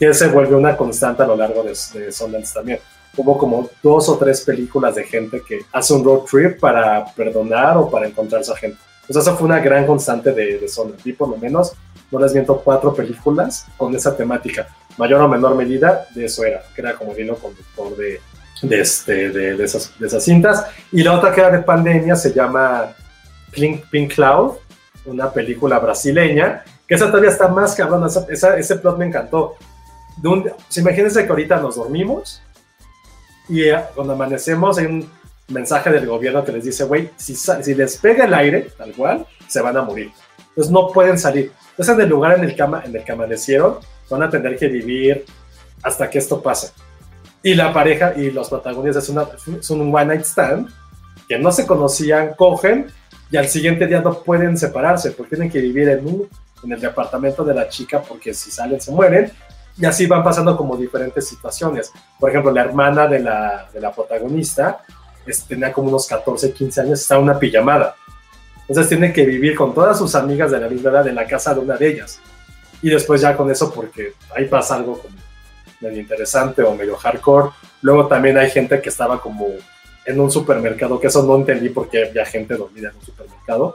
que se vuelve una constante a lo largo de, de Sundance también. Hubo como dos o tres películas de gente que hace un road trip para perdonar o para encontrarse a gente. Pues eso fue una gran constante de, de Sundance. Y por lo menos, no les miento, cuatro películas con esa temática. Mayor o menor medida, de eso era, que era como vino conductor de, de, este, de, de, esas, de esas cintas. Y la otra que era de pandemia se llama Pink, Pink Cloud, una película brasileña, que esa todavía está más cabrón, esa, ese plot me encantó imagínense que ahorita nos dormimos y eh, cuando amanecemos hay un mensaje del gobierno que les dice, güey, si, les pega el aire, tal cual, se van a morir. Entonces no pueden salir. Entonces en el lugar en el, que, en el que amanecieron, van a tener que vivir hasta que esto pase. Y la pareja y los protagonistas son un one night stand, que no se conocían, cogen y al siguiente día no pueden separarse porque tienen que vivir en, un, en el departamento de la chica porque si salen se mueren y así van pasando como diferentes situaciones. Por ejemplo, la hermana de la, de la protagonista tenía como unos 14, 15 años, está en una pijamada. Entonces tiene que vivir con todas sus amigas de la misma edad en la casa de una de ellas. Y después ya con eso, porque ahí pasa algo como medio interesante o medio hardcore. Luego también hay gente que estaba como en un supermercado, que eso no entendí porque había gente dormida en un supermercado,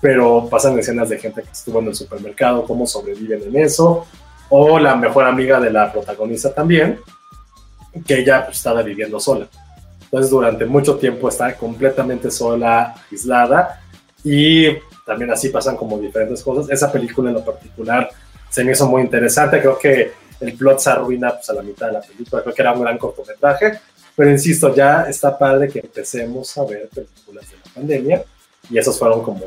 pero pasan escenas de gente que estuvo en el supermercado, cómo sobreviven en eso, o la mejor amiga de la protagonista también, que ella pues, estaba viviendo sola. Entonces durante mucho tiempo está completamente sola, aislada, y también así pasan como diferentes cosas. Esa película en lo particular se me hizo muy interesante, creo que el plot se arruina pues, a la mitad de la película, creo que era un gran cortometraje, pero insisto, ya está padre que empecemos a ver películas de la pandemia, y esas fueron como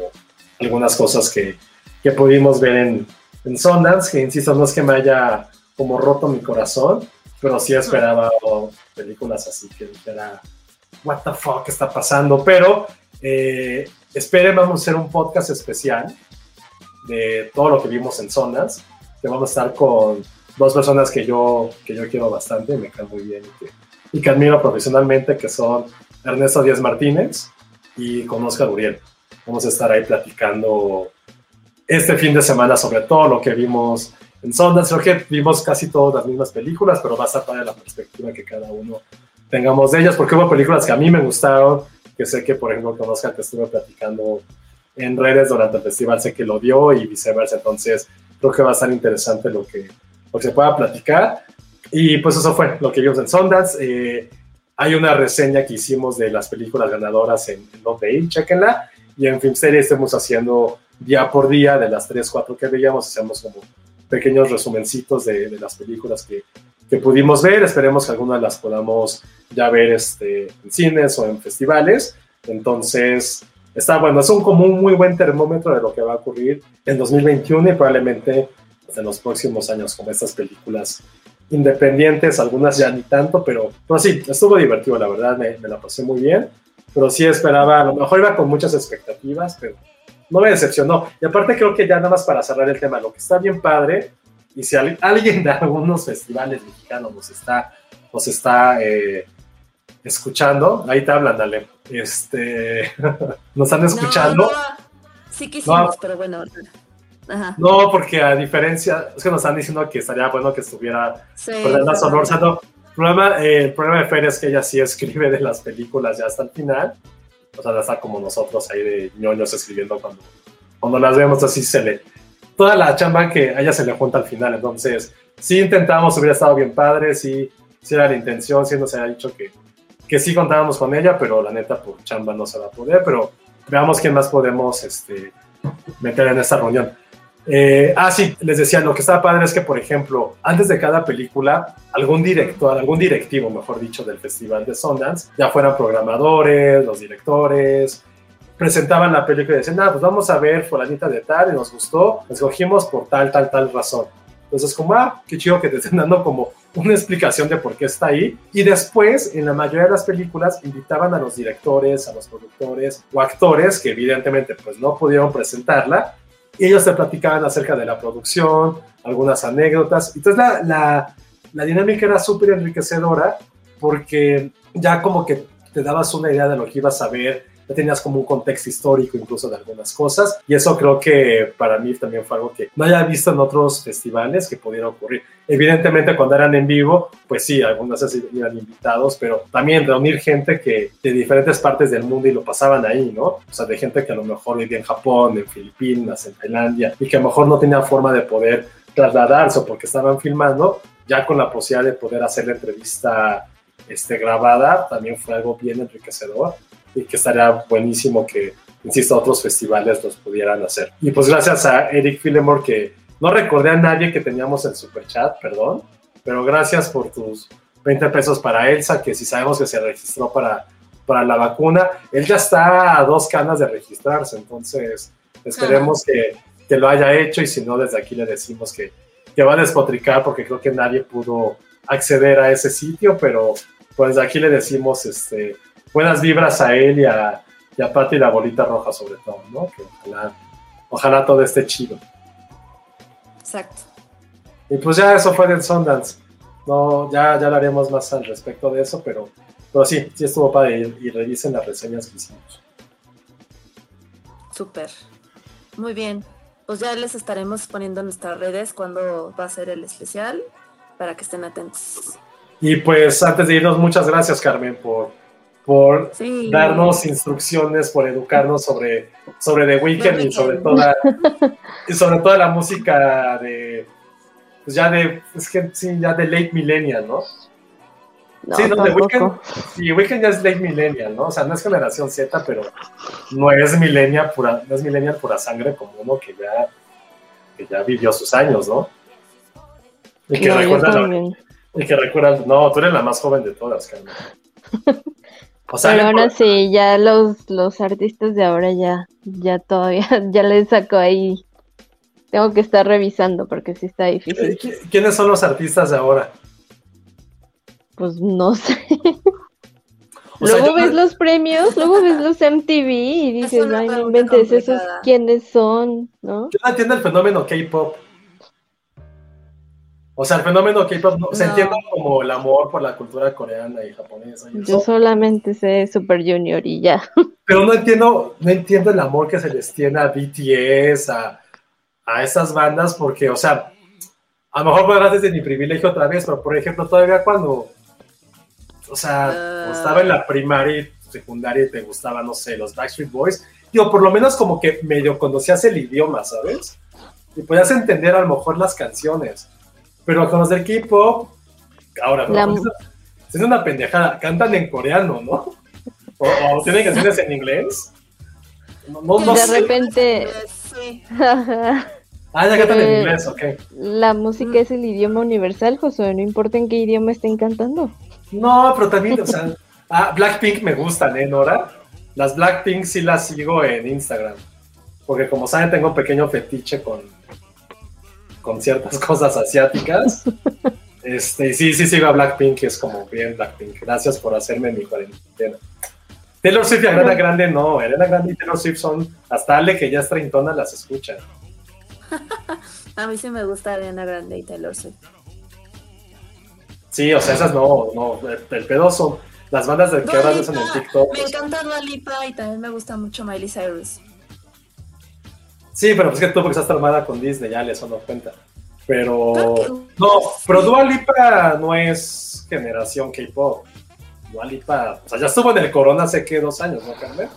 algunas cosas que, que pudimos ver en, en Sundance, que insisto, no es que me haya como roto mi corazón, pero sí esperaba películas así que dijera, what the fuck está pasando, pero eh, esperen, vamos a hacer un podcast especial de todo lo que vimos en Sundance, que vamos a estar con dos personas que yo, que yo quiero bastante, me caen muy bien y que, y que admiro profesionalmente, que son Ernesto Díaz Martínez y con Oscar Uriel. vamos a estar ahí platicando este fin de semana sobre todo lo que vimos en Sundance. Creo que vimos casi todas las mismas películas, pero va a estar para la perspectiva que cada uno tengamos de ellas, porque hubo películas que a mí me gustaron, que sé que, por ejemplo, conozcan que estuve platicando en redes durante el festival, sé que lo dio y viceversa. Entonces, creo que va a estar interesante lo que, lo que se pueda platicar. Y pues eso fue lo que vimos en Sundance. Eh, hay una reseña que hicimos de las películas ganadoras en, en Donde chequenla. Y en Filmsteria estamos haciendo día por día de las 3, 4 que veíamos, hacemos como pequeños resumencitos de, de las películas que, que, pudimos ver. Esperemos que algunas las podamos ya ver este, en cines o en festivales. Entonces, está bueno, es un como un muy buen termómetro de lo que va a ocurrir en 2021 y probablemente en los próximos años con estas películas independientes, algunas ya ni tanto, pero, pero sí, estuvo divertido, la verdad, me, me la pasé muy bien, pero sí esperaba, a lo mejor iba con muchas expectativas, pero no me decepcionó. Y aparte creo que ya nada más para cerrar el tema, lo que está bien padre, y si alguien de algunos festivales mexicanos nos está, nos está eh, escuchando, ahí te hablan, dale. Este, nos están escuchando. No, no, sí quisimos, no, pero bueno. Ajá. No, porque a diferencia, es que nos están diciendo que estaría bueno que estuviera Sí, Fernanda sí, Sonor. no, el problema, eh, el problema de Fer es que ella sí escribe de las películas ya hasta el final. O sea, está como nosotros ahí de ñoños escribiendo cuando, cuando las vemos así se le... Toda la chamba que a ella se le junta al final. Entonces, sí intentamos, hubiera estado bien padre, sí, sí era la intención, sí nos había dicho que, que sí contábamos con ella, pero la neta por chamba no se va a poder. Pero veamos quién más podemos este, meter en esta reunión. Eh, ah, sí, les decía, lo que estaba padre es que, por ejemplo, antes de cada película, algún director, algún directivo, mejor dicho, del Festival de Sundance, ya fueran programadores, los directores, presentaban la película y decían, ah, pues vamos a ver fulanita de tal, y nos gustó, escogimos por tal, tal, tal razón. Entonces, como, ah, qué chido que te estén dando como una explicación de por qué está ahí. Y después, en la mayoría de las películas, invitaban a los directores, a los productores o actores que evidentemente pues no pudieron presentarla, y ellos te platicaban acerca de la producción, algunas anécdotas. Entonces la, la, la dinámica era súper enriquecedora porque ya como que te dabas una idea de lo que ibas a ver, ya tenías como un contexto histórico incluso de algunas cosas y eso creo que para mí también fue algo que no haya visto en otros festivales que pudiera ocurrir. Evidentemente cuando eran en vivo, pues sí, algunas veces eran invitados, pero también reunir gente que de diferentes partes del mundo y lo pasaban ahí, ¿no? O sea, de gente que a lo mejor vivía en Japón, en Filipinas, en Tailandia y que a lo mejor no tenía forma de poder trasladarse porque estaban filmando, ya con la posibilidad de poder hacer la entrevista este, grabada, también fue algo bien enriquecedor y que estaría buenísimo que, insisto, otros festivales los pudieran hacer. Y pues gracias a Eric Filemore, que no recordé a nadie que teníamos el super chat, perdón, pero gracias por tus 20 pesos para Elsa, que si sabemos que se registró para, para la vacuna, él ya está a dos canas de registrarse, entonces esperemos que, que, lo haya hecho y si no, desde aquí le decimos que, que va a despotricar porque creo que nadie pudo acceder a ese sitio, pero pues aquí le decimos este, buenas vibras a él y a, y a Pati la bolita roja sobre todo, ¿no? Que ojalá, ojalá todo esté chido. Exacto. Y pues ya eso fue del Sundance. No, ya, ya hablaremos más al respecto de eso, pero, pero sí, sí estuvo padre y, y revisen las reseñas que hicimos. Súper. Muy bien. Pues ya les estaremos poniendo en nuestras redes cuando va a ser el especial para que estén atentos. Y pues antes de irnos, muchas gracias Carmen por, por sí. darnos instrucciones, por educarnos sobre, sobre The Weeknd y sobre toda y sobre toda la música de pues ya de es que sí, ya de late millennial, ¿no? No, sí, no, The. Weeknd, sí, Weeknd ya es late millennial, ¿no? O sea, no es generación Z, pero no es millennial pura, no es millennial pura sangre como uno que ya, que ya vivió sus años, ¿no? Y que No, recuerda la- y que recuerdas, no, tú eres la más joven de todas, Carmen. O sea, Pero ahora sí, ya los, los artistas de ahora ya, ya todavía, ya les saco ahí. Tengo que estar revisando porque sí está difícil. ¿qui- ¿Quiénes son los artistas de ahora? Pues no sé. O sea, luego yo- ves los premios, luego ves los MTV y dices, ay, no inventes, esos quiénes son, ¿no? Yo no entiendo el fenómeno K-pop. O sea, el fenómeno K-pop no, se entiende como el amor por la cultura coreana y japonesa. y Yo solamente sé Super Junior y ya. pero no entiendo, no entiendo el amor que se les tiene a BTS, a, a esas bandas, porque, o sea, a lo mejor podrás desde mi privilegio otra vez, pero por ejemplo, todavía cuando, o sea, Ah. estaba en la primaria y secundaria y te gustaba, no sé, los Backstreet Boys, digo, por lo menos como que medio conocías el idioma, ¿sabes? Y podías entender a lo mejor las canciones. Pero con los del K-pop, ahora, La- ¿no? es una pendejada, cantan en coreano, ¿no? O, o tienen canciones en inglés. No, no, no de sé. repente, Sí. Ah, ya cantan en Eh, inglés, ok. la música es el idioma universal, Josué, no importa en qué idioma estén cantando. No, pero también, o sea, ah, Blackpink me gustan, ¿eh, Nora? Las Blackpink sí las sigo en Instagram. Porque como saben, tengo un pequeño fetiche con, con ciertas cosas asiáticas. Este, sí, sí sigo a Blackpink, que es como bien Blackpink. Gracias por hacerme mi cuarentena. Taylor Swift y Ariana Grande no, Ariana Grande y Taylor Swift son, hasta Ale que ya es treintona las escucha. A mí sí me gusta Ariana Grande y Taylor Swift. Sí, o sea, esas no, no, el, pedo son las bandas de que ahora usan en TikTok. Me pues, encanta Dua Lipa y también me gusta mucho Miley Cyrus. Sí, pero pues es que tú porque estás traumada con Disney, ya eso no cuenta. Pero no, pero Dua Lipa no es generación K-pop. Dua Lipa, o sea, ya estuvo en el Corona hace que dos años, ¿no, Carmen?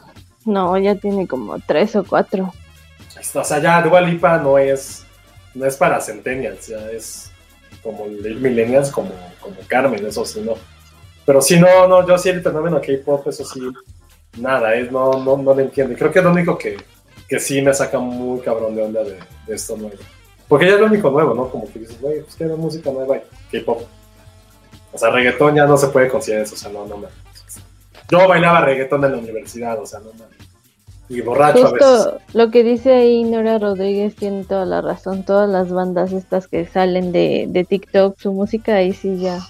No, ya tiene como tres o cuatro. O sea, ya Dua Lipa no es, no es para centennials, ya es como millennials, como, como Carmen, eso sí, no. Pero sí, no, no, yo sí el fenómeno K-pop, eso sí, nada, es, no, no, no lo entiendo. Y creo que es lo único que, que sí me saca muy cabrón de onda de, de esto nuevo. Porque ya es lo único nuevo, ¿no? Como que dices, güey, pues que música nueva y K-pop. O sea, reggaetón ya no se puede considerar eso, o sea, no, no me. Yo bailaba reggaetón en la universidad, o sea, no mames. Y borracho a veces. Lo que dice ahí Nora Rodríguez tiene toda la razón. Todas las bandas estas que salen de, de TikTok, su música ahí sí ya.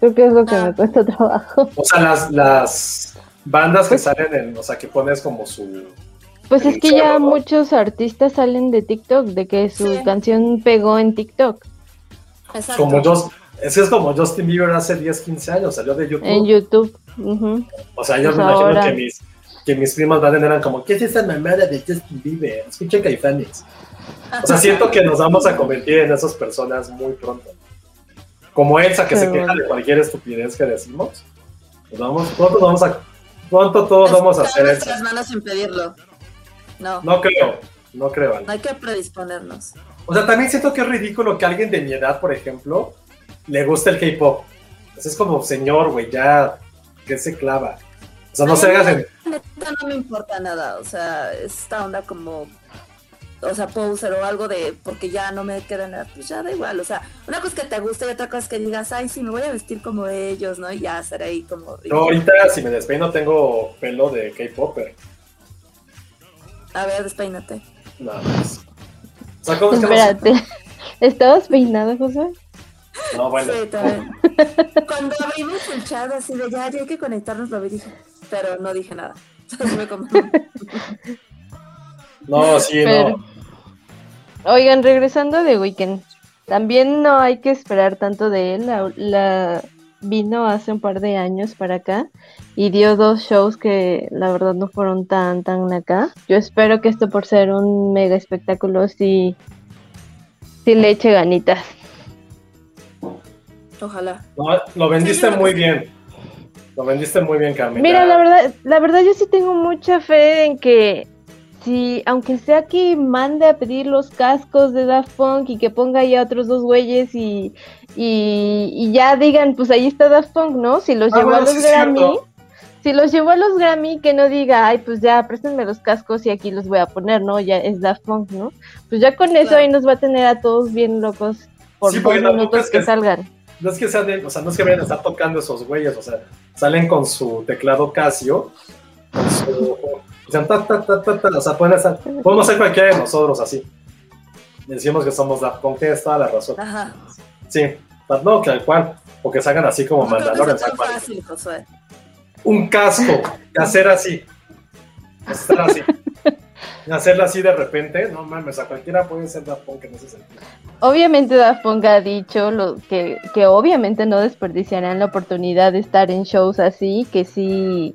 Creo que es lo que Ah. me cuesta trabajo. O sea, las, las bandas que salen en, o sea, que pones como su... Pues es que ya muchos artistas salen de TikTok, de que su Sí. canción pegó en TikTok, Exacto. Como Just, es que es como Justin Bieber hace 10, 15 años, salió de YouTube. en YouTube. Ujú. O sea, yo Pues me imagino ahora- que mis, que mis primas van eran como, ¿qué es esa mamada de Justin Bieber? Escuchen Caifanes. O sea, siento que nos vamos a convertir en esas personas muy pronto. Como Elsa, que se Pero queja bueno. de cualquier estupidez que decimos. Pues vamos, pronto vamos a... Pronto todos vamos a hacer nuestras manos impedirlo. No, no, No creo, no creo. Ale. hay que predisponernos. O sea, también siento que es ridículo que alguien de mi edad, por ejemplo, le guste el K-pop. Pues es como, señor, güey, ya, que se clava. O sea, no se hagas en... No me importa nada. O sea, esta onda como. O sea, poser o algo de. Porque ya no me queda nada. Pues ya da igual. O sea, una cosa es que te guste y otra cosa es que digas, ay, sí, me voy a vestir como ellos, ¿no? Y ya ser ahí como. Yo ahorita, si me despeino, tengo pelo de K-popper. A ver, despeínate. Nada más. O sea, ¿cómo es que no sé? Espérate. ¿Estabas peinado, José? No, bueno. Sí, también. Cuando abrimos el chat así de ya, ya hay que conectarnos, lo vi dije. Pero no dije nada. No, sí, Pero- no. Oigan, regresando de Weekend, también no hay que esperar tanto de él. La, la- vino hace un par de años para acá y dio dos shows que la verdad no fueron tan tan acá. Yo espero que esto por ser un mega espectáculo sí, sí le eche ganitas. Ojalá. No, lo vendiste Sí, muy bien. Lo vendiste muy bien, Carmen. Mira, la verdad, la verdad yo sí tengo mucha fe en que si, aunque sea que mande a pedir los cascos de Daft Punk y que ponga ahí a otros dos güeyes y, y, y ya digan, pues ahí está Daft Punk, ¿no? Si los Ah, llevó bueno, a los sí Grammy, cierto. si los llevó a los Grammy, que no diga, ay, pues ya, préstenme los cascos y aquí los voy a poner, ¿no? Ya es Daft Punk, ¿no? Pues ya con eso Claro. ahí nos va a tener a todos bien locos por Sí, tampoco minutos es que que- salgan. No es que sean de- o sea, no es que vayan a estar tocando esos güeyes, o sea, salen con su teclado Casio, con su, o sea, ta, ta, ta, ta, ta, o sea, pueden estar, podemos ser cualquiera de nosotros así. Decimos que somos Daft Punk, tienes toda la razón. Ajá. Sí, no, tal cual, o que salgan así como No Mandalorian, cual. fácil, Josué. Un casco, y hacer así, estar así. hacerla así de repente, no mames, a cualquiera puede ser Daft Punk en ese sentido. Obviamente Daft Punk ha dicho lo, que, que obviamente no desperdiciarán la oportunidad de estar en shows así, que sí,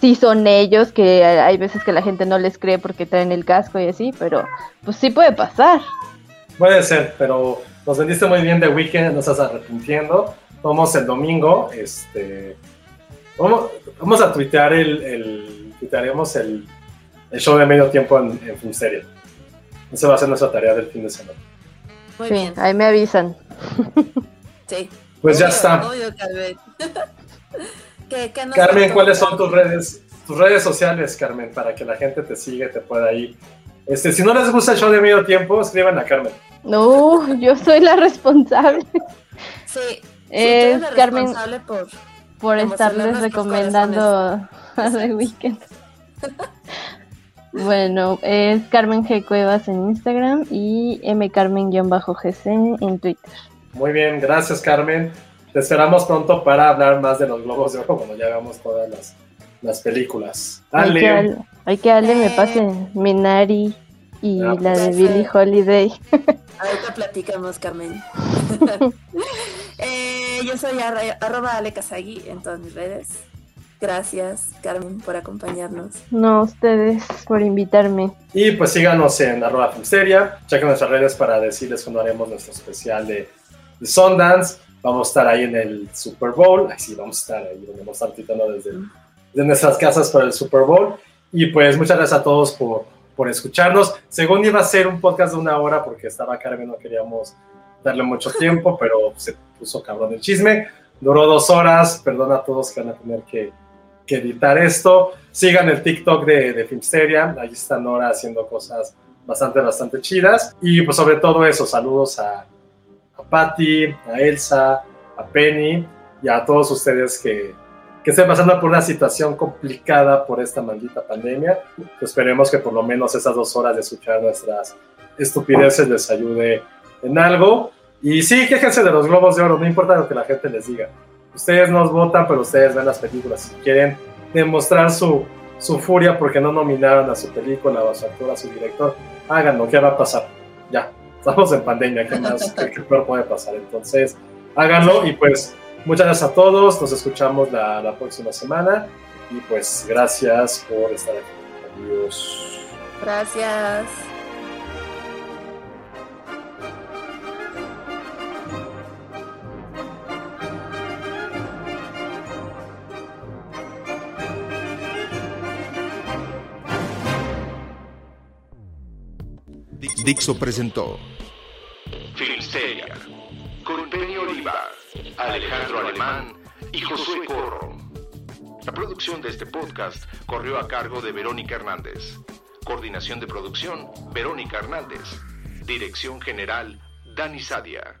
sí son ellos, que hay veces que la gente no les cree porque traen el casco y así, pero pues sí puede pasar. Puede ser, pero nos vendiste muy bien de Weekend, no estás arrepintiendo. Vamos el domingo, este... Vamos, vamos a tuitear el, el tuitearemos el, el show de medio tiempo en, en Filmsteria. Esa va a ser nuestra tarea del fin de semana. Muy Sí, bien. ahí me avisan. Sí. Pues ya Obvio, está. obvio, Carmen. ¿Qué- qué nos Carmen? ¿cuáles son tus redes, tus redes sociales, Carmen, para que la gente te siga y te pueda ir? Este, si no les gusta el show de medio tiempo, escriban a Carmen. No, yo soy la responsable Sí. sí, tú Es eres la Carmen- responsable por... por estarles recomendando a The Weeknd. Bueno, es Carmen G. Cuevas en Instagram y mcarmen-gc en Twitter. Muy bien, gracias, Carmen. Te esperamos pronto para hablar más de los Globos de Oro cuando ya hagamos todas las, las películas. Hay que, Ale, Ale, hay que Ale me Eh. pase Minari y Ah, la de pues, Billie eh. Holiday. Ahorita platicamos, Carmen. Eh, yo soy arra- arroba Ale Kazagi en todas mis redes. Gracias, Carmen, por acompañarnos. No, ustedes por invitarme. y pues síganos en arroba Filmsteria. Chequen nuestras redes para decirles cuando haremos nuestro especial de, de Sundance. Vamos a estar ahí en el Super Bowl. Ahí sí, vamos a estar ahí, vamos a estar titulando desde, desde nuestras casas para el Super Bowl. Y pues muchas gracias a todos por, por escucharnos. Según iba a ser un podcast de una hora porque estaba Carmen, no queríamos darle mucho tiempo, pero se puso cabrón el chisme. Duró dos horas. Perdona a todos que van a tener que, que editar esto. Sigan el TikTok de, de Filmsteria. Ahí está Nora haciendo cosas bastante, bastante chidas. Y pues sobre todo eso, saludos a, a Patty, a Elsa, a Penny y a todos ustedes que, que estén pasando por una situación complicada por esta maldita pandemia. Pues esperemos que por lo menos esas dos horas de escuchar nuestras estupideces les ayude en algo. Y sí, quéjense de los globos de oro, no importa lo que la gente les diga. Ustedes nos votan, pero ustedes ven las películas. Si quieren demostrar su, su furia porque no nominaron a su película o a su actor, a su director, háganlo, ¿qué va a pasar? Ya, estamos en pandemia, ¿qué más? ¿Qué, qué peor puede pasar? Entonces, háganlo y pues muchas gracias a todos, nos escuchamos la, la próxima semana y pues gracias por estar aquí. Adiós. Gracias. Dixo presentó Filmsteria, con Penny Oliva, Alejandro Alemán y Josué Corro. La producción de este podcast corrió a cargo de Verónica Hernández. Coordinación de producción, Verónica Hernández. Dirección general, Dani Sadia.